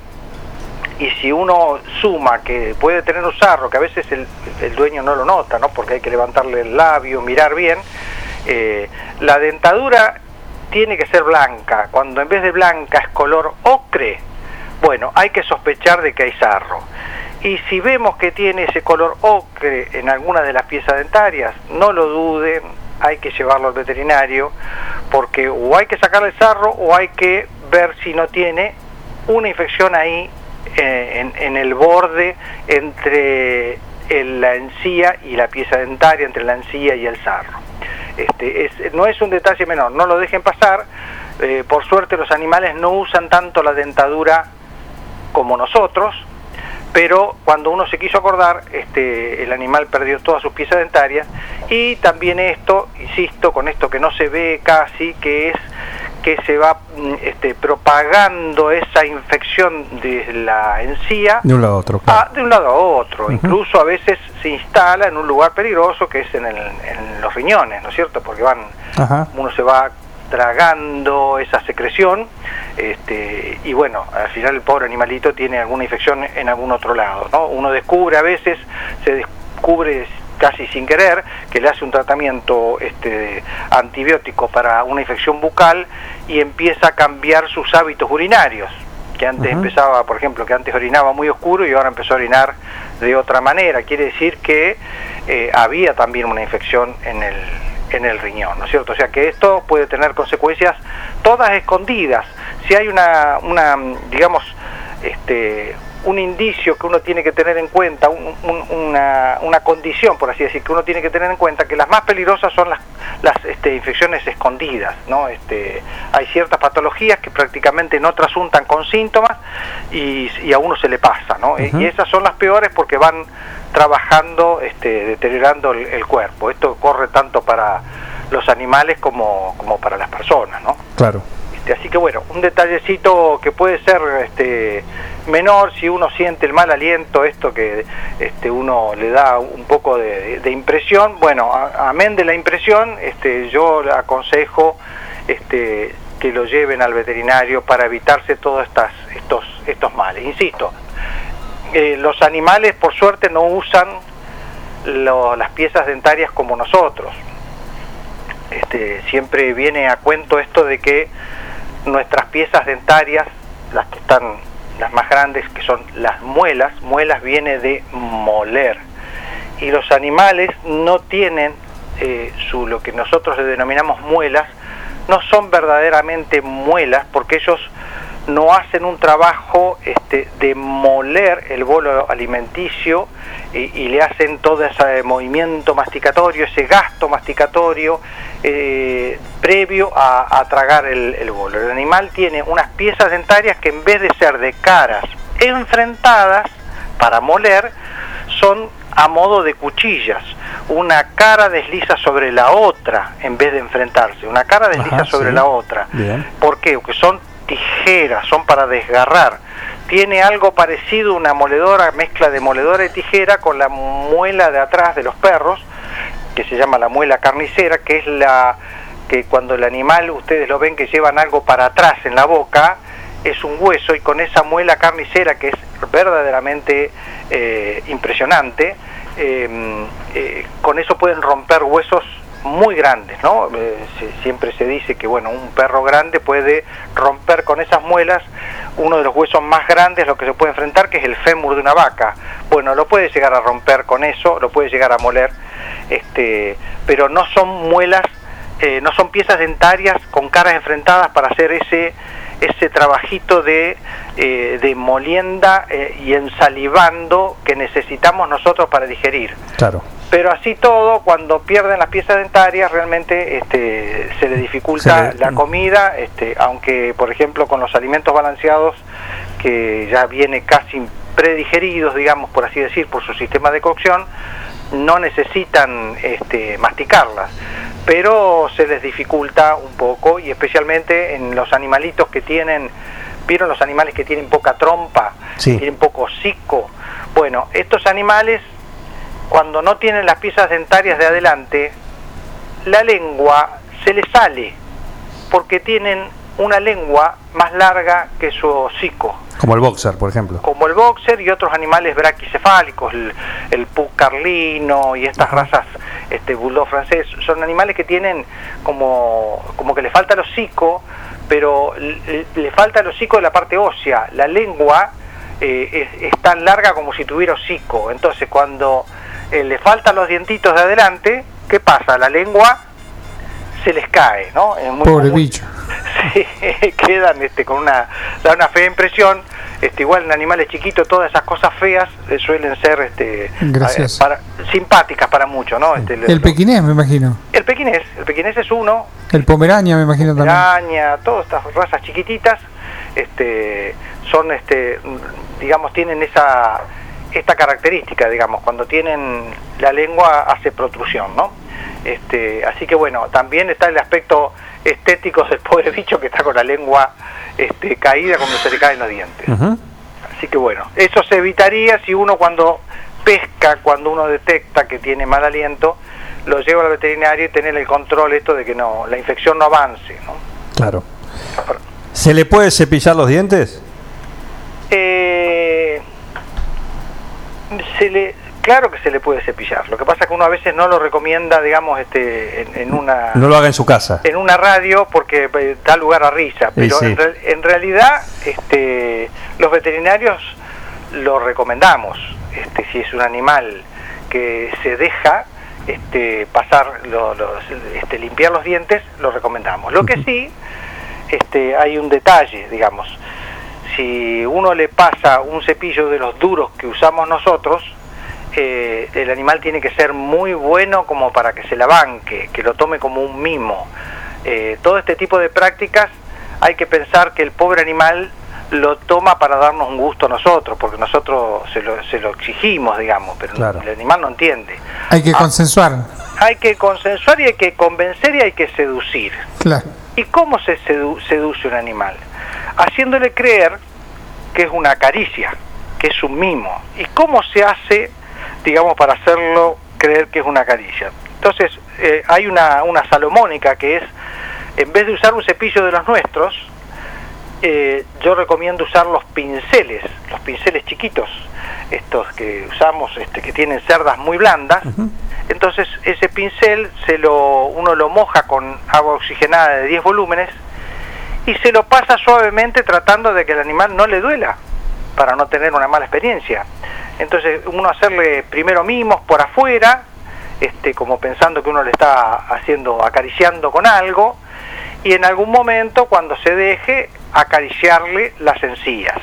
y si uno suma que puede tener un sarro, que a veces el, el dueño no lo nota, ¿no? porque hay que levantarle el labio, mirar bien, eh, la dentadura tiene que ser blanca. Cuando en vez de blanca es color ocre, bueno, hay que sospechar de que hay sarro. Y si vemos que tiene ese color ocre en alguna de las piezas dentarias, no lo duden, hay que llevarlo al veterinario, porque o hay que sacarle el sarro o hay que ver si no tiene una infección ahí eh, en, el borde entre la encía y la pieza dentaria, entre la encía y el sarro. Este, es- no es un detalle menor, no lo dejen pasar. Eh, por suerte los animales no usan tanto la dentadura como nosotros, pero cuando uno se quiso acordar, este, el animal perdió todas sus piezas dentarias y también esto, insisto, con esto que no se ve casi, que es que se va mm, este, propagando esa infección de la encía De un lado a otro, claro. De un lado a otro. Incluso a veces se instala en un lugar peligroso que es en, el- en los riñones, ¿no es cierto? Porque van, Ajá. uno se va tragando esa secreción este, y bueno, al final el pobre animalito tiene alguna infección en algún otro lado, ¿no? Uno descubre a veces, se descubre casi sin querer, que le hace un tratamiento este, antibiótico para una infección bucal y empieza a cambiar sus hábitos urinarios que antes empezaba, por ejemplo, que antes orinaba muy oscuro y ahora empezó a orinar de otra manera. Quiere decir que eh, había también una infección en el, en el riñón, ¿no es cierto? O sea que esto puede tener consecuencias todas escondidas. Si hay una, una digamos, este, un indicio que uno tiene que tener en cuenta, un- un- una, una condición, por así decir, que uno tiene que tener en cuenta, que las más peligrosas son las, las este, infecciones escondidas, ¿no? Este, hay ciertas patologías que prácticamente no trasuntan con síntomas y, y a uno se le pasa, ¿no? Ujú. Y esas son las peores porque van trabajando, este, deteriorando el, el cuerpo. Esto corre tanto para los animales como, como para las personas, ¿no? Claro. Este, así que bueno, un detallecito que puede ser este, menor si uno siente el mal aliento, esto que este, uno le da un poco de, impresión. Bueno, amén de la impresión, este, yo aconsejo este, que lo lleven al veterinario para evitarse todos estos, estos males. Insisto, eh, los animales por suerte no usan las piezas dentarias como nosotros. Este, siempre viene a cuento esto de que nuestras piezas dentarias, las que están las más grandes, que son las muelas, muelas viene de moler. Y los animales no tienen eh, su, lo que nosotros denominamos muelas, no son verdaderamente muelas porque ellos no hacen un trabajo este, de moler el bolo alimenticio y, y le hacen todo ese movimiento masticatorio, ese gasto masticatorio eh, previo a, a tragar el, el bolo. El animal tiene unas piezas dentarias que en vez de ser de caras enfrentadas para moler, son a modo de cuchillas. Una cara desliza sobre la otra en vez de enfrentarse. Una cara desliza Ajá, sobre sí. la otra. Bien. ¿Por qué? Porque son tijeras, son para desgarrar. Tiene algo parecido una moledora, mezcla de moledora y tijera con la muela de atrás de los perros, que se llama la muela carnicera, que es la que cuando el animal, ustedes lo ven que llevan algo para atrás en la boca, es un hueso y con esa muela carnicera que es verdaderamente eh, impresionante, eh, eh, con eso pueden romper huesos muy grandes, ¿no? Eh, siempre se dice que bueno, un perro grande puede romper con esas muelas uno de los huesos más grandes, lo que se puede enfrentar, que es el fémur de una vaca. Bueno, lo puede llegar a romper con eso, lo puede llegar a moler, este, pero no son muelas, eh, no son piezas dentarias con caras enfrentadas para hacer ese ese trabajito de, eh, de molienda eh, y ensalivando que necesitamos nosotros para digerir Claro. pero así todo cuando pierden las piezas dentarias realmente este, se le dificulta Se le- la comida este, aunque por ejemplo con los alimentos balanceados que ya viene casi predigeridos digamos por así decir por su sistema de cocción no necesitan este, masticarlas pero se les dificulta un poco y especialmente en los animalitos que tienen vieron los animales que tienen poca trompa Sí. tienen poco hocico bueno estos animales cuando no tienen las piezas dentarias de adelante, la lengua se les sale, porque tienen una lengua más larga que su hocico, Como el boxer, por ejemplo. como el boxer y otros animales braquicefálicos, el, el pug carlino y estas razas este bulldog francés, son animales que tienen como, como que le falta el hocico, pero le, le falta el hocico de la parte ósea, la lengua eh, es, es tan larga como si tuviera hocico, entonces cuando eh, le faltan los dientitos de adelante, ¿qué pasa? La lengua se les cae, ¿no? Es muy Pobre común. bicho. Sí, quedan este, con una, da una fea impresión. Este, igual en animales chiquitos todas esas cosas feas eh, suelen ser este, Gracias. eh, para- simpáticas para muchos, ¿no? Este, El pequinés, me imagino. el pequinés, el pequinés es uno, El pomeraña, me imagino también. araña, todas estas razas chiquititas, este, son, este, digamos, tienen esa, esta característica, digamos, cuando tienen la lengua hace protrusión, ¿no? Este, así que bueno, también está el aspecto estético del pobre bicho que está con la lengua este, caída cuando se le caen los dientes. Así que bueno, eso se evitaría si uno cuando pesca, cuando uno detecta que tiene mal aliento, lo lleva al veterinario y tener el control esto de que no la infección no avance. ¿no? Claro. ¿Se le puede cepillar los dientes? Eh, se le claro que se le puede cepillar. Lo que pasa es que uno a veces no lo recomienda, digamos, este, en, en una No lo haga en su casa. en una radio porque eh, da lugar a risa, pero sí. en, real- en realidad este, los veterinarios lo recomendamos. Este, si es un animal que se deja este, pasar, lo- este, limpiar los dientes, lo recomendamos. Lo que sí, este, hay un detalle, digamos. Si uno le pasa un cepillo de los duros que usamos nosotros, eh, el animal tiene que ser muy bueno como para que se la banque, que lo tome como un mimo. Eh, todo este tipo de prácticas hay que pensar que el pobre animal lo toma para darnos un gusto a nosotros, porque nosotros se lo, se lo exigimos, digamos, pero Claro. el animal no entiende. Hay que consensuar. Hay que consensuar y hay que convencer y hay que seducir. Claro. ¿Y cómo se sedu- seduce un animal? Haciéndole creer que es una caricia, que es un mimo. ¿Y cómo se hace, digamos, para hacerlo creer que es una caricia? Entonces, eh, hay una, una salomónica que es, en vez de usar un cepillo de los nuestros, eh, yo recomiendo usar los pinceles, los pinceles chiquitos, estos que usamos, este, que tienen cerdas muy blandas. Entonces ese pincel se lo, uno lo moja con agua oxigenada de 10 volúmenes y se lo pasa suavemente tratando de que el animal no le duela para no tener una mala experiencia. Entonces uno hacerle primero mimos por afuera, este, como pensando que uno le está haciendo, acariciando con algo, y en algún momento cuando se deje acariciarle las encías.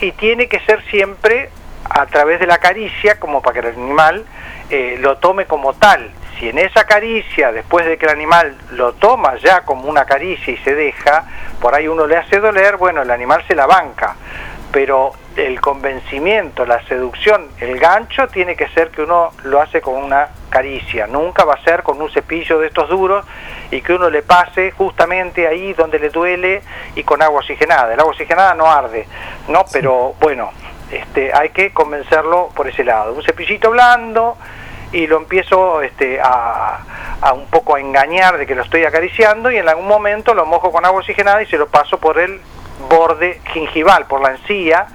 Y tiene que ser siempre a través de la caricia como para que el animal eh, lo tome como tal. Si en esa caricia, después de que el animal lo toma ya como una caricia y se deja, por ahí uno le hace doler, bueno, el animal se la banca. Pero el convencimiento, la seducción, el gancho tiene que ser que uno lo hace con una caricia, nunca va a ser con un cepillo de estos duros y que uno le pase justamente ahí donde le duele y con agua oxigenada. El agua oxigenada no arde, ¿no? Pero bueno, este, hay que convencerlo por ese lado. Un cepillito blando y lo empiezo este, a, a un poco a engañar de que lo estoy acariciando y en algún momento lo mojo con agua oxigenada y se lo paso por el borde gingival, por la encía,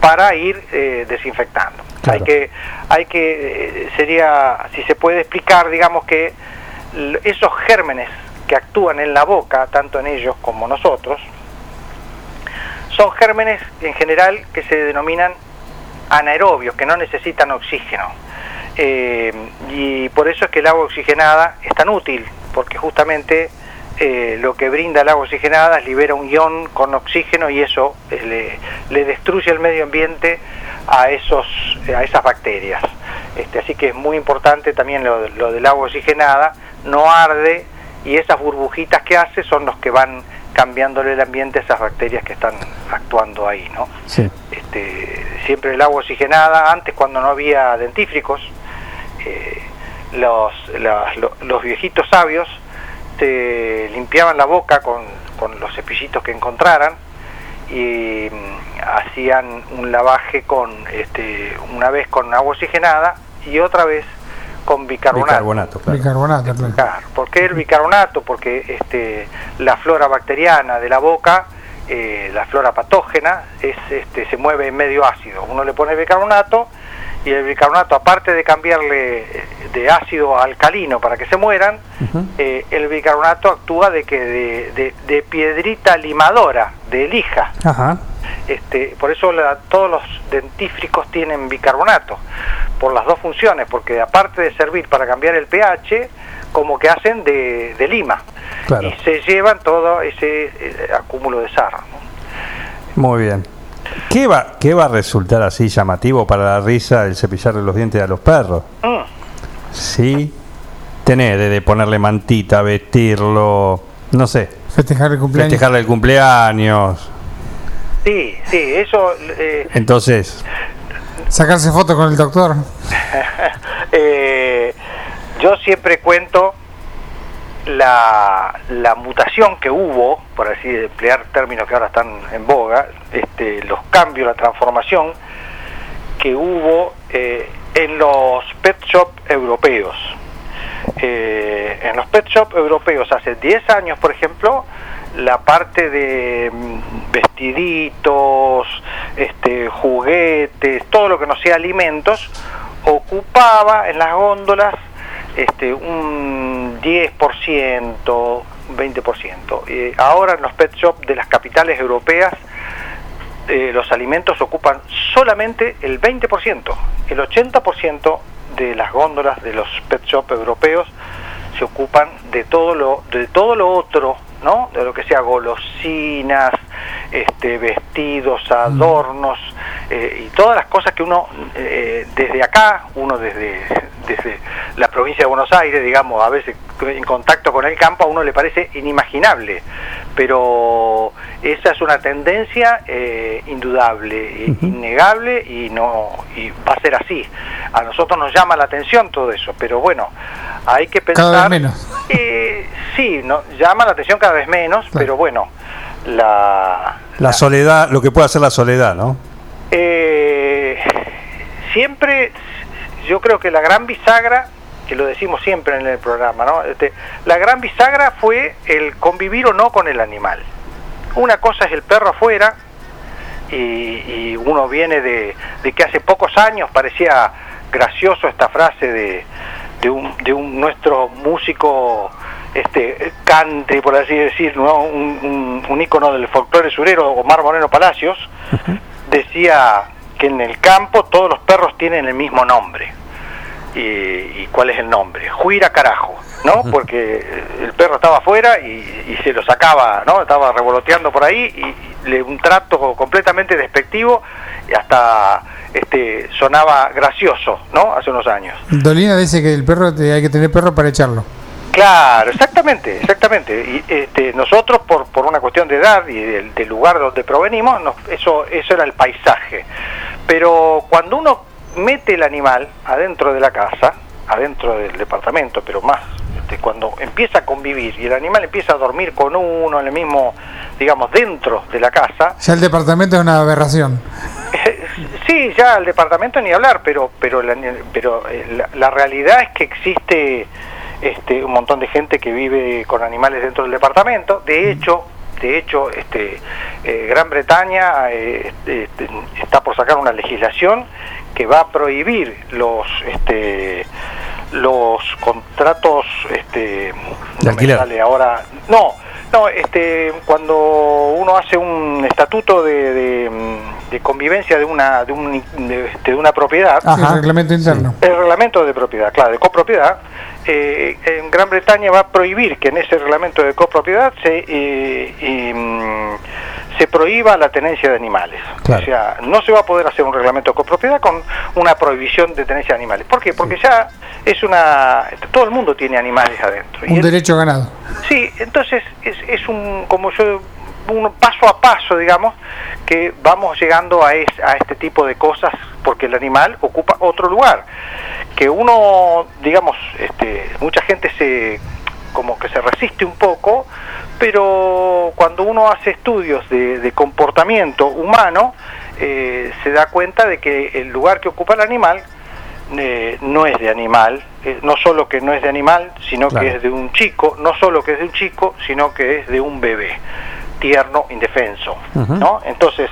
para ir eh, desinfectando. Hay que, hay que, eh, sería, si se puede explicar, digamos que esos gérmenes que actúan en la boca, tanto en ellos como nosotros, son gérmenes en general que se denominan anaerobios, que no necesitan oxígeno. Eh, y por eso es que el agua oxigenada es tan útil, porque justamente eh, lo que brinda el agua oxigenada es libera un ion con oxígeno y eso eh, le, le destruye el medio ambiente a, esos, a esas bacterias. Este, así que es muy importante también lo, lo del agua oxigenada, no arde y esas burbujitas que hace son los que van cambiándole el ambiente a esas bacterias que están actuando ahí, ¿no? Sí. Este, siempre el agua oxigenada, antes cuando no había dentífricos, eh, los, la- lo- los viejitos sabios te limpiaban la boca con, con los cepillitos que encontraran y mm, hacían un lavaje con este, una vez con agua oxigenada y otra vez con bicarbonato. Bicarbonato, claro. Bicarbonato, claro. Claro. ¿Por qué el bicarbonato? Porque este, la flora bacteriana de la boca, eh, la flora patógena, es, este, se mueve en medio ácido. Uno le pone bicarbonato y el bicarbonato, aparte de cambiarle eh, de ácido a alcalino para que se mueran, eh, el bicarbonato actúa de que de, de- de piedrita limadora, de lija. Ajá. Este, por eso la- todos los dentífricos tienen bicarbonato, por las dos funciones, porque aparte de servir para cambiar el pH, como que hacen de, de lima Claro. y se llevan todo ese eh, acúmulo de sarro. Muy bien. ¿Qué va, ¿Qué va a resultar así llamativo para la risa el cepillarle los dientes a los perros? Mm. Sí. Tener de ponerle mantita, vestirlo, no sé. Festejar el cumpleaños. Festejarle el cumpleaños. Sí, sí, eso eh, Entonces, Sacarse foto con el doctor. eh, yo siempre cuento la, la mutación que hubo, por así emplear términos que ahora están en boga, este, los cambios, la transformación que hubo eh, en los pet shop europeos. Eh, en los pet shop europeos hace 10 años, por ejemplo, la parte de mm, vestiditos, este, juguetes, todo lo que no sea alimentos, ocupaba en las góndolas este, un 10%, 20%. Eh, ahora en los pet shop de las capitales europeas eh, los alimentos ocupan solamente el 20%. El 80% de las góndolas de los pet shop europeos se ocupan de todo lo de todo lo otro, ¿no? De lo que sea golosinas, este vestidos, adornos eh, y todas las cosas que uno eh, desde acá, uno desde desde la provincia de Buenos Aires, digamos, a veces en contacto con el campo a uno le parece inimaginable, pero esa es una tendencia eh, indudable, eh, innegable y no y va a ser así. A nosotros nos llama la atención todo eso, pero bueno, hay que pensar. Cada vez menos. Sí, no, llama la atención cada vez menos, pero bueno, la La soledad, lo que puede hacer la soledad, ¿no? eh, siempre, yo creo que la gran bisagra, que lo decimos siempre en el programa, ¿no? Este, la gran bisagra fue el convivir o no con el animal. Una cosa es el perro afuera, y, y uno viene de, de que hace pocos años parecía gracioso esta frase de, de, un, de un nuestro músico este cante por así decir ¿no? un, un, un ícono del folclore surero Omar Moreno Palacios decía que en el campo todos los perros tienen el mismo nombre. Y, y cuál es el nombre Juira carajo no porque el perro estaba afuera y, y se lo sacaba no estaba revoloteando por ahí y le un trato completamente despectivo y hasta este sonaba gracioso no hace unos años. Dolina dice que el perro te- hay que tener perro para echarlo. Claro, exactamente, exactamente. Y este, nosotros por, por una cuestión de edad y del, del lugar donde provenimos, nos- eso, eso era el paisaje. Pero cuando uno mete el animal adentro de la casa, adentro del departamento, pero más este, cuando empieza a convivir y el animal empieza a dormir con uno en el mismo, digamos, dentro de la casa, Ya el departamento es una aberración. Sí, ya el departamento ni hablar, pero pero la, pero eh, la, la realidad es que existe este un montón de gente que vive con animales dentro del departamento. De hecho, de hecho, este eh, Gran Bretaña eh, este, está por sacar una legislación que va a prohibir los este los contratos este no me alquiler. sale ahora no no este cuando uno hace un estatuto de, de, mm, de convivencia de una de, un, de, de una propiedad el reglamento interno. el reglamento de propiedad, claro, de copropiedad, eh, en Gran Bretaña va a prohibir que en ese reglamento de copropiedad se, eh, mm, se prohíba la tenencia de animales. Claro. O sea, no se va a poder hacer un reglamento de copropiedad con una prohibición de tenencia de animales. ¿Por qué? Porque ya es una... Todo el mundo tiene animales adentro. Un derecho ganado. Sí, entonces es, es un, como yo, un paso a paso, digamos, que vamos llegando a, es- a este tipo de cosas porque el animal ocupa otro lugar. Que uno, digamos, este, mucha gente se, como que se resiste un poco, pero cuando uno hace estudios de, de comportamiento humano, eh, se da cuenta de que el lugar que ocupa el animal eh, no es de animal, eh, no solo que no es de animal, sino Claro. que es de un chico, no solo que es de un chico, sino que es de un bebé, tierno, indefenso. ¿no? Entonces,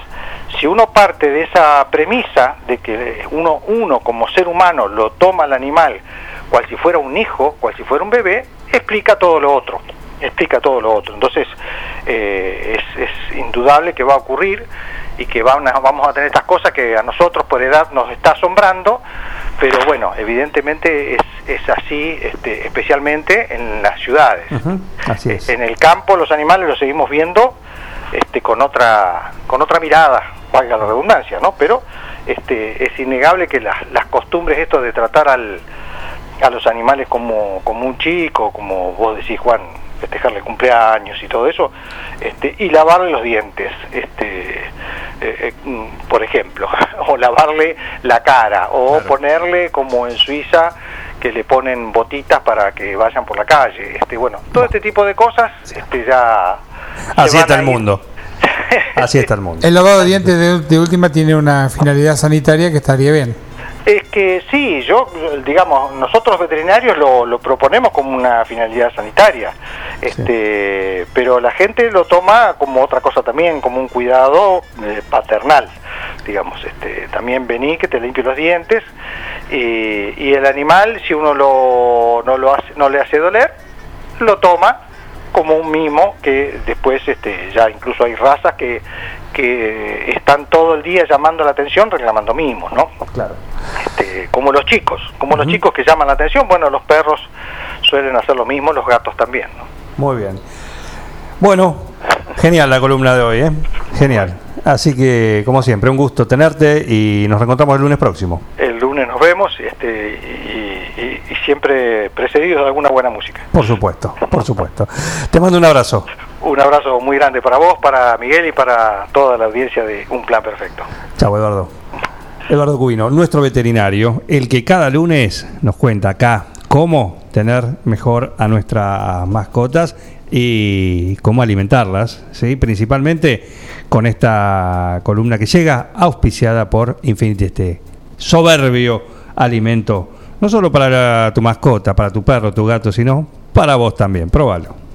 si uno parte de esa premisa de que uno, uno como ser humano lo toma al animal cual si fuera un hijo, cual si fuera un bebé, explica todo lo otro, explica todo lo otro. Entonces, eh, es, es indudable que va a ocurrir y que van a- vamos a tener estas cosas que a nosotros por edad nos está asombrando, pero bueno, evidentemente es, es así, este, especialmente en las ciudades. Ujú, Así es. En el campo los animales los seguimos viendo este, con otra con otra mirada, valga la redundancia, ¿no? Pero este, es innegable que las, las costumbres esto de tratar al, a los animales como, como un chico, como vos decís Juan, festejarle cumpleaños y todo eso, este, y lavarle los dientes, este, eh, eh, mm, por ejemplo, o lavarle la cara, o ponerle como en Suiza que le ponen botitas para que vayan por la calle, este, bueno, todo este tipo de cosas, este, ya Así está el mundo. Así está el mundo. El lavado de dientes de, de última tiene una finalidad sanitaria que estaría bien. Es que sí, yo, digamos, nosotros veterinarios lo, lo proponemos como una finalidad sanitaria, este, pero la gente lo toma como otra cosa también, como un cuidado eh, paternal. digamos, este, también vení que te limpio los dientes, y, y el animal, si uno lo, no, lo hace, no le hace doler, lo toma como un mimo que después este, ya incluso hay razas que, que están todo el día llamando la atención reclamando mimos, ¿no? Claro. Este, como los chicos, como los chicos que llaman la atención, bueno, los perros suelen hacer lo mismo, los gatos también, ¿no? Muy bien. Bueno, genial la columna de hoy, ¿eh? Genial. Así que, como siempre, un gusto tenerte y nos reencontramos el lunes próximo. El lunes nos vemos este, y siempre precedidos de alguna buena música. Por supuesto, por supuesto. Te mando un abrazo. Un abrazo muy grande para vos, para Miguel y para toda la audiencia de Un Plan Perfecto. Chao, Eduardo. Eduardo Cubino, nuestro veterinario, el que cada lunes nos cuenta acá cómo tener mejor a nuestras mascotas y cómo alimentarlas, ¿sí? principalmente con esta columna que llega auspiciada por Infinity este soberbio alimento, no solo para tu mascota, para tu perro, tu gato, sino para vos también. Próbalo.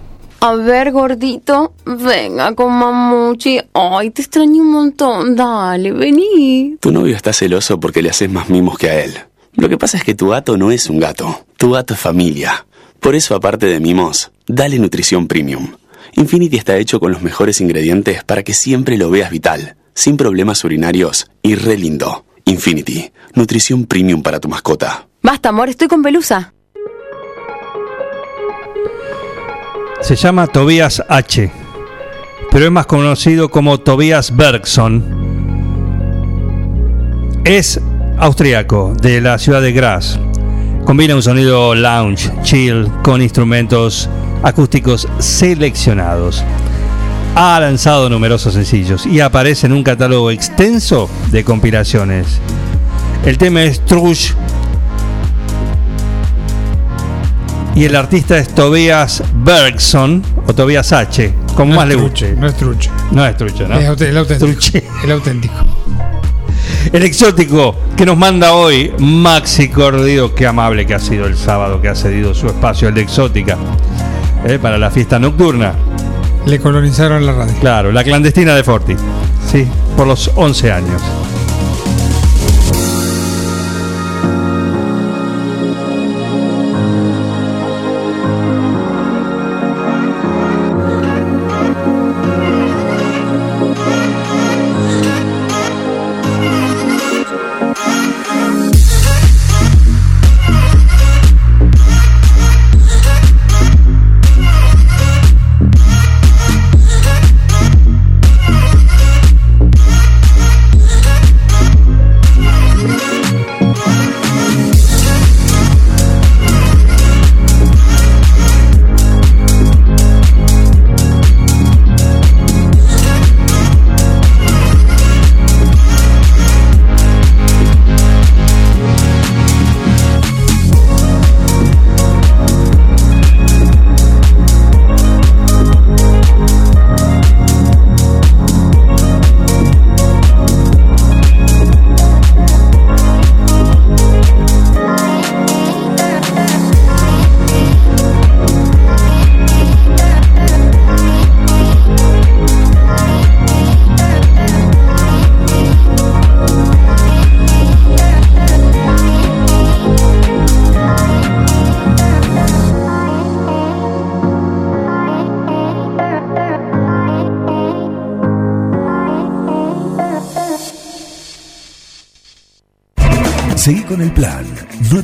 A ver, gordito, venga con mamuchi. Ay, te extraño un montón. Dale, vení. Tu novio está celoso porque le haces más mimos que a él. Lo que pasa es que tu gato no es un gato. Tu gato es familia. Por eso, aparte de mimos, dale nutrición premium. Infinity está hecho con los mejores ingredientes para que siempre lo veas vital, sin problemas urinarios y re lindo. Infinity, nutrición premium para tu mascota. Basta, amor, estoy con pelusa. Se llama Tobias H, pero es más conocido como Tobias Bergson. Es austriaco de la ciudad de Graz. Combina un sonido lounge, chill, con instrumentos acústicos seleccionados. Ha lanzado numerosos sencillos y aparece en un catálogo extenso de compilaciones. El tema es Trush y el artista es Tobias Bergson o Tobias H, como No más le truche, guste. no es truche. No es trucho, ¿no? Es el auténtico. Truche. El auténtico. El exótico que nos manda hoy Maxi Cordido, qué amable que ha sido el sábado que ha cedido su espacio el de exótica eh, para la fiesta nocturna. Le colonizaron la radio. Claro, la clandestina de Forti. Sí, por los 11 años.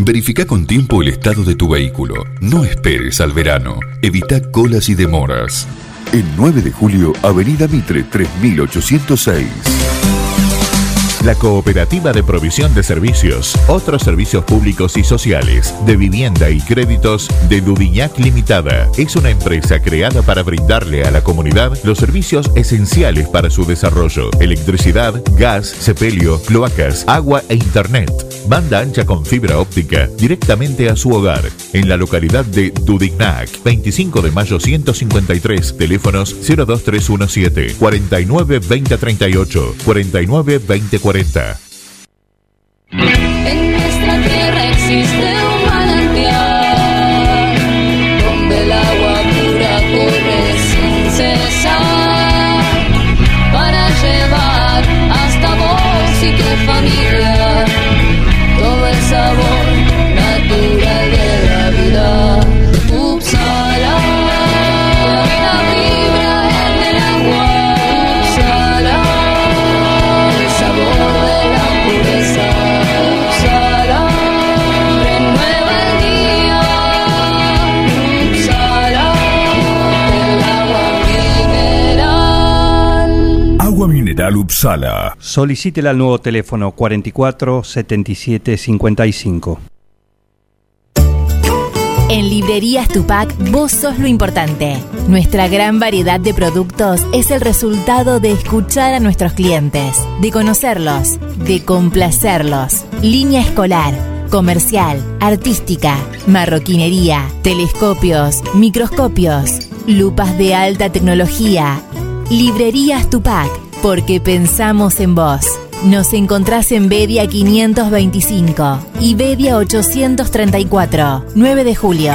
Verifica con tiempo el estado de tu vehículo. No esperes al verano. Evita colas y demoras. El 9 de julio, Avenida Mitre 3806. La Cooperativa de Provisión de Servicios, otros servicios públicos y sociales, de vivienda y créditos de Dudignac Limitada, es una empresa creada para brindarle a la comunidad los servicios esenciales para su desarrollo: electricidad, gas, sepelio, cloacas, agua e internet. Banda ancha con fibra óptica directamente a su hogar, en la localidad de Dudignac, 25 de mayo 153, teléfonos 02317 49 2038, 49 2040. Upsala. Solicítela al nuevo teléfono 44 77 55. En Librerías Tupac, vos sos lo importante. Nuestra gran variedad de productos es el resultado de escuchar a nuestros clientes, de conocerlos, de complacerlos. Línea escolar, comercial, artística, marroquinería, telescopios, microscopios, lupas de alta tecnología. Librerías Tupac, porque pensamos en vos. Nos encontrás en Bedia 525 y Bedia 834, 9 de julio.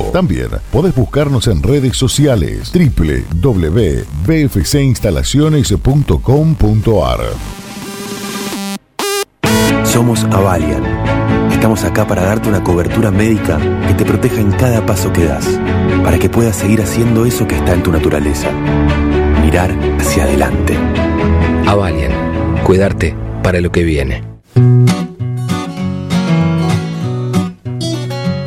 También podés buscarnos en redes sociales www.bfcinstalaciones.com.ar. Somos Avalian. Estamos acá para darte una cobertura médica que te proteja en cada paso que das, para que puedas seguir haciendo eso que está en tu naturaleza. Mirar hacia adelante. Avalian, cuidarte para lo que viene.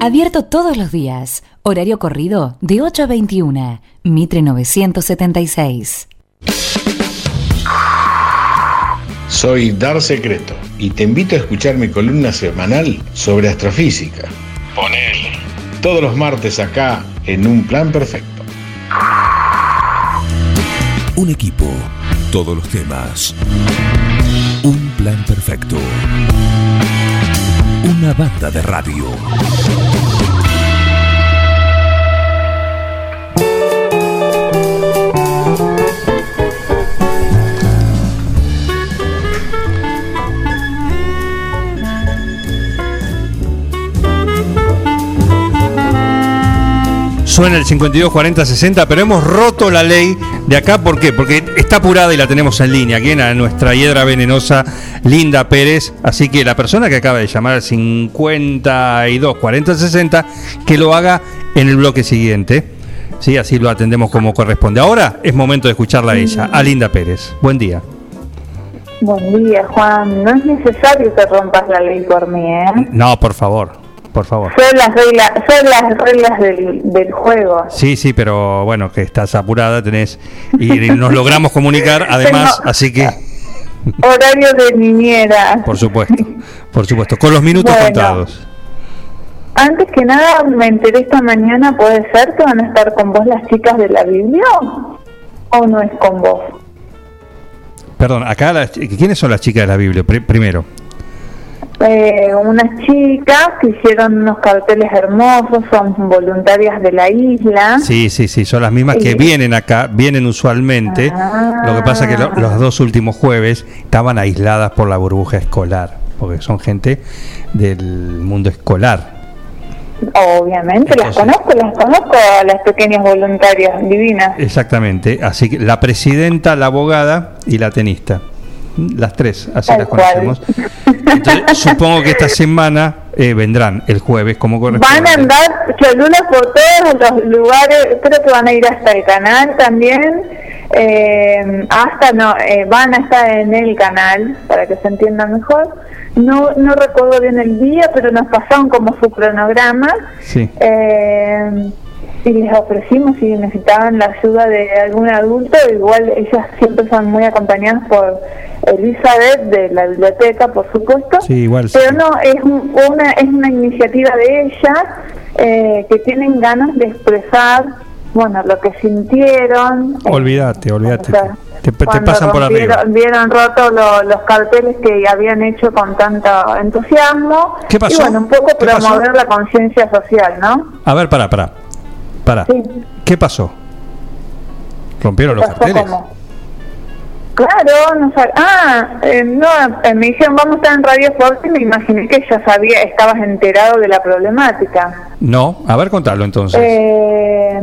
Abierto todos los días. Horario corrido de 8 a 21. Mitre 976. Soy Dar Secreto y te invito a escuchar mi columna semanal sobre astrofísica. Ponele. Todos los martes acá en Un Plan Perfecto. Un equipo, todos los temas. Un plan perfecto. Una banda de radio. Suena el 52 40 60, pero hemos roto la ley de acá. ¿Por qué? Porque está apurada y la tenemos en línea. Aquí en nuestra hiedra venenosa, Linda Pérez. Así que la persona que acaba de llamar al 52 40 60, que lo haga en el bloque siguiente. Sí, así lo atendemos como corresponde. Ahora es momento de escucharla a ella, a Linda Pérez. Buen día. Buen día, Juan. No es necesario que rompas la ley por mí, ¿eh? No, por favor, por favor. Son las reglas, son las reglas del, del juego. Sí, sí, pero bueno, que estás apurada, tenés y nos logramos comunicar además, Tengo- así que Horario de niñera. Por supuesto, por supuesto, con los minutos Bueno. contados. Antes que nada, me enteré esta mañana, ¿puede ser que van a estar con vos las chicas de la Biblia? ¿O no es con vos? Perdón, acá, las- ¿quiénes son las chicas de la Biblia? Pri- primero. Eh, unas chicas que hicieron unos carteles hermosos, son voluntarias de la isla. Sí, sí, sí, son las mismas que vienen acá, vienen usualmente. Lo que pasa es que lo- los dos últimos jueves estaban aisladas por la burbuja escolar, porque son gente del mundo escolar. Obviamente, las conozco, las conozco a las pequeñas voluntarias divinas. Exactamente, así que la presidenta, la abogada y la tenista. Las tres, así Tal las conocemos. Entonces, supongo que esta semana eh, vendrán el jueves, como corresponde. Van a andar cholulas por todos los lugares, creo que van a ir hasta el canal también, eh, hasta no, eh, van a estar en el canal, para que se entienda mejor. No, no recuerdo bien el día, pero nos pasaron como su cronograma. Sí. Eh, y les ofrecimos si necesitaban la ayuda de algún adulto, igual ellas siempre son muy acompañadas por Elizabeth de la biblioteca, por supuesto. Sí, igual. sí. Pero no, es un- una, es una iniciativa de ellas eh, que tienen ganas de expresar, bueno, lo que sintieron. Olvídate, olvídate. o sea, te, te pasan por arriba. Vieron roto lo- los carteles que habían hecho con tanto entusiasmo. ¿Qué pasó? Y bueno, un poco ¿Qué pasó? promover la conciencia social, ¿no? A ver, pará, Pará. ¿Qué pasó? ¿Rompieron los pasó carteles? como? Claro, no sab- Ah, eh, no, eh, me dijeron vamos a estar en Radio Fuerte y me imaginé que ya sabía, estabas enterado de la problemática. No, a ver, contalo entonces. Eh,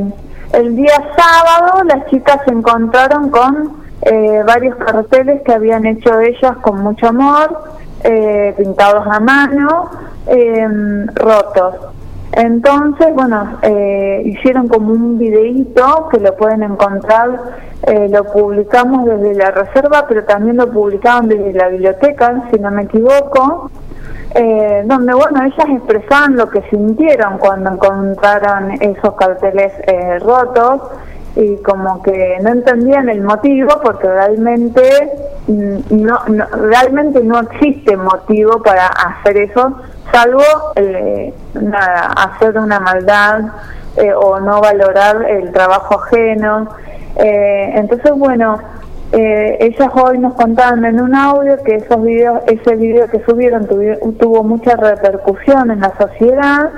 el día sábado las chicas se encontraron con eh, varios carteles que habían hecho ellas con mucho amor, eh, pintados a mano, rotos. Entonces, bueno, eh, hicieron como un videíto que lo pueden encontrar, eh, lo publicamos desde la reserva, pero también lo publicaban desde la biblioteca, si no me equivoco eh, donde bueno ellas expresaban lo que sintieron cuando encontraron esos carteles eh, rotos y como que no entendían el motivo porque realmente mm, no, realmente no existe motivo para hacer eso salvo eh, nada hacer una maldad eh, o no valorar el trabajo ajeno. Eh, entonces bueno eh, ellas hoy nos contaban en un audio que esos videos, ese video que subieron tuvi- tuvo mucha repercusión en la sociedad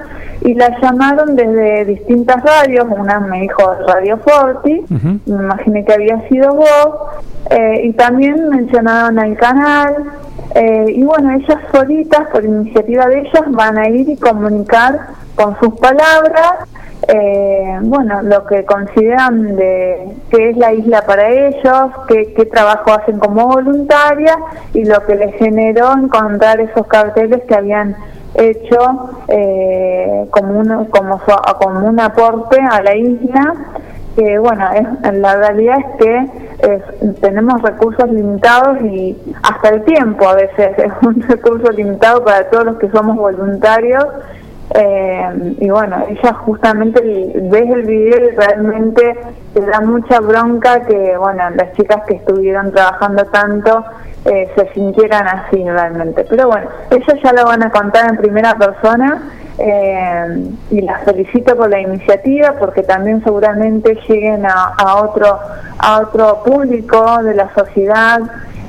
y la llamaron desde distintas radios, una me dijo Radio Forti, me imaginé que había sido vos, eh, y también mencionaron el canal, eh, y bueno, ellas solitas, por iniciativa de ellas, van a ir y comunicar con sus palabras eh, bueno, lo que consideran de qué es la isla para ellos, qué, qué trabajo hacen como voluntarias y lo que les generó encontrar esos carteles que habían hecho eh, como, un, como, un aporte a la isla. Que bueno, es, la realidad es que tenemos recursos limitados y hasta el tiempo a veces es un recurso limitado para todos los que somos voluntarios eh, y bueno, ella justamente ves el video y realmente te da mucha bronca que, bueno, las chicas que estuvieron trabajando tanto eh, se sintieran así realmente. Pero bueno, ellos ya lo van a contar en primera persona eh, y las felicito por la iniciativa porque también seguramente lleguen a, a otro a otro público de la sociedad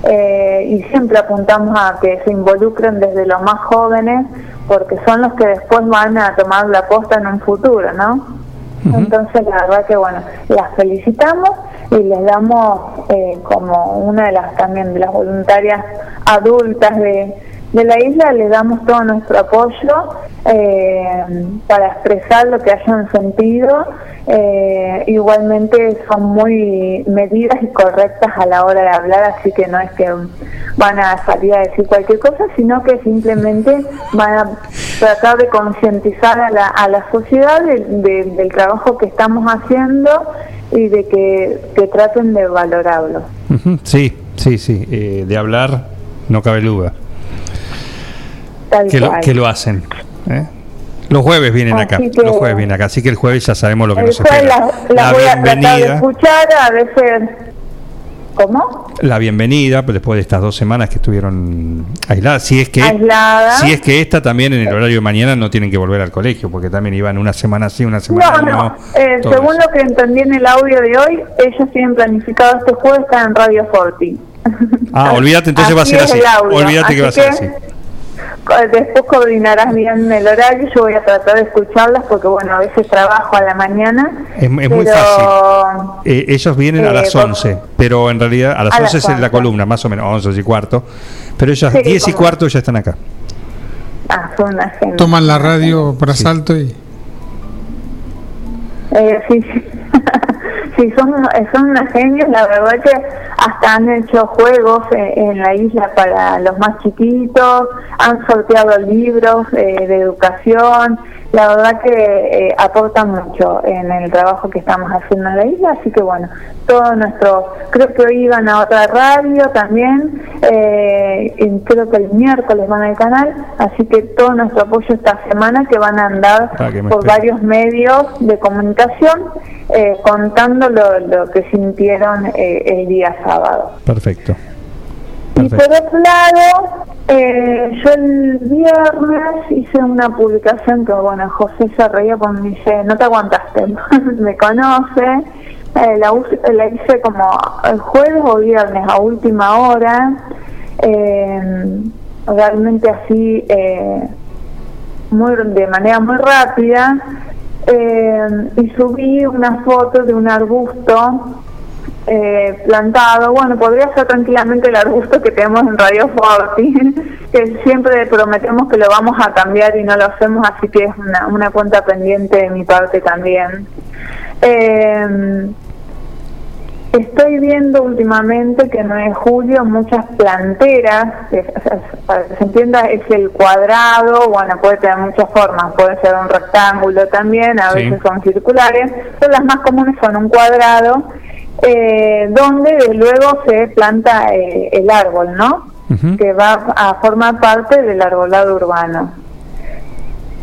eh, y siempre apuntamos a que se involucren desde los más jóvenes porque son los que después van a tomar la posta en un futuro, ¿no? Entonces la verdad que bueno, las felicitamos y les damos eh, como una de las también de las voluntarias adultas de, de la isla, les damos todo nuestro apoyo eh, para expresar lo que hayan sentido. Eh, igualmente son muy medidas y correctas a la hora de hablar, así que no es que van a salir a decir cualquier cosa, sino que simplemente van a tratar de concientizar a la, a la sociedad de- de- del trabajo que estamos haciendo y de que, que traten de valorarlo. Sí, sí, sí. eh, de hablar no cabe duda. Que lo, cual. que lo hacen. ¿eh? Los jueves vienen Así acá. que- Los jueves vienen acá. Así que el jueves ya sabemos lo que nos espera. La voy a de bienvenida. escuchar, a veces ¿Cómo? La bienvenida, pues, después de estas dos semanas que estuvieron aisladas. Si es que, Aisladas. si es que esta también en el horario de mañana no tienen que volver al colegio, porque también iban una semana sí, una semana No, no. no. Eh, según lo que entendí en el audio de hoy, ellos tienen planificado este jueves estar en Radio Forti. Ah, olvídate, entonces va a ser así. Olvídate que va a ser Así así. Después coordinarás bien el horario. Yo voy a tratar de escucharlas porque, bueno, a veces trabajo a la mañana. Es, es muy fácil. Eh, ellos vienen a Eh, las por- 11, pero en realidad a las A 11 las es en la 11. columna, más o menos 11 y cuarto. Pero ellas Sí, 10 y como- cuarto ya están acá. Ah, son una genia. Toman la radio por asalto y. Eh, sí, sí. Sí, son, son unas genios, la verdad que hasta han hecho juegos eh, en la isla para los más chiquitos, han sorteado libros eh, de educación, la verdad que eh, aportan mucho en el trabajo que estamos haciendo en la isla, así que bueno, todo nuestro, creo que hoy iban a otra radio también, eh, y creo que el miércoles van al canal, así que todo nuestro apoyo esta semana que van a andar me por varios medios de comunicación eh, contando lo, lo que sintieron eh, el día sábado. Perfecto. Y por otro lado, eh, yo el viernes hice una publicación que, bueno, José se reía porque me dice, no te aguantaste, me conoce, eh, la, la hice como el jueves o viernes a última hora, eh, realmente así, eh, muy de manera muy rápida, eh, y subí una foto de un arbusto eh, plantado. Bueno, podría ser tranquilamente el arbusto que tenemos en Radio Forti, que siempre prometemos que lo vamos a cambiar y no lo hacemos, así que es una, una cuenta pendiente de mi parte también. Eh, Estoy viendo últimamente que en 9 de julio muchas planteras, que, o sea, para que se entienda es el cuadrado, bueno, puede tener muchas formas, puede ser un rectángulo también, a Sí. veces son circulares, pero las más comunes son un cuadrado, eh, donde desde luego se planta eh, el árbol, ¿no? Que va a formar parte del arbolado urbano.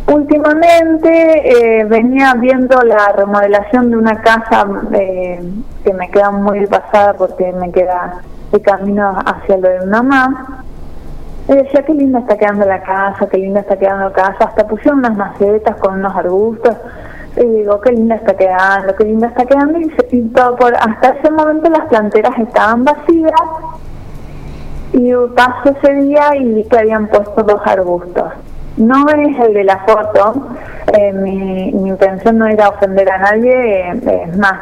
Últimamente eh, venía viendo la remodelación de una casa eh, que me queda muy pasada porque me queda de camino hacia lo de mi mamá. Y decía, qué linda está quedando la casa, qué linda está quedando la casa. Hasta pusieron unas macetas con unos arbustos. Y digo, qué linda está quedando, qué linda está quedando. Y, se- y todo por, hasta ese momento las planteras estaban vacías. Y pasó ese día y vi que habían puesto dos arbustos. No es el de la foto, eh, mi, mi intención no era ofender a nadie, eh, es más,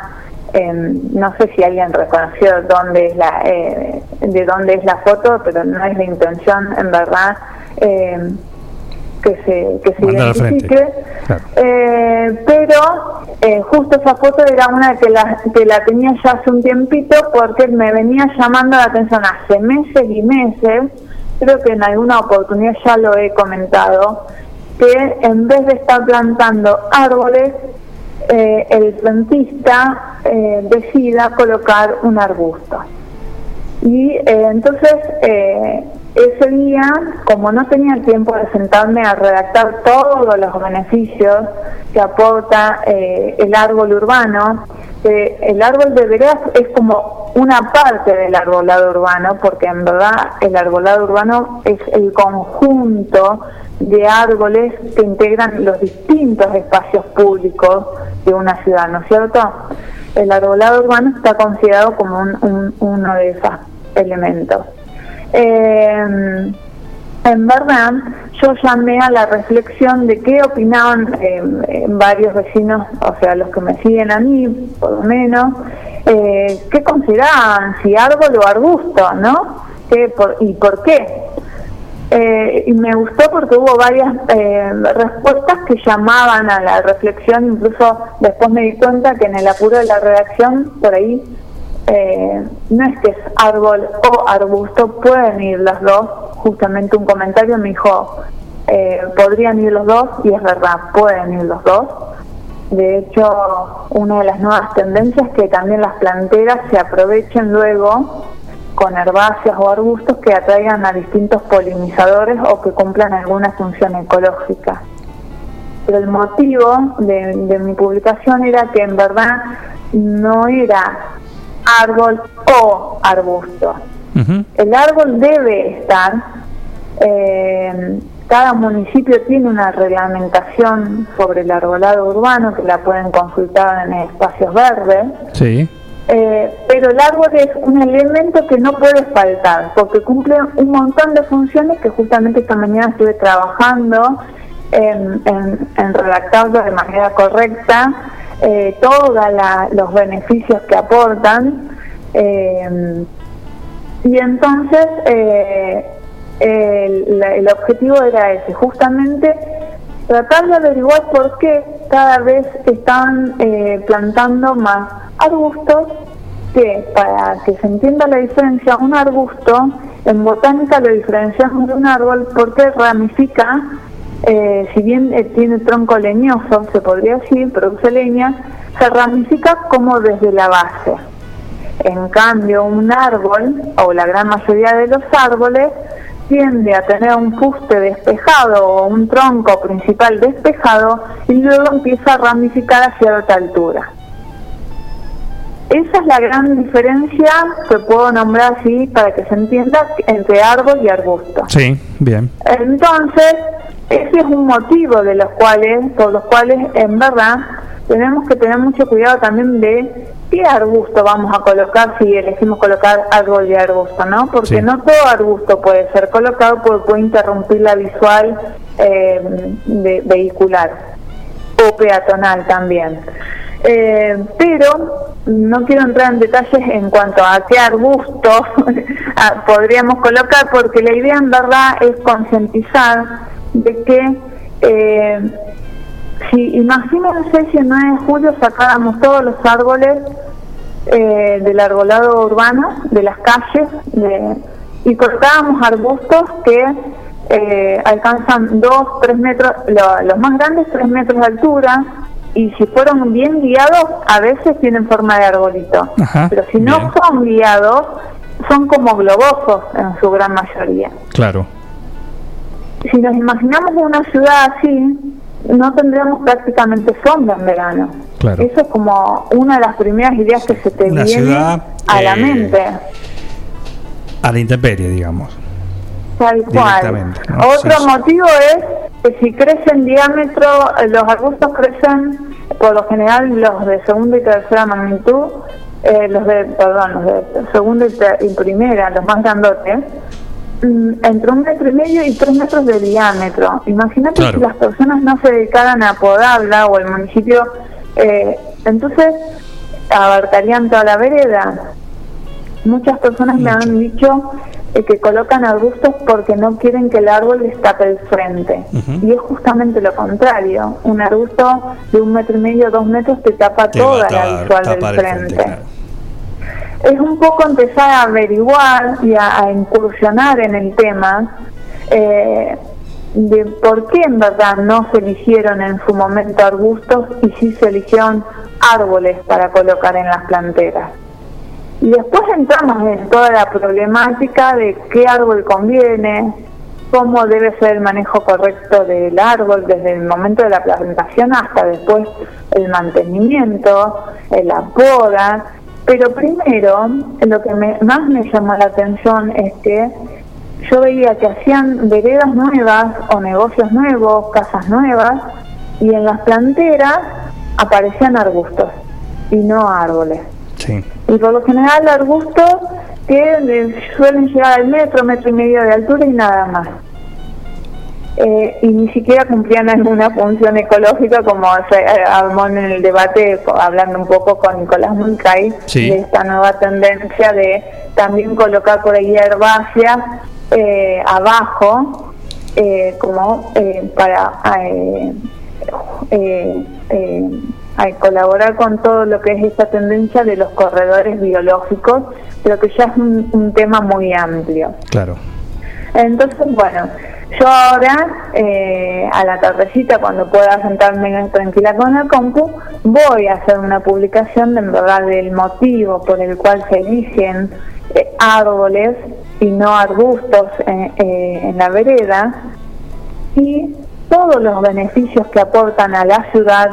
eh, no sé si alguien reconoció dónde es la, eh, de dónde es la foto, pero no es la intención, en verdad, que se, que se Mandar identifique. Eh, pero eh, justo esa foto era una que la, que la tenía ya hace un tiempito porque me venía llamando la atención hace meses y meses, creo que en alguna oportunidad ya lo he comentado, que en vez de estar plantando árboles, eh, el plantista eh, decida colocar un arbusto. Y entonces eh, ese día, como no tenía tiempo de sentarme a redactar todos los beneficios que aporta eh, el árbol urbano, eh, el árbol de veredas es como una parte del arbolado urbano, porque en verdad el arbolado urbano es el conjunto de árboles que integran los distintos espacios públicos de una ciudad, ¿no es cierto? El arbolado urbano está considerado como un- un- uno de esos elementos. Eh, en verdad, yo llamé a la reflexión de qué opinaban eh, varios vecinos, o sea, los que me siguen a mí, por lo menos, eh, qué consideraban, si árbol o arbusto, ¿no? ¿Qué, por, ¿Y por qué? Eh, y me gustó porque hubo varias respuestas que llamaban a la reflexión, incluso después me di cuenta que en el apuro de la redacción, por ahí, eh, no es que es árbol o arbusto, pueden ir los dos. Justamente un comentario me dijo, eh, podrían ir los dos, y es verdad, pueden ir los dos. De hecho, una de las nuevas tendencias es que también las planteras se aprovechen luego con herbáceas o arbustos que atraigan a distintos polinizadores o que cumplan alguna función ecológica. Pero el motivo de, de mi publicación era que en verdad no era árbol o arbusto. El árbol debe estar, eh, cada municipio tiene una reglamentación sobre el arbolado urbano que la pueden consultar en espacios verdes, Sí. eh, pero el árbol es un elemento que no puede faltar porque cumple un montón de funciones que justamente esta mañana estuve trabajando en, en, en redactarlo de manera correcta, eh, todos los beneficios que aportan. eh, y entonces eh, el, el objetivo era ese, justamente tratar de averiguar por qué cada vez están eh, plantando más arbustos que para que se entienda la diferencia, un arbusto en botánica lo diferenciamos de un árbol porque ramifica, eh, si bien eh, tiene tronco leñoso, se podría decir, produce leña, se ramifica como desde la base. En cambio, un árbol, o la gran mayoría de los árboles, tiende a tener un fuste despejado o un tronco principal despejado y luego empieza a ramificar a cierta altura. Esa es la gran diferencia que puedo nombrar así para que se entienda entre árbol y arbusto. Sí, bien. Entonces, ese es un motivo de los cuales, por los cuales en verdad tenemos que tener mucho cuidado también de qué arbusto vamos a colocar si elegimos colocar árbol y arbusto, ¿no? Porque Sí. no todo arbusto puede ser colocado porque puede interrumpir la visual eh, de- vehicular o peatonal también. Eh, pero no quiero entrar en detalles en cuanto a qué arbusto podríamos colocar, porque la idea en verdad es concientizar de que eh, si imagínense si el 9 de julio sacáramos todos los árboles eh, del arbolado urbano, de las calles, de- y cortábamos arbustos que eh, alcanzan 2, 3 metros, lo- los más grandes 3 metros de altura, y si fueron bien guiados, a veces tienen forma de arbolito. Ajá, Pero si no son guiados, son como globosos en su gran mayoría. Claro. Si nos imaginamos una ciudad así, no tendríamos prácticamente sombra en verano. Claro. Eso es como una de las primeras ideas que se te Una viene ciudad, a la eh, mente. A la intemperie, digamos. Tal cual. Otro Sí, sí. motivo es que si crece en diámetro, los arbustos crecen, por lo general los de segunda y tercera magnitud, eh, los de, perdón, los de segunda y, y primera, los más grandotes, entre un metro y medio y tres metros de diámetro. Imagínate Claro. si las personas no se dedicaran a podarla o el municipio, eh, entonces abarcarían toda la vereda. Muchas personas me han dicho eh, que colocan arbustos porque no quieren que el árbol les tape el frente. Y es justamente lo contrario. Un arbusto de un metro y medio, dos metros, te tapa Te toda la visual del frente. frente, claro. Es un poco empezar a averiguar y a, incursionar en el tema eh, de por qué en verdad no se eligieron en su momento arbustos y sí se eligieron árboles para colocar en las planteras. Y después entramos en toda la problemática de qué árbol conviene, cómo debe ser el manejo correcto del árbol desde el momento de la plantación hasta después el mantenimiento, la poda. Pero primero, lo que me- más me llamó la atención es que yo veía que hacían veredas nuevas o negocios nuevos, casas nuevas, y en las planteras aparecían arbustos y no árboles. Sí. Y por lo general arbustos que suelen llegar al metro, metro y medio de altura y nada más. Eh, y ni siquiera cumplían alguna función ecológica como se eh, armó en el debate hablando un poco con Nicolás Mulcay Sí. de esta nueva tendencia de también colocar por ahí herbácea eh, abajo eh, como eh, para eh, a colaborar con todo lo que es esta tendencia de los corredores biológicos, pero que ya es un, un tema muy amplio. Claro. Entonces, bueno, yo ahora, eh, a la tardecita, cuando pueda sentarme tranquila con la compu, voy a hacer una publicación de verdad del motivo por el cual se eligen eh, árboles y no arbustos eh, en la vereda y todos los beneficios que aportan a la ciudad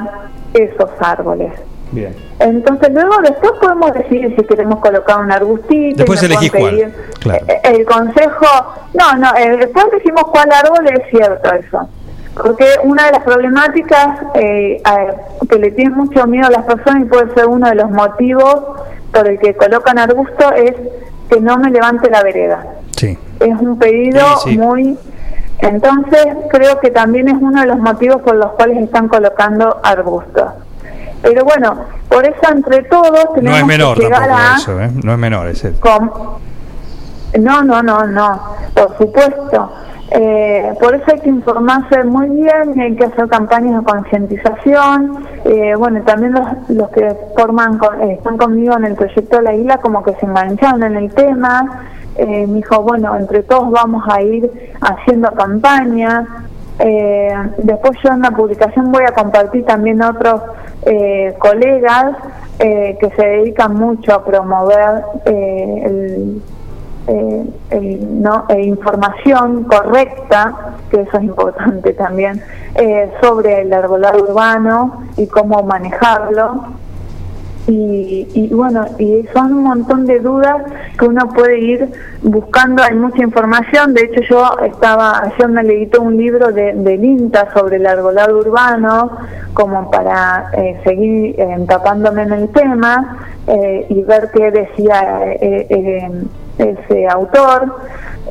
esos árboles. Bien. Entonces luego después podemos decidir si queremos colocar un arbustito. Después elegís cuál. Claro. eh, El consejo, no, no, eh, después decimos cuál árbol es cierto eso. Porque una de las problemáticas eh, a- que le tienen mucho miedo a las personas y puede ser uno de los motivos por el que colocan arbusto es que no me levante la vereda. Sí. Es un pedido Sí, sí. muy... Entonces creo que también es uno de los motivos por los cuales están colocando arbustos. Pero bueno, por eso entre todos tenemos No es menor que llegar a... eso, ¿eh? No es menor ese. No, no, no, no, por supuesto. Eh, por eso hay que informarse muy bien, hay que hacer campañas de concientización. Eh, bueno, también los, los que forman, con- eh, están conmigo en el proyecto de la isla, como que se engancharon en el tema. Eh, me dijo, bueno, entre todos vamos a ir haciendo campañas. Eh, después yo en la publicación voy a compartir también otros eh, colegas eh, que se dedican mucho a promover eh, el, eh, el- no, eh, información correcta, que eso es importante también, sobre el arbolado urbano y cómo manejarlo. Y, y bueno, y son un montón de dudas que uno puede ir buscando, hay mucha información, de hecho yo estaba, ayer me leí un libro de, del INTA sobre el arbolado urbano, como para eh, seguir eh, empapándome en el tema eh, y ver qué decía eh, eh, ese autor.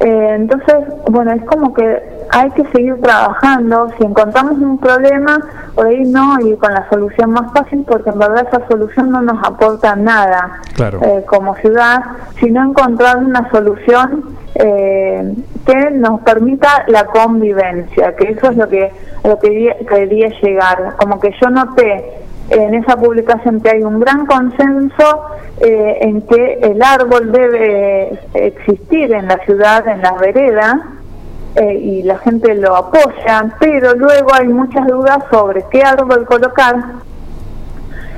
Eh, entonces, bueno, es como que hay que seguir trabajando. Si encontramos un problema, por ahí no ir con la solución más fácil, porque en verdad esa solución no nos aporta nada Claro. eh, como ciudad, sino encontrar una solución eh, que nos permita la convivencia, que eso es lo que, lo que quería- quería llegar. Como que yo noté en esa publicación que hay un gran consenso eh, en que el árbol debe existir en la ciudad, en las veredas, eh, y la gente lo apoya, pero luego hay muchas dudas sobre qué árbol colocar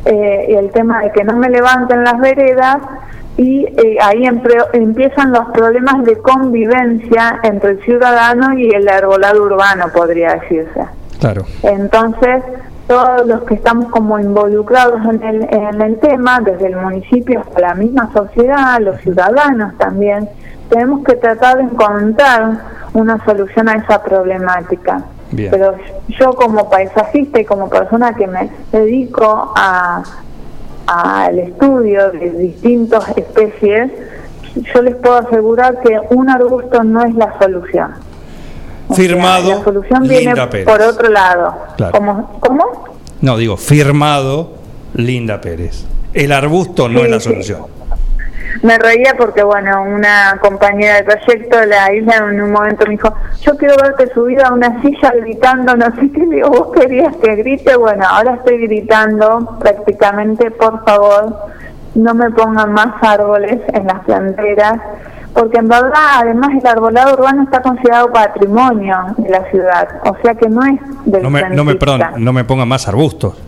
eh, y el tema de que no me levanten las veredas y eh, ahí empiezan los problemas de convivencia entre el ciudadano y el arbolado urbano, podría decirse. Claro. Entonces, todos los que estamos como involucrados en el, en el tema, desde el municipio hasta la misma sociedad, los ciudadanos también, tenemos que tratar de encontrar una solución a esa problemática. Bien. Pero yo como paisajista y como persona que me dedico a al estudio de distintas especies, yo les puedo asegurar que un arbusto no es la solución. O sea, Firmado, la solución Linda viene Pérez. por otro lado. Claro. ¿Cómo? ¿Cómo? No, digo, firmado Linda Pérez. El arbusto no Sí, es la sí. solución. Me reía porque, bueno, una compañera de proyecto de la isla en un momento me dijo, yo quiero verte subida a una silla gritando, no sé qué, digo, vos querías que grite, bueno, ahora estoy gritando prácticamente, por favor, no me pongan más árboles en las planteras, porque en verdad, además, el arbolado urbano está considerado patrimonio de la ciudad, o sea que no es del No me, no me, perdón, no me pongan más arbustos.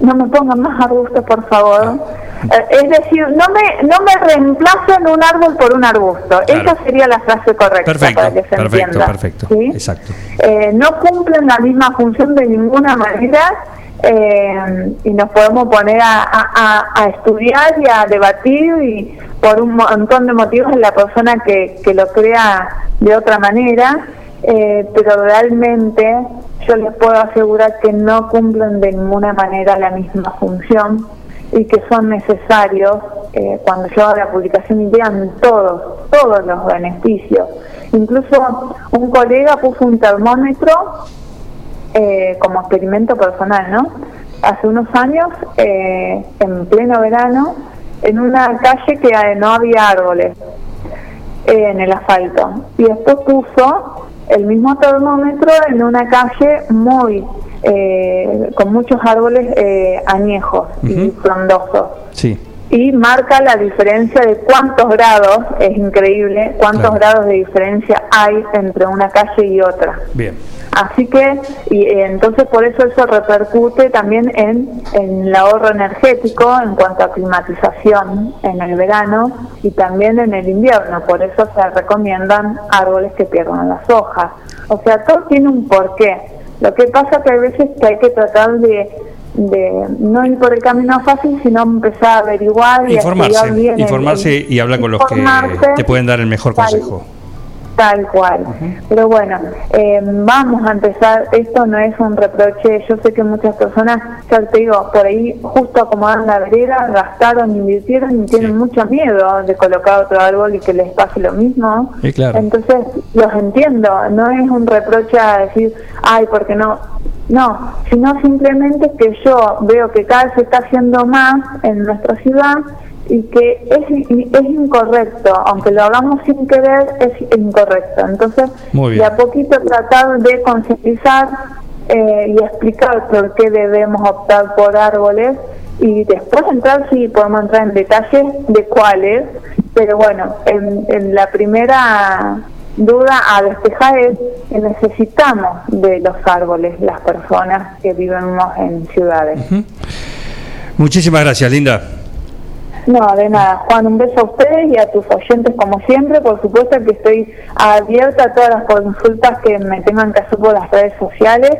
No me pongan más arbustos, por favor. Eh, es decir, no me no me reemplacen un árbol por un arbusto. Esa sería la frase correcta Perfecto, para que se perfecto, entienda. perfecto. ¿sí? Exacto. Eh, no cumplen la misma función de ninguna manera eh, y nos podemos poner a, a- a- a estudiar y a debatir y por un montón de motivos la persona que, que lo crea de otra manera, eh, pero realmente yo les puedo asegurar que no cumplen de ninguna manera la misma función y que son necesarios eh, cuando yo haga la publicación y vean todos, todos los beneficios. Incluso un colega puso un termómetro eh, como experimento personal, ¿no? Hace unos años, eh, en pleno verano, en una calle que no había árboles eh, en el asfalto. Y después puso el mismo termómetro en una calle muy eh, con muchos árboles eh, añejos y frondosos Sí. y marca la diferencia de cuántos grados, es increíble, cuántos Claro. grados de diferencia hay entre una calle y otra. Bien. Así que, y eh, entonces por eso eso repercute también en, en el ahorro energético en cuanto a climatización en el verano y también en el invierno. Por eso se recomiendan árboles que pierdan las hojas. O sea, todo tiene un porqué. Lo que pasa que hay veces que hay que tratar de, de no ir por el camino fácil, sino empezar a averiguar y Informarse, bien informarse el- y hablar con los que te pueden dar el mejor consejo. Tal cual. Pero bueno, eh, vamos a empezar. Esto no es un reproche. Yo sé que muchas personas, ya te digo, por ahí justo acomodaron la vereda, gastaron, invirtieron y tienen mucho miedo de colocar otro árbol y que les pase lo mismo. Sí, claro. Entonces, los entiendo. No es un reproche a decir, ay, porque no. No, sino simplemente que yo veo que cada vez se está haciendo más en nuestra ciudad y que es, es incorrecto, aunque lo hagamos sin querer, es incorrecto. Entonces, de a poquito tratar de concientizar eh, y explicar por qué debemos optar por árboles y después entrar, si podemos entrar en detalles de cuáles, pero bueno, en, en la primera duda a despejar es que necesitamos de los árboles las personas que vivimos en ciudades. Muchísimas gracias, Linda. No, de nada. Juan, un beso a ustedes y a tus oyentes como siempre. Por supuesto que estoy abierta a todas las consultas que me tengan que hacer por las redes sociales,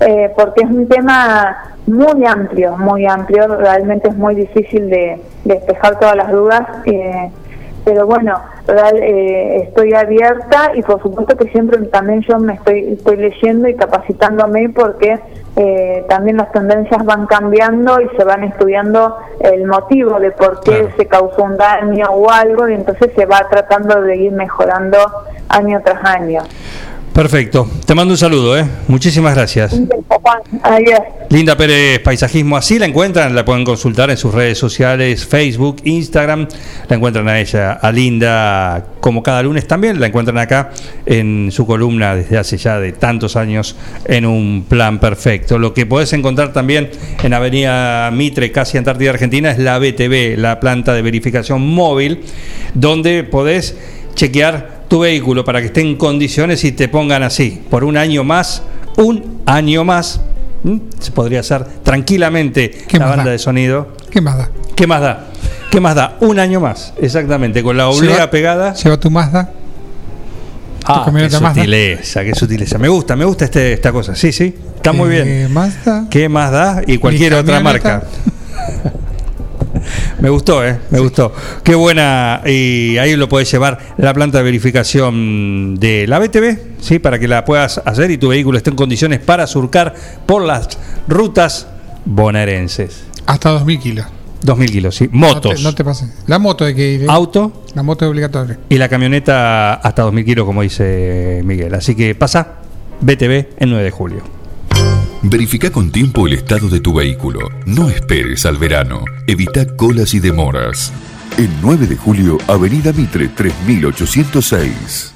eh, porque es un tema muy amplio, muy amplio. Realmente es muy difícil de, de despejar todas las dudas. eh, pero bueno, eh, estoy abierta y por supuesto que siempre también yo me estoy, estoy leyendo y capacitándome porque eh, también las tendencias van cambiando y se van estudiando el motivo de por qué se causó un daño o algo y entonces se va tratando de ir mejorando año tras año. Perfecto. Te mando un saludo, ¿eh? Muchísimas gracias. Adiós. Linda Pérez Paisajismo, así la encuentran, la pueden consultar en sus redes sociales, Facebook, Instagram, la encuentran a ella, a Linda, como cada lunes también, la encuentran acá en su columna desde hace ya de tantos años en un plan perfecto. Lo que podés encontrar también en Avenida Mitre, casi Antártida Argentina, es la BTV, la planta de verificación móvil, donde podés chequear tu vehículo para que esté en condiciones y te pongan así, por un año más, un año más, se podría hacer tranquilamente la banda da? de sonido. ¿Qué más da? ¿Qué más da? ¿Qué más da? Un año más, exactamente, con la oblea pegada. Lleva tu Mazda. Ah, qué Mazda? sutileza, qué sutileza. Me gusta, me gusta este, esta cosa. Sí, sí, está muy Eh, bien. Mazda. ¿Qué más da? Y cualquier otra marca. Me gustó, ¿eh? Me gustó. Qué buena. Y ahí lo puedes llevar la planta de verificación de la BTV, ¿sí? Para que la puedas hacer y tu vehículo esté en condiciones para surcar por las rutas bonaerenses. Hasta 2.000 kilos. 2.000 kilos, sí. No Motos. te, no te pases. La moto hay que ir. ¿eh? Auto. La moto es obligatoria. Y la camioneta hasta 2.000 kilos, como dice Miguel. Así que pasa BTV el 9 de julio. Verifica con tiempo el estado de tu vehículo. No esperes al verano. Evita colas y demoras. El 9 de julio, Avenida Mitre 3806.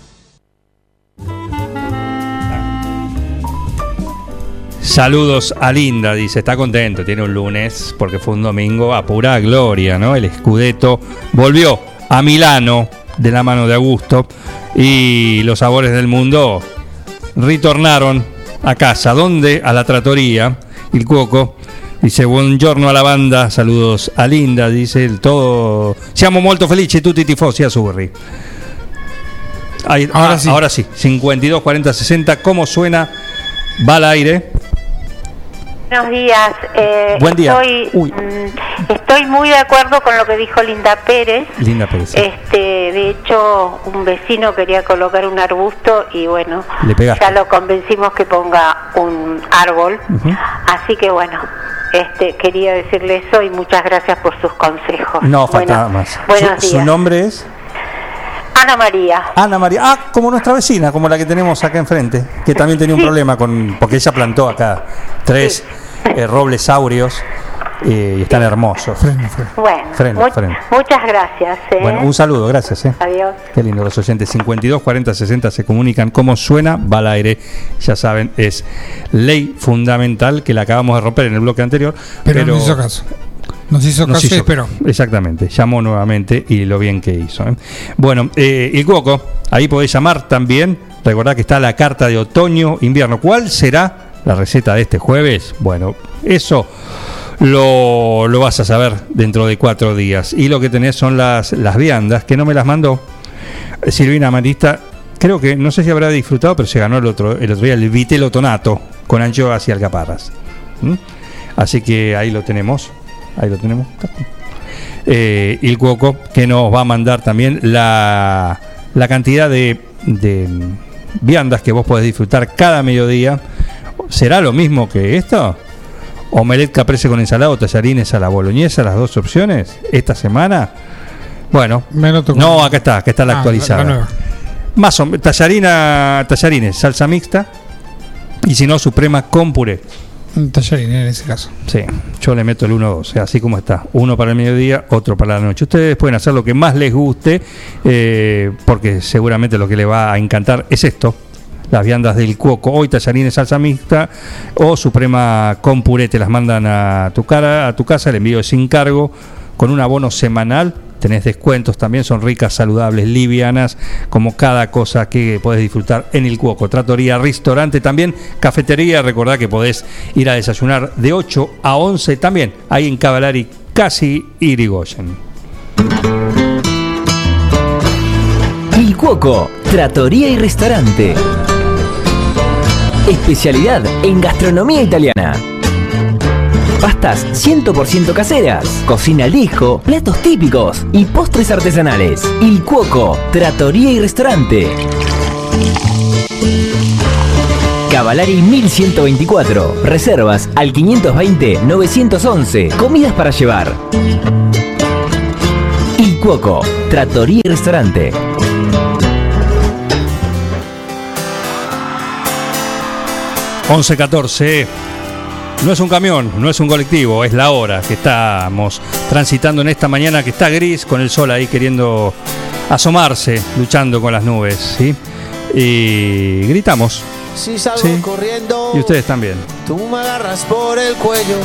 Saludos a Linda, dice, está contento, tiene un lunes porque fue un domingo a pura gloria, ¿no? El Scudetto volvió a Milano de la mano de Augusto y los sabores del mundo retornaron a casa, ¿dónde? A la trattoria, el cuoco. Dice, buongiorno a la banda, saludos a Linda, dice el todo. Siamo molto felici tutti tifosi azzurri. Ahí- Ahora ah, sí. Ahora sí, 52, 40, 60, ¿cómo suena? Va al aire. Buenos días. eh, Buen día. Estoy, mm, estoy muy de acuerdo con lo que dijo Linda Pérez. Linda Pérez. Este, de hecho, un vecino quería colocar un arbusto y bueno, ya lo convencimos que ponga un árbol. Así que bueno, este, quería decirle eso y muchas gracias por sus consejos. No, falta Bueno, más. Buenos Su, su días. nombre es Ana María. Ana María. Ah, como nuestra vecina, como la que tenemos acá enfrente, que también tenía un problema con. porque ella plantó acá tres eh, robles saurios eh, y están hermosos. Bueno, Freno, mu- freno. muchas gracias. ¿eh? Bueno, un saludo, gracias. eh. Adiós. Qué lindo, los oyentes 52 40 60 se comunican. ¿Cómo suena? Va al aire. Ya saben, es ley fundamental que la acabamos de romper en el bloque anterior. Pero, nos hizo caso. Nos hizo Nos caso y esperó. Exactamente, llamó nuevamente y lo bien que hizo. ¿eh? Bueno, eh, el Cuoco, ahí podés llamar también. Recordad que está la carta de otoño-invierno. ¿Cuál será la receta de este jueves? Bueno, eso lo, lo vas a saber dentro de cuatro días. Y lo que tenés son las, las viandas, que no me las mandó Silvina Marista. Creo que, no sé si habrá disfrutado, pero se ganó el otro, el otro día el vitelo tonato con anchoas y alcaparras. ¿Mm? Así que ahí lo tenemos. Ahí lo tenemos. Eh, Il Cuoco, que nos va a mandar también la, la cantidad de, de viandas que vos podés disfrutar cada mediodía. ¿Será lo mismo que esto? Omelette caprese con ensalada o tallarines a la boloñesa, las dos opciones, esta semana. Bueno, no, acá está, acá está la Ah, actualizada. la. Más o tallarina, tallarines, salsa mixta y si no, suprema con puré. Un en ese caso. Sí, yo le meto el 1-2, así como está. Uno para el mediodía, otro para la noche. Ustedes pueden hacer lo que más les guste, eh, porque seguramente lo que les va a encantar es esto. Las viandas del cuoco, hoy tallarines salsa mixta o suprema con puré, te las mandan a tu cara, a tu casa, el envío es sin cargo, con un abono semanal, tenés descuentos también, son ricas, saludables, livianas, como cada cosa que podés disfrutar en el cuoco. Tratoría, restaurante, también cafetería, recordá que podés ir a desayunar de 8 a 11 también, ahí en Cavalari, casi Irigoyen. Il Cuoco, Trattoria y Restaurante. Especialidad en gastronomía italiana. Pastas 100% caseras, cocina al disco, platos típicos y postres artesanales. Il Cuoco, Trattoria y Restaurante. Cavalari 1124. Reservas al 520-911. Comidas para llevar. Il Cuoco, Trattoria y Restaurante. 11-14. No es un camión, no es un colectivo, es la hora que estamos transitando en esta mañana que está gris, con el sol ahí queriendo asomarse, luchando con las nubes, ¿sí? Y gritamos. Si salgo Sí. corriendo, Y ustedes también. tú me agarras por el cuello.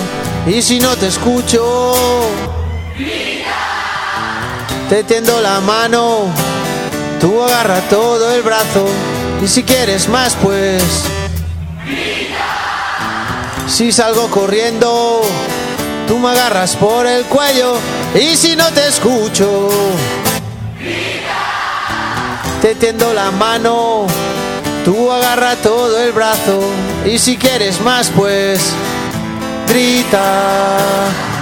Y si no te escucho, te tiendo la mano. Tú agarra todo el brazo. Y si quieres más, pues. Si salgo corriendo, tú me agarras por el cuello. Y si no te escucho, te tiendo la mano. Tú agarra todo el brazo y si quieres más pues grita.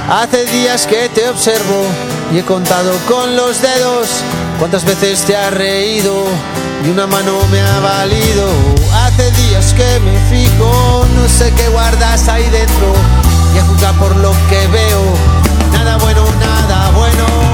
Hace días que te observo y he contado con los dedos cuántas veces te has reído y una mano me ha valido. Hace días que me no sé qué guardas ahí dentro y a juzgar por lo que veo, nada bueno, nada bueno.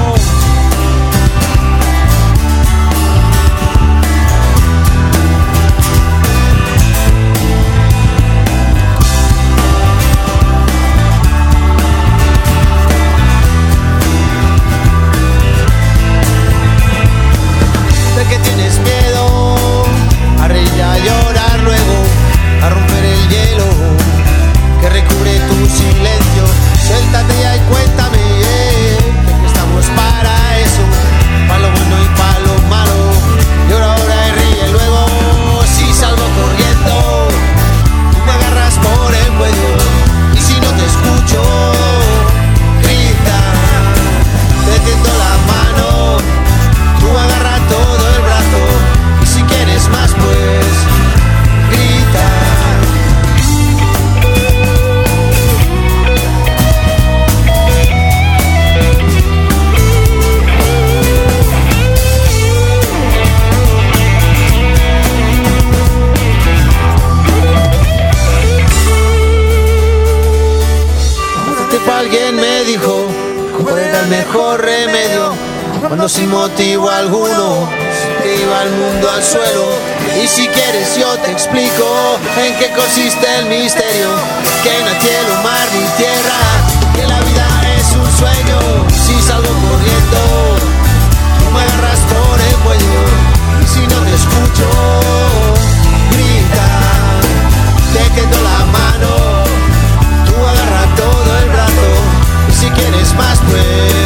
Remedio cuando sin motivo alguno te iba el mundo al suelo. Y si quieres yo te explico en qué consiste el misterio, que no hay cielo, mar ni tierra, que la vida es un sueño. Si salgo corriendo, tú me agarras por el cuello y si no te escucho, grita, te tiendo la mano, tú agarra todo el brazo y si quieres más pues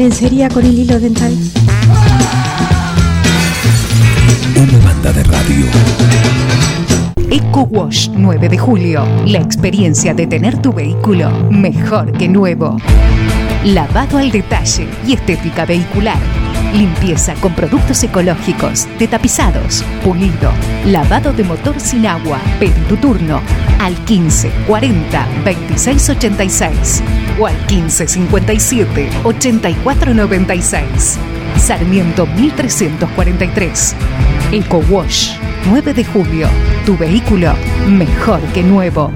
lencería con el hilo dental? Una banda de radio. Eco Wash 9 de julio. La experiencia de tener tu vehículo mejor que nuevo. Lavado al detalle y estética vehicular. Limpieza con productos ecológicos, de tapizados, pulido, lavado de motor sin agua. Pedí tu turno al 15 40 26 86 o al 15 57 84 96. Sarmiento 1343. Eco Wash 9 de julio. Tu vehículo mejor que nuevo.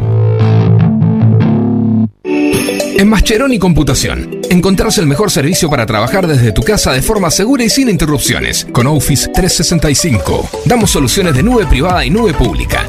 En Mascheroni Computación, encontrarás el mejor servicio para trabajar desde tu casa de forma segura y sin interrupciones. Con Office 365, damos soluciones de nube privada y nube pública,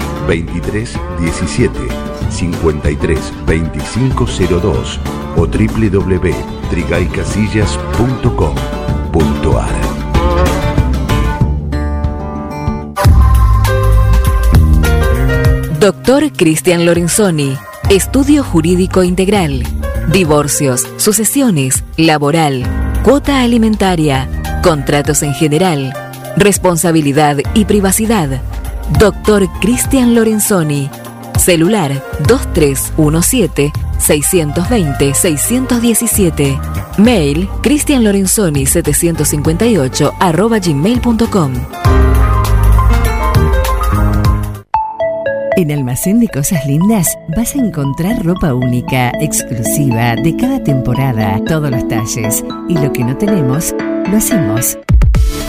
2317 53 2502 o www.trigaycasillas.com.ar Doctor Cristian Lorenzoni, Estudio Jurídico Integral, Divorcios, Sucesiones, Laboral, Cuota Alimentaria, Contratos en General, Responsabilidad y Privacidad. Doctor Cristian Lorenzoni, Celular 2317-620-617. Mail cristianlorenzoni758 arroba gmail.com. En Almacén de Cosas Lindas vas a encontrar ropa única, exclusiva, de cada temporada, todos los talles. Y lo que no tenemos, lo hacemos.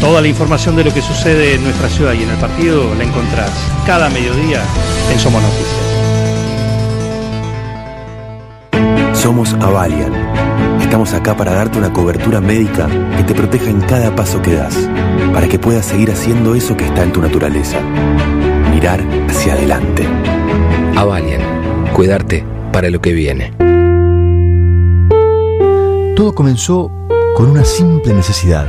Toda la información de lo que sucede en nuestra ciudad y en el partido la encontrás cada mediodía en Somos Noticias. Somos Avalian. Estamos acá para darte una cobertura médica que te proteja en cada paso que das, para que puedas seguir haciendo eso que está en tu naturaleza. Mirar hacia adelante. Avalian, cuidarte para lo que viene. Todo comenzó con una simple necesidad,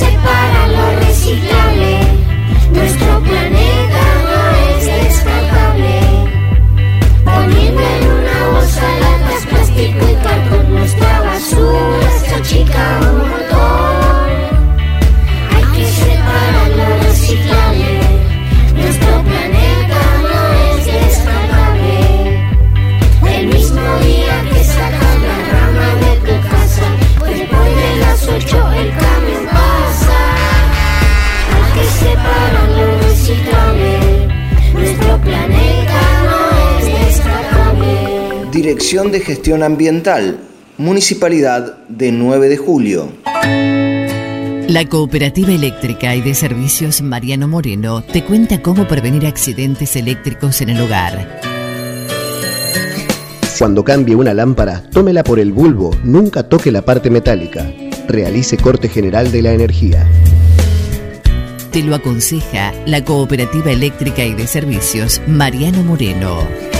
Separar lo reciclable. Nuestro planeta no es descartable. Poniendo en una bolsa latas, plástico y cartón, nuestra basura se achica Dirección de Gestión Ambiental, Municipalidad de 9 de Julio. La Cooperativa Eléctrica y de Servicios Mariano Moreno te cuenta cómo prevenir accidentes eléctricos en el hogar. Cuando cambie una lámpara, tómela por el bulbo, nunca toque la parte metálica. Realice corte general de la energía. Te lo aconseja la Cooperativa Eléctrica y de Servicios Mariano Moreno.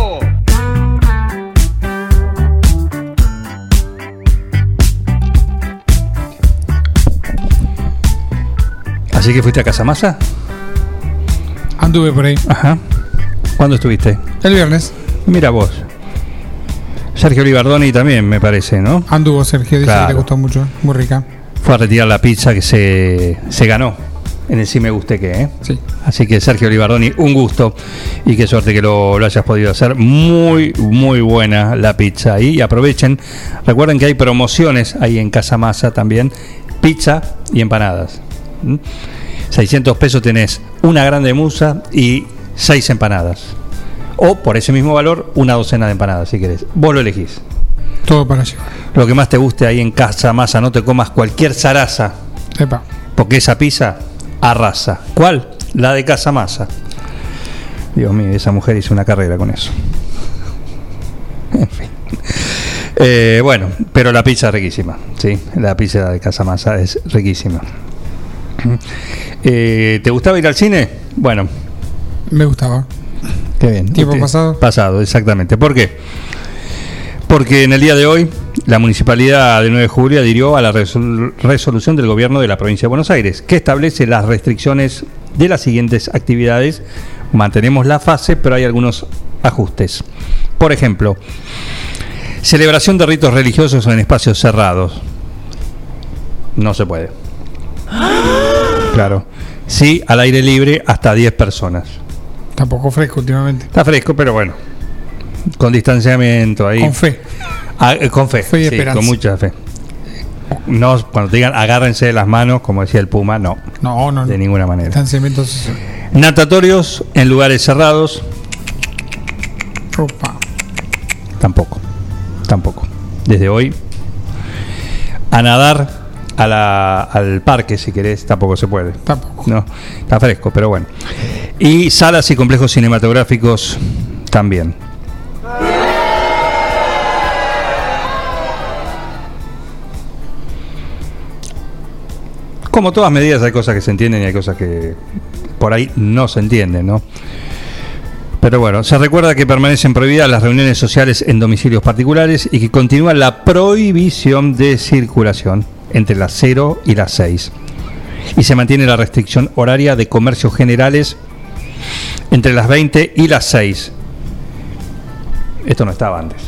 Así que fuiste a Casa Masa. Anduve por ahí. Ajá. ¿Cuándo estuviste? El viernes. Mira vos. Sergio Libardoni también, me parece, ¿no? Anduvo Sergio, dice que Claro. le gustó mucho. Muy rica. Fue a retirar la pizza que se, se ganó en el Sí Me Guste Que, ¿eh? Sí. Así que Sergio Libardoni, un gusto y qué suerte que lo, lo hayas podido hacer. Muy, muy buena la pizza ahí. Y aprovechen, recuerden que hay promociones ahí en Casa Masa también, pizza y empanadas. ¿Mm? 600 pesos tenés una grande musa y seis empanadas. O por ese mismo valor, una docena de empanadas si querés. Vos lo elegís. Todo para llevar. Lo que más te guste ahí en Casa Masa, no te comas cualquier zaraza. Epa. Porque esa pizza arrasa. ¿Cuál? La de Casa Masa. Dios mío, esa mujer hizo una carrera con eso. En fin. Eh, bueno, pero la pizza es riquísima. Sí, la pizza de Casa Masa es riquísima. Eh, ¿Te gustaba ir al cine? Bueno, Me gustaba. Qué bien. ¿Tiempo pasado? Pasado, exactamente. ¿Por qué? Porque en el día de hoy la Municipalidad de 9 de julio adhirió a la resol- resolución del Gobierno de la Provincia de Buenos Aires, que establece las restricciones de las siguientes actividades. Mantenemos la fase, pero hay algunos ajustes. Por ejemplo, celebración de ritos religiosos en espacios cerrados. No se puede. Claro. Sí, al aire libre hasta 10 personas. Tampoco fresco últimamente. Está fresco, pero bueno. Con distanciamiento ahí. Con fe. Ah, eh, con fe. Fe y sí, esperanza. con mucha fe. No, cuando te digan agárrense de las manos, como decía el Puma, no. No, no, De ninguna manera. Distanciamiento social. Natatorios en lugares cerrados, Opa. tampoco. Tampoco. Desde hoy. A nadar al parque, si querés, tampoco se puede. Tampoco. No, está fresco, pero bueno. Y salas y complejos cinematográficos también. Como todas medidas hay cosas que se entienden y hay cosas que por ahí no se entienden, ¿no? Pero bueno, se recuerda que permanecen prohibidas las reuniones sociales en domicilios particulares y que continúa la prohibición de circulación entre las 0 y las 6. Y se mantiene la restricción horaria de comercios generales entre las 20 y las 6. Esto no estaba antes.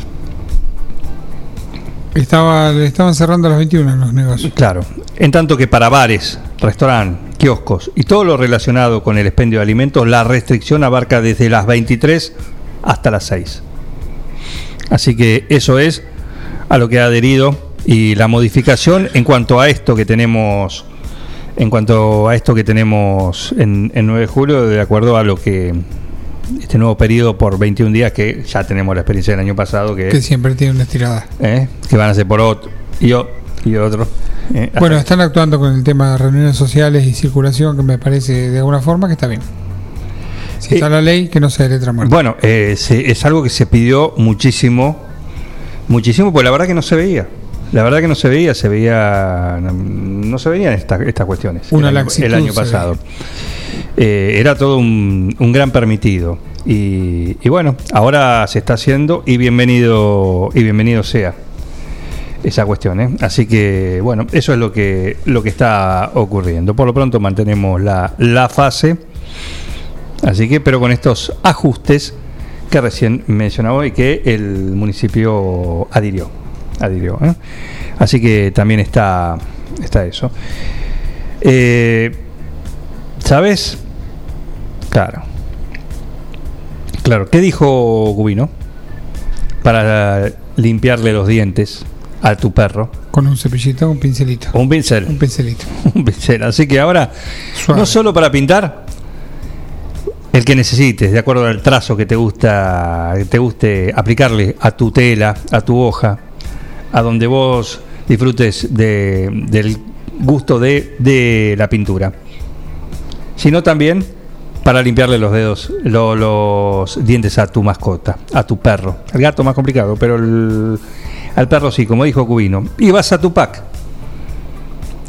Estaba, estaban cerrando a las 21 los negocios. Claro. En tanto que para bares, restaurantes, kioscos y todo lo relacionado con el expendio de alimentos, la restricción abarca desde las 23 hasta las 6. Así que eso es a lo que ha adherido y la modificación en cuanto a esto que tenemos en cuanto a esto que tenemos en, en 9 de julio, de acuerdo a lo que este nuevo periodo por 21 días que ya tenemos la experiencia del año pasado que, Que siempre tiene una estirada. ¿eh? que van a ser por otro y, o- y otro. ¿eh? Bueno, están actuando con el tema de reuniones sociales y circulación, que me parece de alguna forma que está bien. Si está la ley, que no sea letra muerta. Bueno, eh, se- es algo que se pidió muchísimo, muchísimo, pues la verdad que no se veía. La verdad que no se veía, se veía, no, se veían estas estas cuestiones Una el, año, el año pasado. Eh, era todo un, un gran permitido. Y, y bueno, ahora se está haciendo y bienvenido, y bienvenido sea esa cuestión. ¿eh? Así que bueno, eso es lo que, lo que está ocurriendo. Por lo pronto mantenemos la, la fase. Así que, pero con estos ajustes que recién mencionaba y que el municipio adhirió. Adhirió ¿eh? Así que también está, está eso. Eh, ¿Sabes? Claro. Claro, ¿qué dijo Gubino? Para limpiarle los dientes a tu perro. Con un cepillito, un pincelito. Un pincel. Un pincelito. Un pincel. Así que ahora, Suave. no solo para pintar, el que necesites, de acuerdo al trazo que te gusta, que te guste aplicarle a tu tela, a tu hoja, a donde vos disfrutes de- del gusto de, de la pintura, sino también para limpiarle los dedos, lo- los dientes a tu mascota, a tu perro. El gato más complicado, pero el- al perro sí, como dijo Cubino. Y vas a tu pack.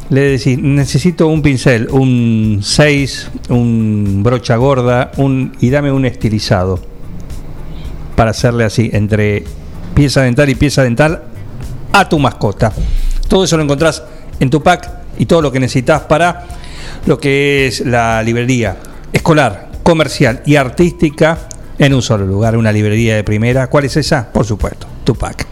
Le decís, necesito un pincel, un 6, un brocha gorda, un, y dame un estilizado. Para hacerle así, entre pieza dental y pieza dental, a tu mascota. Todo eso lo encontrás en tu pack y todo lo que necesitas para lo que es la librería escolar, comercial y artística en un solo lugar, una librería de primera. ¿Cuál es esa? Por supuesto, tu pack.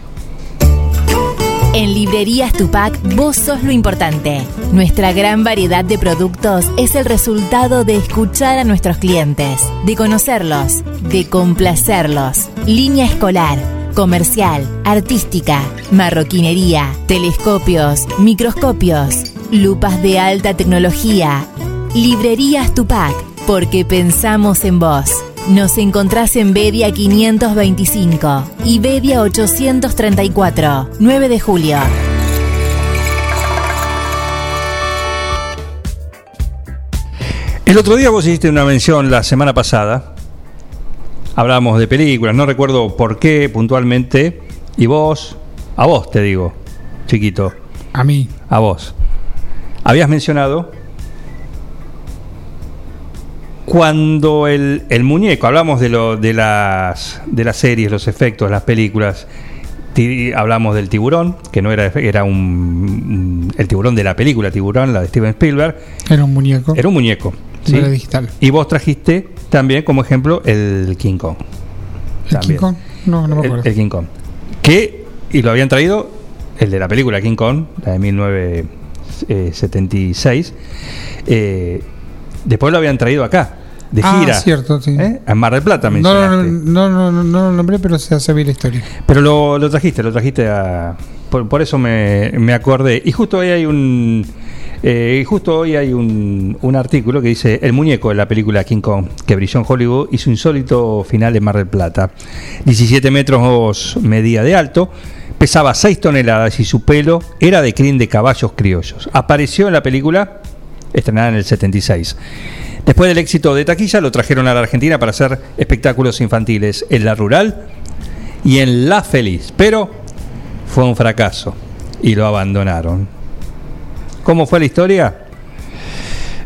En Librerías Tupac, vos sos lo importante. Nuestra gran variedad de productos es el resultado de escuchar a nuestros clientes, de conocerlos, de complacerlos. Línea escolar, comercial, artística, marroquinería, telescopios, microscopios, lupas de alta tecnología. Librerías Tupac, porque pensamos en vos. Nos encontrás en Bedia 525 y Bedia 834, 9 de julio. El otro día vos hiciste una mención la semana pasada. Hablábamos de películas, no recuerdo por qué puntualmente. Y vos, a vos te digo, chiquito. A mí. A vos. Habías mencionado cuando el, el muñeco, hablamos de, lo, de, las, de las series, los efectos, las películas, hablamos del tiburón, que no era, era un, el tiburón de la película Tiburón, la de Steven Spielberg, Era un muñeco. era un muñeco. No ¿sí? era digital. Y vos trajiste también como ejemplo el King Kong. ¿El. King Kong? No, no me acuerdo. El, King Kong. Que, y lo habían traído, el de la película King Kong, la de 1976. eh, después lo habían traído acá, de Ah, gira. cierto, sí. ¿eh? En Mar del Plata No, no, mencionaste. no, no, no, no lo nombré, pero se hace bien la historia. Pero lo, lo trajiste, lo trajiste a. Por, por eso me, me acordé. Y justo hoy hay un. Eh, justo hoy hay un, un artículo que dice El muñeco de la película King Kong, que brilló en Hollywood y su insólito final en Mar del Plata. 17 metros medía de alto, pesaba 6 toneladas y su pelo era de crin de caballos criollos. Apareció en la película estrenada en el 76. Después del éxito de taquilla, lo trajeron a la Argentina para hacer espectáculos infantiles en la rural y en La Feliz, pero fue un fracaso y lo abandonaron. ¿Cómo fue la historia?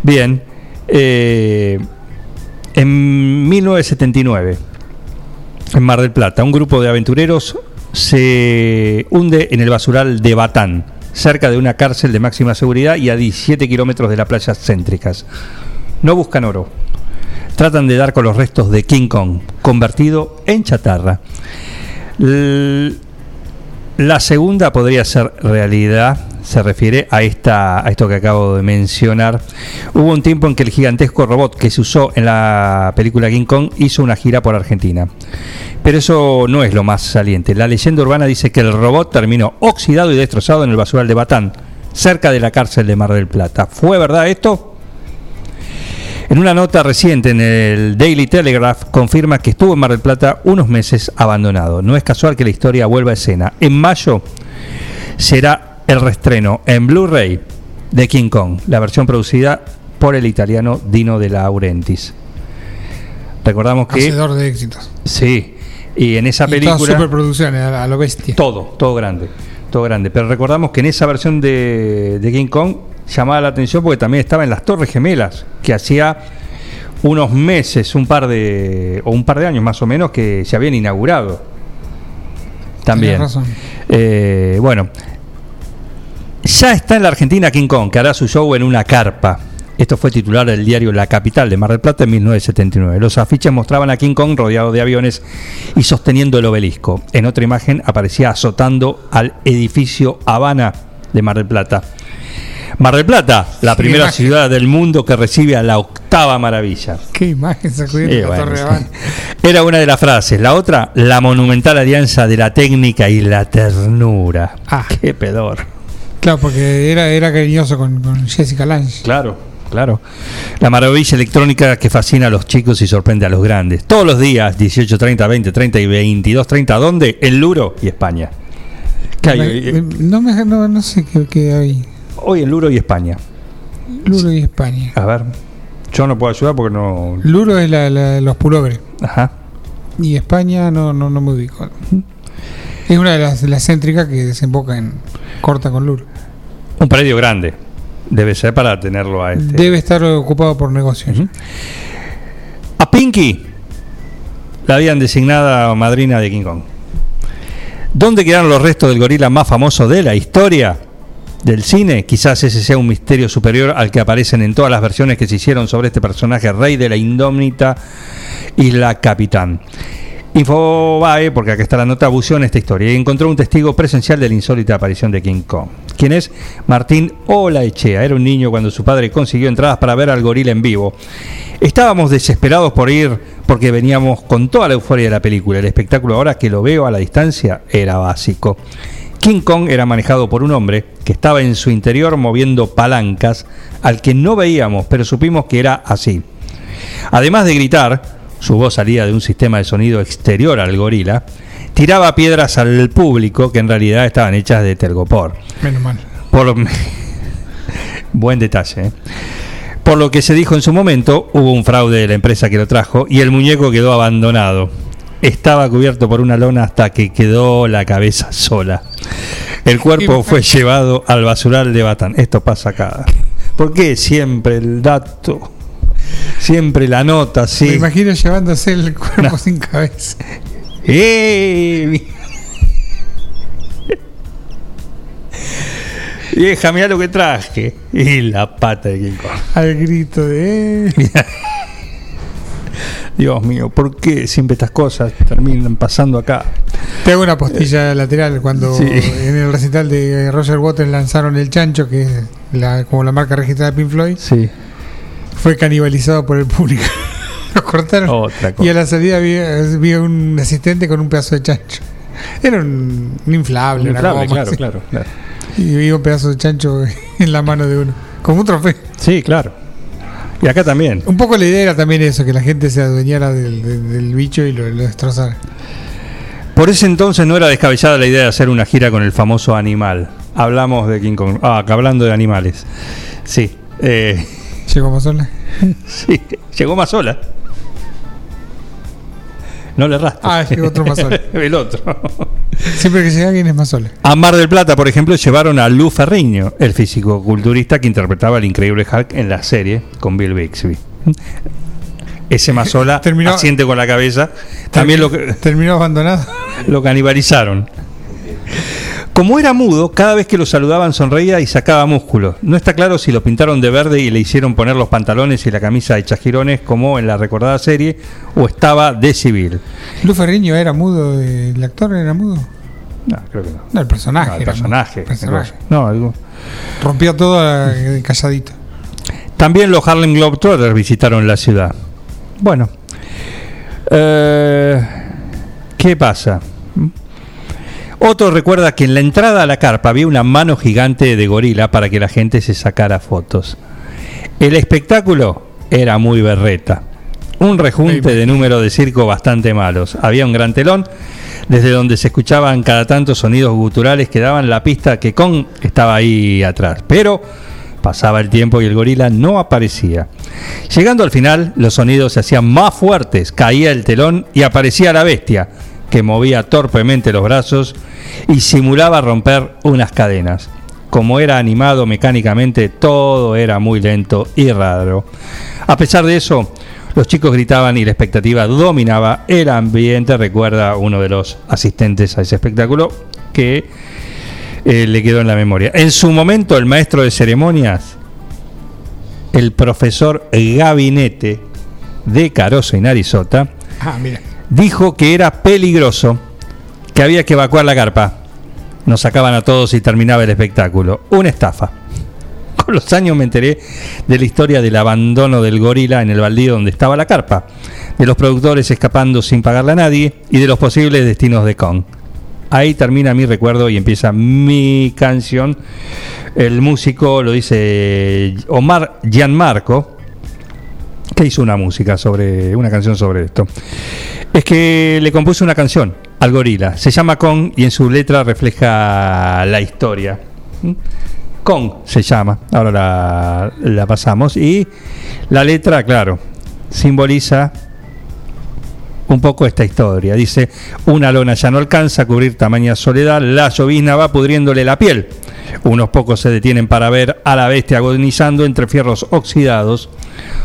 Bien. eh, en 1979, en Mar del Plata, un grupo de aventureros se hunde en el basural de Batán, cerca de una cárcel de máxima seguridad y a 17 kilómetros de las playas céntricas. No buscan oro. Tratan de dar con los restos de King Kong, convertido en chatarra. La segunda podría ser realidad, se refiere a, esta, a esto que acabo de mencionar. Hubo un tiempo en que el gigantesco robot que se usó en la película King Kong hizo una gira por Argentina. Pero eso no es lo más saliente. La leyenda urbana dice que el robot terminó oxidado y destrozado en el basural de Batán, cerca de la cárcel de Mar del Plata. ¿Fue verdad esto? En una nota reciente en el Daily Telegraph confirma que estuvo en Mar del Plata unos meses abandonado. No es casual que la historia vuelva a escena. En mayo será el restreno en Blu-ray de King Kong, la versión producida por el italiano Dino de Laurentiis. Recordamos que Hacedor de éxitos. sí, y en esa Y todas película superproducciones, a, lo bestia. todo, todo grande, todo grande. Pero recordamos que en esa versión de, de King Kong llamaba la atención porque también estaba en las Torres Gemelas, que hacía unos meses, un par de o un par de años más o menos que se habían inaugurado. También. Razón. Eh, bueno, ya está en la Argentina King Kong, que hará su show en una carpa. Esto fue titular del diario La Capital de Mar del Plata en 1979. Los afiches mostraban a King Kong rodeado de aviones y sosteniendo el obelisco. En otra imagen aparecía azotando al edificio Habana de Mar del Plata. Mar del Plata, la Qué primera imagen. ciudad del mundo que recibe a la octava maravilla. Qué imagen sacudiendo Eh, bueno, Torre. Habana. Era una de las frases. La otra, la monumental alianza de la técnica y la ternura. Ah. Qué pedor. Claro, porque era, era cariñoso con, con Jessica Lange. Claro, claro. La maravilla electrónica que fascina a los chicos y sorprende a los grandes. Todos los días, 18, 30, 20, 30 y 22, 30, ¿dónde? En Luro y España. No, me, no, no sé qué, qué hay. Hoy en Luro y España. Luro y España. A ver, yo no puedo ayudar porque no... Luro es la, la- los pulobres. Ajá. Y España no, no, no me ubico. Es una de las, de las céntricas que desemboca en corta con Luro. Un predio grande. Debe ser para tenerlo a este. Debe estar ocupado por negocios. A Pinky la habían designada madrina de King Kong. ¿Dónde quedaron los restos del gorila más famoso de la historia del cine? Quizás ese sea un misterio superior al que aparecen en todas las versiones que se hicieron sobre este personaje rey de la indómita Isla Capitán. Infobae, porque acá está la nota, buceó en esta historia y encontró un testigo presencial de la insólita aparición de King Kong. ¿Quién es? Martín Olaechea. Era un niño cuando su padre consiguió entradas para ver al gorila en vivo. Estábamos desesperados por ir porque veníamos con toda la euforia de la película. El espectáculo ahora que lo veo a la distancia era básico. King Kong era manejado por un hombre que estaba en su interior moviendo palancas al que no veíamos, pero supimos que era así. Además de gritar, su voz salía de un sistema de sonido exterior al gorila, tiraba piedras al público que en realidad estaban hechas de telgopor. Menos mal. Por Buen detalle. ¿eh? Por lo que se dijo en su momento, hubo un fraude de la empresa que lo trajo y el muñeco quedó abandonado. Estaba cubierto por una lona hasta que quedó la cabeza sola. El cuerpo fue llevado al basural de Batán. Esto pasa acá. ¿Por qué siempre el dato? Siempre la nota, Me sí. imagino llevándose el cuerpo sin cabeza. ¡Eh! Vieja, mira lo que traje. Y la pata de King Kong. Al grito de. "Eh". Dios mío, ¿por qué siempre estas cosas terminan pasando acá? Te hago una postilla lateral cuando Sí. en el recital de Roger Waters lanzaron el chancho, que es la, como la marca registrada de Pink Floyd, Sí. Fue canibalizado por el público. Lo cortaron. Otra cosa. Y a la salida había un asistente con un pedazo de chancho. Era un, un inflable, una Inflable, goma, claro, claro, claro. Y había un pedazo de chancho en la mano de uno. Como un trofeo. Sí, claro. Y acá también. Un poco la idea era también eso, que la gente se adueñara del, del- del bicho y lo, lo destrozara. Por ese entonces no era descabellada la idea de hacer una gira con el famoso animal. Hablamos de King Kong. Ah, hablando de animales. Sí. eh, Llegó más sola. sí, llegó más sola. No le rastres. Ah, llegó otro más sola. el otro. Siempre que llega alguien es más sola. A Mar del Plata, por ejemplo, llevaron a Lou Ferriño, el físico-culturista que interpretaba al increíble Hulk en la serie con Bill Bixby. Ese Mazola Terminó- asiente con la cabeza. También lo, que- Terminó abandonado. lo canibalizaron. Como era mudo, cada vez que lo saludaban sonreía y sacaba músculos. No está claro si lo pintaron de verde y le hicieron poner los pantalones y la camisa de chajirones como en la recordada serie o estaba de civil. Lu Ferriño era mudo, el actor era mudo. No, creo que no. No, el personaje. No, el personaje. personaje. No, algo- Rompía todo eh, calladito. También los Harlem Globetrotters visitaron la ciudad. Bueno, eh, ¿qué pasa? Otto recuerda que en la entrada a la carpa había una mano gigante de gorila para que la gente se sacara fotos. El espectáculo era muy berreta. Un rejunte de números de circo bastante malos. Había un gran telón desde donde se escuchaban cada tanto sonidos guturales que daban la pista que Kong estaba ahí atrás. Pero pasaba el tiempo y el gorila no aparecía. Llegando al final, los sonidos se hacían más fuertes, caía el telón y aparecía la bestia, que movía torpemente los brazos y simulaba romper unas cadenas. Como era animado mecánicamente, todo era muy lento y raro. A pesar de eso, los chicos gritaban y la expectativa dominaba el ambiente, recuerda uno de los asistentes a ese espectáculo, que eh, le quedó en la memoria. En su momento, el maestro de ceremonias, el profesor Gabinete de Caroso y Narizota, Ah, mira. Dijo que era peligroso, que había que evacuar la carpa. Nos sacaban a todos y terminaba el espectáculo. Una estafa. Con los años me enteré de la historia del abandono del gorila en el baldío donde estaba la carpa, de los productores escapando sin pagarle a nadie y de los posibles destinos de Kong. Ahí termina mi recuerdo y empieza mi canción. El músico lo dice Omar Gianmarco, que hizo una música sobre una canción sobre esto. Es que le compuso una canción al gorila. Se llama Kong y en su letra refleja la historia. ¿Mm? Kong se llama. Ahora la, la pasamos. Y la letra, claro, simboliza un poco esta historia. Dice, una lona ya no alcanza a cubrir tamaña soledad, la llovizna va pudriéndole la piel. Unos pocos se detienen para ver a la bestia agonizando entre fierros oxidados.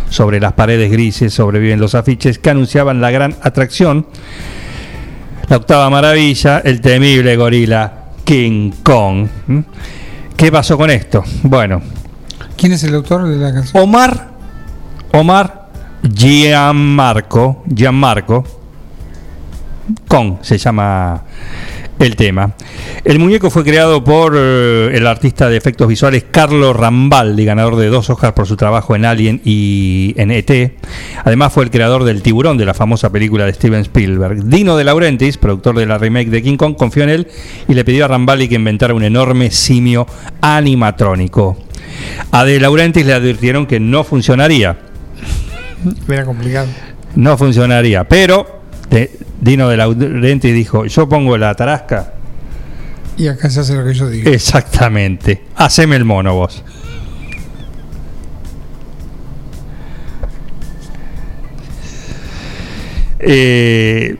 Sobre las paredes grises sobreviven los afiches que anunciaban la gran atracción. La octava maravilla, el temible gorila King Kong. ¿Mm? ¿Qué pasó con esto? Bueno, ¿Quién es el autor de la canción? Omar, Omar Gianmarco, Gianmarco, Kong se llama el tema. El muñeco fue creado por eh, el artista de efectos visuales Carlo Rambaldi, ganador de dos Oscars por su trabajo en Alien y en ET. Además fue el creador del tiburón de la famosa película de Steven Spielberg. Dino de Laurentiis, productor de la remake de King Kong, confió en él y le pidió a Rambaldi que inventara un enorme simio animatrónico. A De Laurentiis le advirtieron que no funcionaría. Era complicado. No funcionaría. Pero de- Dino de Laurentiis dijo: Yo pongo la tarasca. Y acá se hace lo que yo digo. Exactamente. Haceme el mono vos. Eh,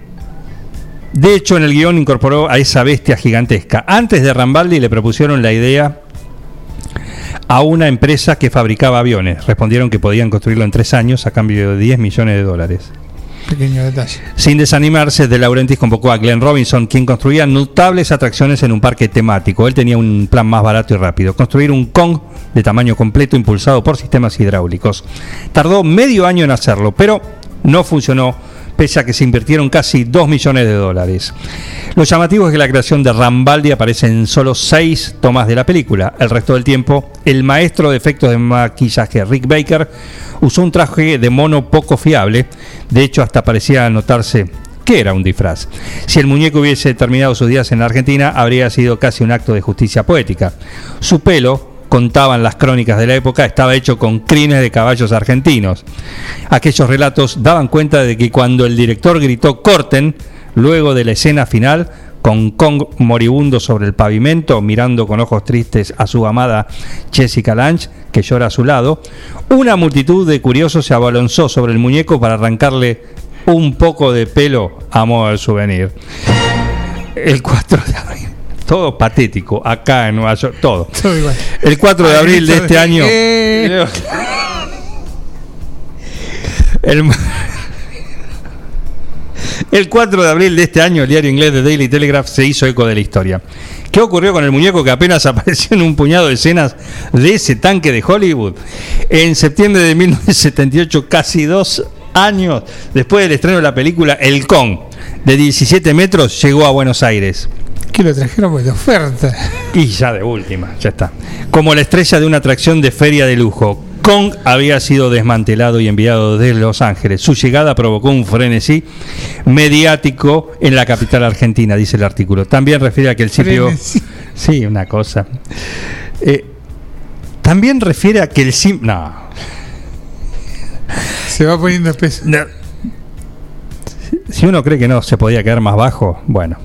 de hecho, en el guion incorporó a esa bestia gigantesca. Antes de Rambaldi le propusieron la idea a una empresa que fabricaba aviones. Respondieron que podían construirlo en tres años a cambio de 10 millones de dólares. Sin desanimarse, De Laurentiis convocó a Glenn Robinson, quien construía notables atracciones en un parque temático. Él tenía un plan más barato y rápido, construir un Kong de tamaño completo impulsado por sistemas hidráulicos. Tardó medio año en hacerlo, pero no funcionó, pese a que se invirtieron casi 2 millones de dólares. Lo llamativo es que la creación de Rambaldi aparece en solo 6 tomas de la película. El resto del tiempo, el maestro de efectos de maquillaje Rick Baker usó un traje de mono poco fiable. De hecho, hasta parecía notarse que era un disfraz. Si el muñeco hubiese terminado sus días en la Argentina, habría sido casi un acto de justicia poética. Su pelo, contaban las crónicas de la época, estaba hecho con crines de caballos argentinos. Aquellos relatos daban cuenta de que cuando el director gritó corten, luego de la escena final, con Kong moribundo sobre el pavimento, mirando con ojos tristes a su amada Jessica Lange, que llora a su lado, una multitud de curiosos se abalanzó sobre el muñeco para arrancarle un poco de pelo a modo de souvenir. El 4 de abril. Todo patético, acá en Nueva York, todo. Todo igual. El 4 de abril de este de- año. El, el 4 de abril de este año, el diario inglés The Daily Telegraph se hizo eco de la historia. ¿Qué ocurrió con el muñeco que apenas apareció en un puñado de escenas de ese tanque de Hollywood? En septiembre de 1978, casi dos años después del estreno de la película El Kong, de 17 metros, llegó a Buenos Aires. Que lo trajeron de oferta. Y ya de última, ya está. Como la estrella de una atracción de feria de lujo. Kong había sido desmantelado y enviado desde Los Ángeles. Su llegada provocó un frenesí mediático en la capital argentina, dice el artículo. También refiere a que el sitio... Frenesí. Sí, una cosa. Eh, también refiere a que el sim... No. Se va poniendo espeso. Si uno cree que no se podía quedar más bajo, bueno.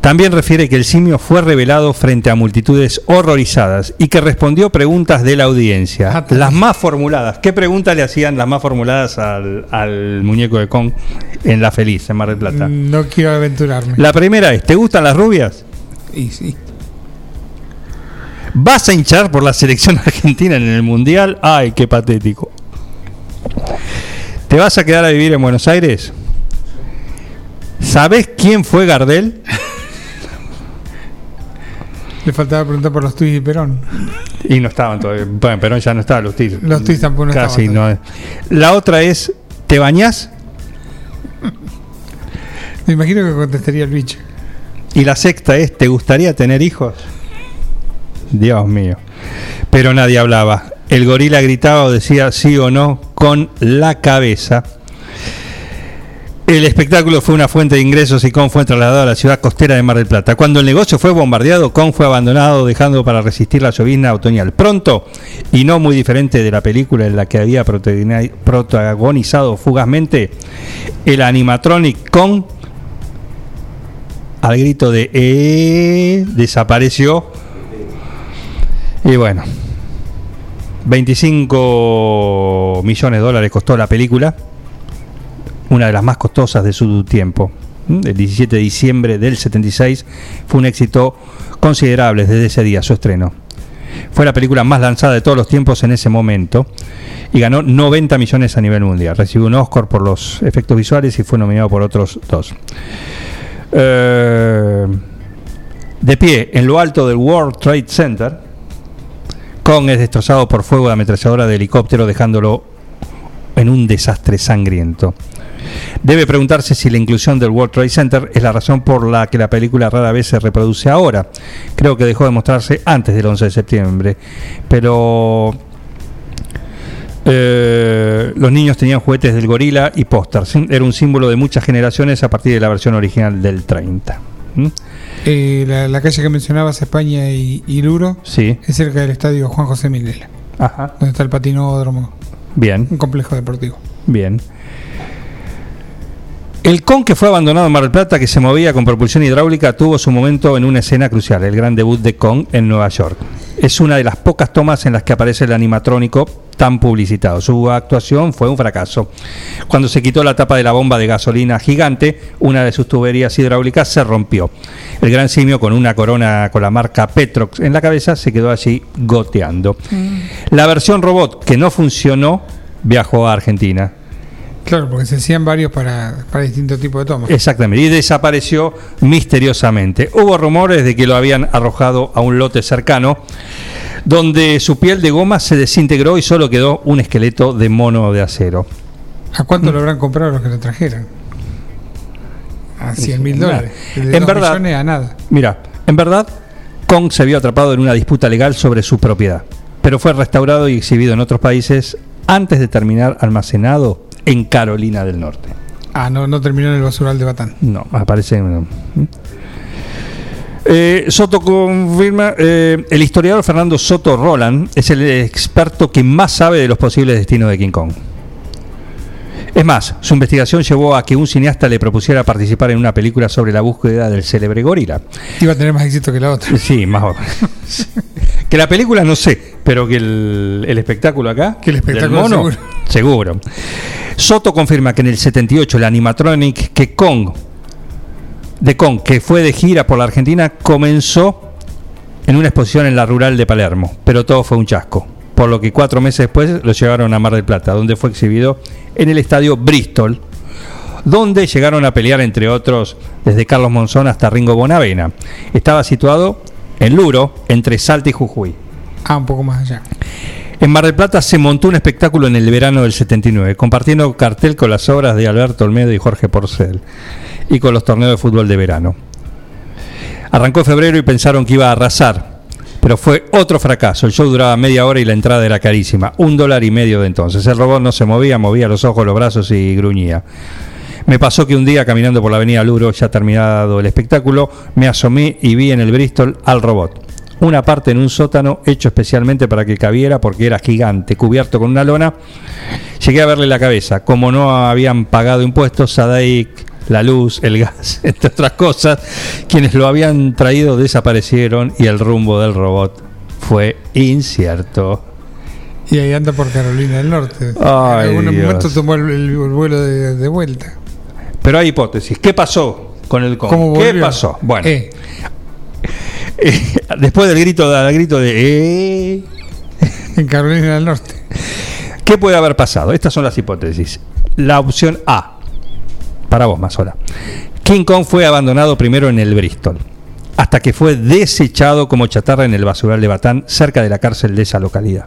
También refiere que el simio fue revelado frente a multitudes horrorizadas y que respondió preguntas de la audiencia, las más formuladas. ¿Qué preguntas le hacían las más formuladas al, al muñeco de Kong en La Feliz, en Mar del Plata? No quiero aventurarme. La primera es, ¿te gustan las rubias? Y sí. ¿Vas a hinchar por la selección argentina en el Mundial? Ay, qué patético. ¿Te vas a quedar a vivir en Buenos Aires? ¿Sabés quién fue Gardel? Le faltaba preguntar por los tuits y Perón. Y no estaban todavía. Bueno, Perón ya no estaba, los tiros. Los tuits tampoco no Casi estaban no. La otra es, ¿te bañás? Me imagino que contestaría el bicho. Y la sexta es, ¿te gustaría tener hijos? Dios mío. Pero nadie hablaba. El gorila gritaba o decía sí o no con la cabeza. El espectáculo fue una fuente de ingresos y Kong fue trasladado a la ciudad costera de Mar del Plata. Cuando el negocio fue bombardeado, Kong fue abandonado dejando para resistir la llovizna otoñal. Pronto, y no muy diferente de la película en la que había protagoni- protagonizado fugazmente, el animatronic Kong, al grito de "Eh", desapareció. Y bueno, 25 millones de dólares costó la película una de las más costosas de su tiempo. ¿Mm? El 17 de diciembre del 76 fue un éxito considerable desde ese día, su estreno. Fue la película más lanzada de todos los tiempos en ese momento y ganó 90 millones a nivel mundial. Recibió un Oscar por los efectos visuales y fue nominado por otros dos. Eh, de pie, en lo alto del World Trade Center, Kong es destrozado por fuego de ametralladora de helicóptero, dejándolo en un desastre sangriento. Debe preguntarse si la inclusión del World Trade Center es la razón por la que la película rara vez se reproduce ahora. Creo que dejó de mostrarse antes del 11 de septiembre, pero eh, los niños tenían juguetes del gorila y pósters. Era un símbolo de muchas generaciones a partir de la versión original del 30. ¿Mm? Eh, la, la calle que mencionabas, España y, y Luro, Sí. es cerca del estadio Juan José Milela, Ajá. donde está el patinódromo, Bien. un complejo deportivo. Bien. El con que fue abandonado en Mar del Plata, que se movía con propulsión hidráulica, tuvo su momento en una escena crucial, el gran debut de Kong en Nueva York. Es una de las pocas tomas en las que aparece el animatrónico tan publicitado. Su actuación fue un fracaso. Cuando se quitó la tapa de la bomba de gasolina gigante, una de sus tuberías hidráulicas se rompió. El gran simio, con una corona con la marca Petrox en la cabeza, se quedó allí goteando. La versión robot que no funcionó viajó a Argentina. Claro, porque se hacían varios para, para distintos tipos de tomas. Exactamente, y desapareció misteriosamente. Hubo rumores de que lo habían arrojado a un lote cercano, donde su piel de goma se desintegró y solo quedó un esqueleto de mono de acero. ¿A cuánto lo habrán comprado los que lo trajeron? A 100 mil dólares. De En verdad- millones a nada. Mira, en verdad, Kong se vio atrapado en una disputa legal sobre su propiedad, pero fue restaurado y exhibido en otros países antes de terminar almacenado en Carolina del Norte. Ah, no, no terminó en el basural de Batán. No, aparece. no. Eh, Soto confirma, eh, el historiador Fernando Soto Roland es el experto que más sabe de los posibles destinos de King Kong. Es más, su investigación llevó a que un cineasta le propusiera participar en una película sobre la búsqueda del célebre gorila. Iba a tener más éxito que la otra. Sí, más o menos. que la película no sé, pero que el, el espectáculo acá. Que el espectáculo del mono, seguro. seguro. Soto confirma que en el 78 el animatronic que Kong de Kong, que fue de gira por la Argentina, comenzó en una exposición en la rural de Palermo, pero todo fue un chasco. Por lo que cuatro meses después lo llevaron a Mar del Plata, donde fue exhibido en el estadio Bristol, donde llegaron a pelear entre otros desde Carlos Monzón hasta Ringo Bonavena. Estaba situado en Luro, entre Salta y Jujuy. Ah, un poco más allá. En Mar del Plata se montó un espectáculo en el verano del 79, compartiendo cartel con las obras de Alberto Olmedo y Jorge Porcel, y con los torneos de fútbol de verano. Arrancó febrero y pensaron que iba a arrasar, pero fue otro fracaso. El show duraba media hora y la entrada era carísima, un dólar y medio de entonces. El robot no se movía, movía los ojos, los brazos y gruñía. Me pasó que un día caminando por la avenida Luro, ya terminado el espectáculo, me asomé y vi en el Bristol al robot. Una parte en un sótano hecho especialmente para que cabiera porque era gigante, cubierto con una lona. Llegué a verle la cabeza. Como no habían pagado impuestos, Sadaic, la luz, el gas, entre otras cosas, quienes lo habían traído desaparecieron y el rumbo del robot fue incierto. Y ahí anda por Carolina del Norte. Ay, en algún Dios. momento tomó el, el vuelo de, de vuelta. Pero hay hipótesis. ¿Qué pasó con el Kong? ¿Cómo ¿Qué pasó? Bueno, Eh. eh, después del grito, del grito de eh, En Carolina del Norte. ¿qué puede haber pasado? Estas son las hipótesis. La opción A, para vos, Mazola. King Kong fue abandonado primero en el Bristol, hasta que fue desechado como chatarra en el basural de Batán, cerca de la cárcel de esa localidad.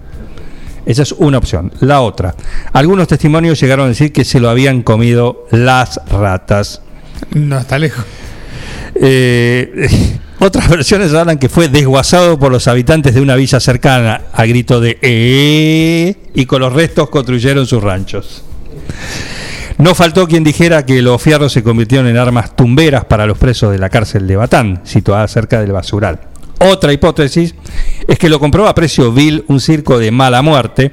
Esa es una opción. La otra, algunos testimonios llegaron a decir que se lo habían comido las ratas. No, está lejos. Eh, otras versiones hablan que fue desguazado por los habitantes de una villa cercana a grito de "Eh", y con los restos construyeron sus ranchos. No faltó quien dijera que los fierros se convirtieron en armas tumberas para los presos de la cárcel de Batán, situada cerca del basural. Otra hipótesis es que lo compró a precio vil un circo de mala muerte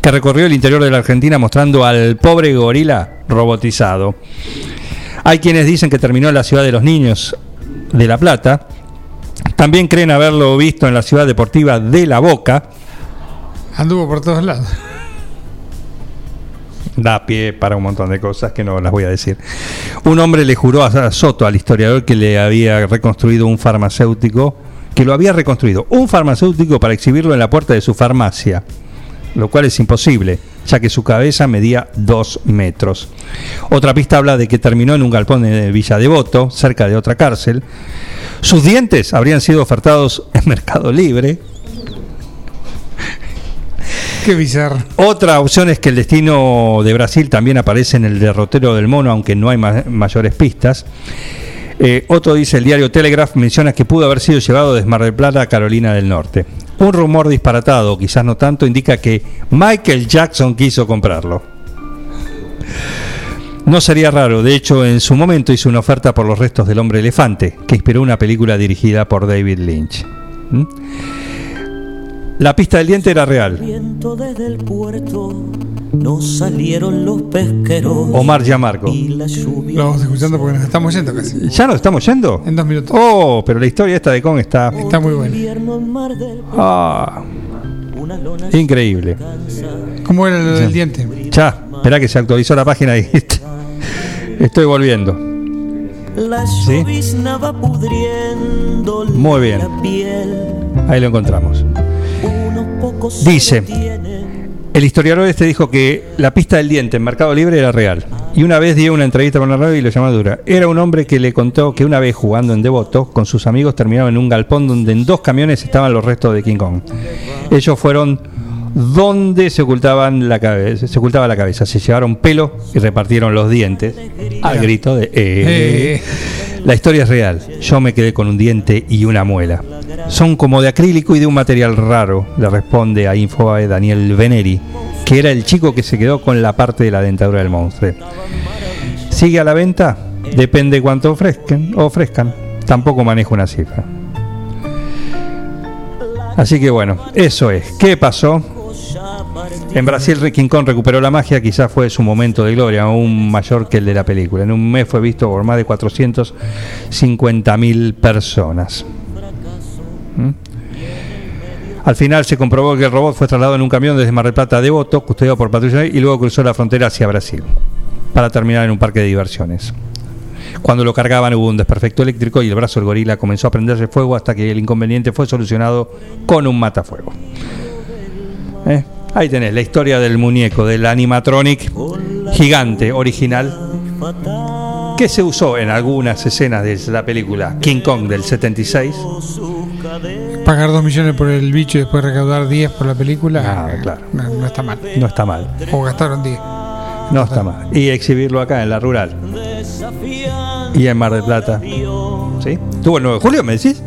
que recorrió el interior de la Argentina mostrando al pobre gorila robotizado. Hay quienes dicen que terminó en la ciudad de los niños de La Plata. También creen haberlo visto en la ciudad deportiva de La Boca. Anduvo por todos lados. Da pie para un montón de cosas que no las voy a decir. Un hombre le juró a Soto, al historiador, que le había reconstruido un farmacéutico, que lo había reconstruido un farmacéutico para exhibirlo en la puerta de su farmacia, lo cual es imposible, ya que su cabeza medía dos metros. Otra pista habla de que terminó en un galpón de Villa Devoto, cerca de otra cárcel. Sus dientes habrían sido ofertados en Mercado Libre. Otra opción es que el destino de Brasil también aparece en el derrotero del mono, aunque no hay ma- mayores pistas. Eh, otro dice, el diario Telegraph menciona que pudo haber sido llevado desde Mar del Plata a Carolina del Norte. Un rumor disparatado, quizás no tanto, indica que Michael Jackson quiso comprarlo. No sería raro, de hecho en su momento hizo una oferta por los restos del hombre elefante, que inspiró una película dirigida por David Lynch. ¿Mm? La pista del diente era real. viento desde el puerto no salieron los pesqueros Omar Yamarco. Lo vamos escuchando porque nos estamos yendo casi. ¿Ya nos estamos yendo? En dos minutos. Oh, pero la historia esta de Kong está... Está muy buena. invierno en Mar del Ah, increíble. ¿Cómo era del diente? Ya, espera que se actualizó la página y estoy volviendo. La ¿Sí? llovizna va pudriendo Muy bien. Ahí lo encontramos. Dice, el historiador este dijo que la pista del diente en Mercado Libre era real. Y una vez dio una entrevista con la radio y lo llamó Dura. Era un hombre que le contó que una vez jugando en Devoto con sus amigos terminaron en un galpón donde en dos camiones estaban los restos de King Kong. Ellos fueron donde se ocultaban la cabeza, se ocultaba la cabeza, se llevaron pelo y repartieron los dientes al grito de "Eh". La historia es real. Yo me quedé con un diente y una muela. Son como de acrílico y de un material raro, le responde a Infobae Daniel Veneri, que era el chico que se quedó con la parte de la dentadura del monstruo. ¿Sigue a la venta? Depende cuánto ofrezcan, ofrezcan. Tampoco manejo una cifra. Así que bueno, eso es. ¿Qué pasó? En Brasil King Kong recuperó la magia, quizás fue su momento de gloria, aún mayor que el de la película. En un mes fue visto por más de 450.000 personas. ¿Mm? Al final se comprobó que el robot fue trasladado en un camión desde Mar del Plata a Devoto, custodiado por patrullas y luego cruzó la frontera hacia Brasil, para terminar en un parque de diversiones. Cuando lo cargaban hubo un desperfecto eléctrico y el brazo del gorila comenzó a prenderse fuego hasta que el inconveniente fue solucionado con un matafuego. ¿Eh? Ahí tenés la historia del muñeco, del animatronic gigante original que se usó en algunas escenas de la película King Kong del 76. Pagar 2 millones por el bicho y después recaudar 10 por la película. Ah, claro. No, no está mal. No está mal. O gastaron 10. No está mal. Y exhibirlo acá en la rural. Y en Mar del Plata. ¿Sí? ¿Tuvo el 9 de julio, me decís?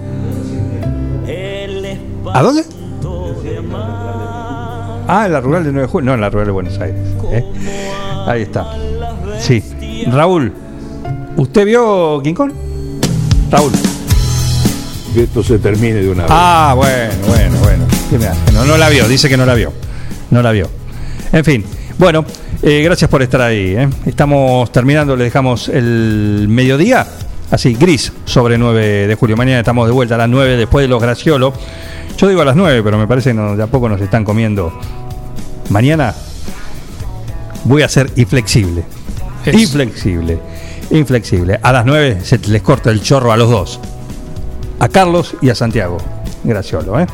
¿A dónde? Ah, en la rural del 9 de julio. No, en la rural de Buenos Aires. ¿eh? Ahí está. Sí. Raúl, ¿usted vio King Kong? Raúl. Que esto se termine de una vez. Ah, bueno, bueno, bueno. ¿Qué me hace? No, no la vio, dice que no la vio. No la vio. En fin, bueno, eh, gracias por estar ahí. ¿eh? Estamos terminando, le dejamos el mediodía, así, gris, sobre 9 de julio. Mañana estamos de vuelta a las 9 después de los Graciolo. Yo digo a las 9, pero me parece que no- de a poco nos están comiendo. Mañana voy a ser inflexible. Inflexible. Inflexible. A las 9 se les corta el chorro a los dos. A Carlos y a Santiago. Graciolo. ¿eh?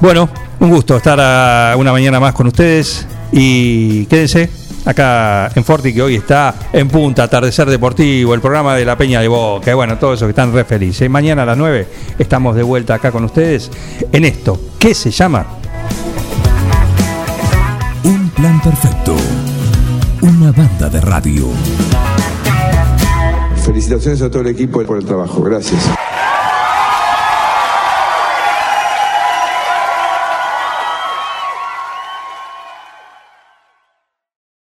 Bueno, un gusto estar a una mañana más con ustedes. Y quédense acá en Forti, que hoy está en punta, atardecer deportivo, el programa de la Peña de Boca. y Bueno, todos esos que están re felices. Mañana a las 9 estamos de vuelta acá con ustedes en esto. ¿Qué se llama? Un plan perfecto. Una banda de radio. Felicitaciones a todo el equipo por el trabajo. Gracias.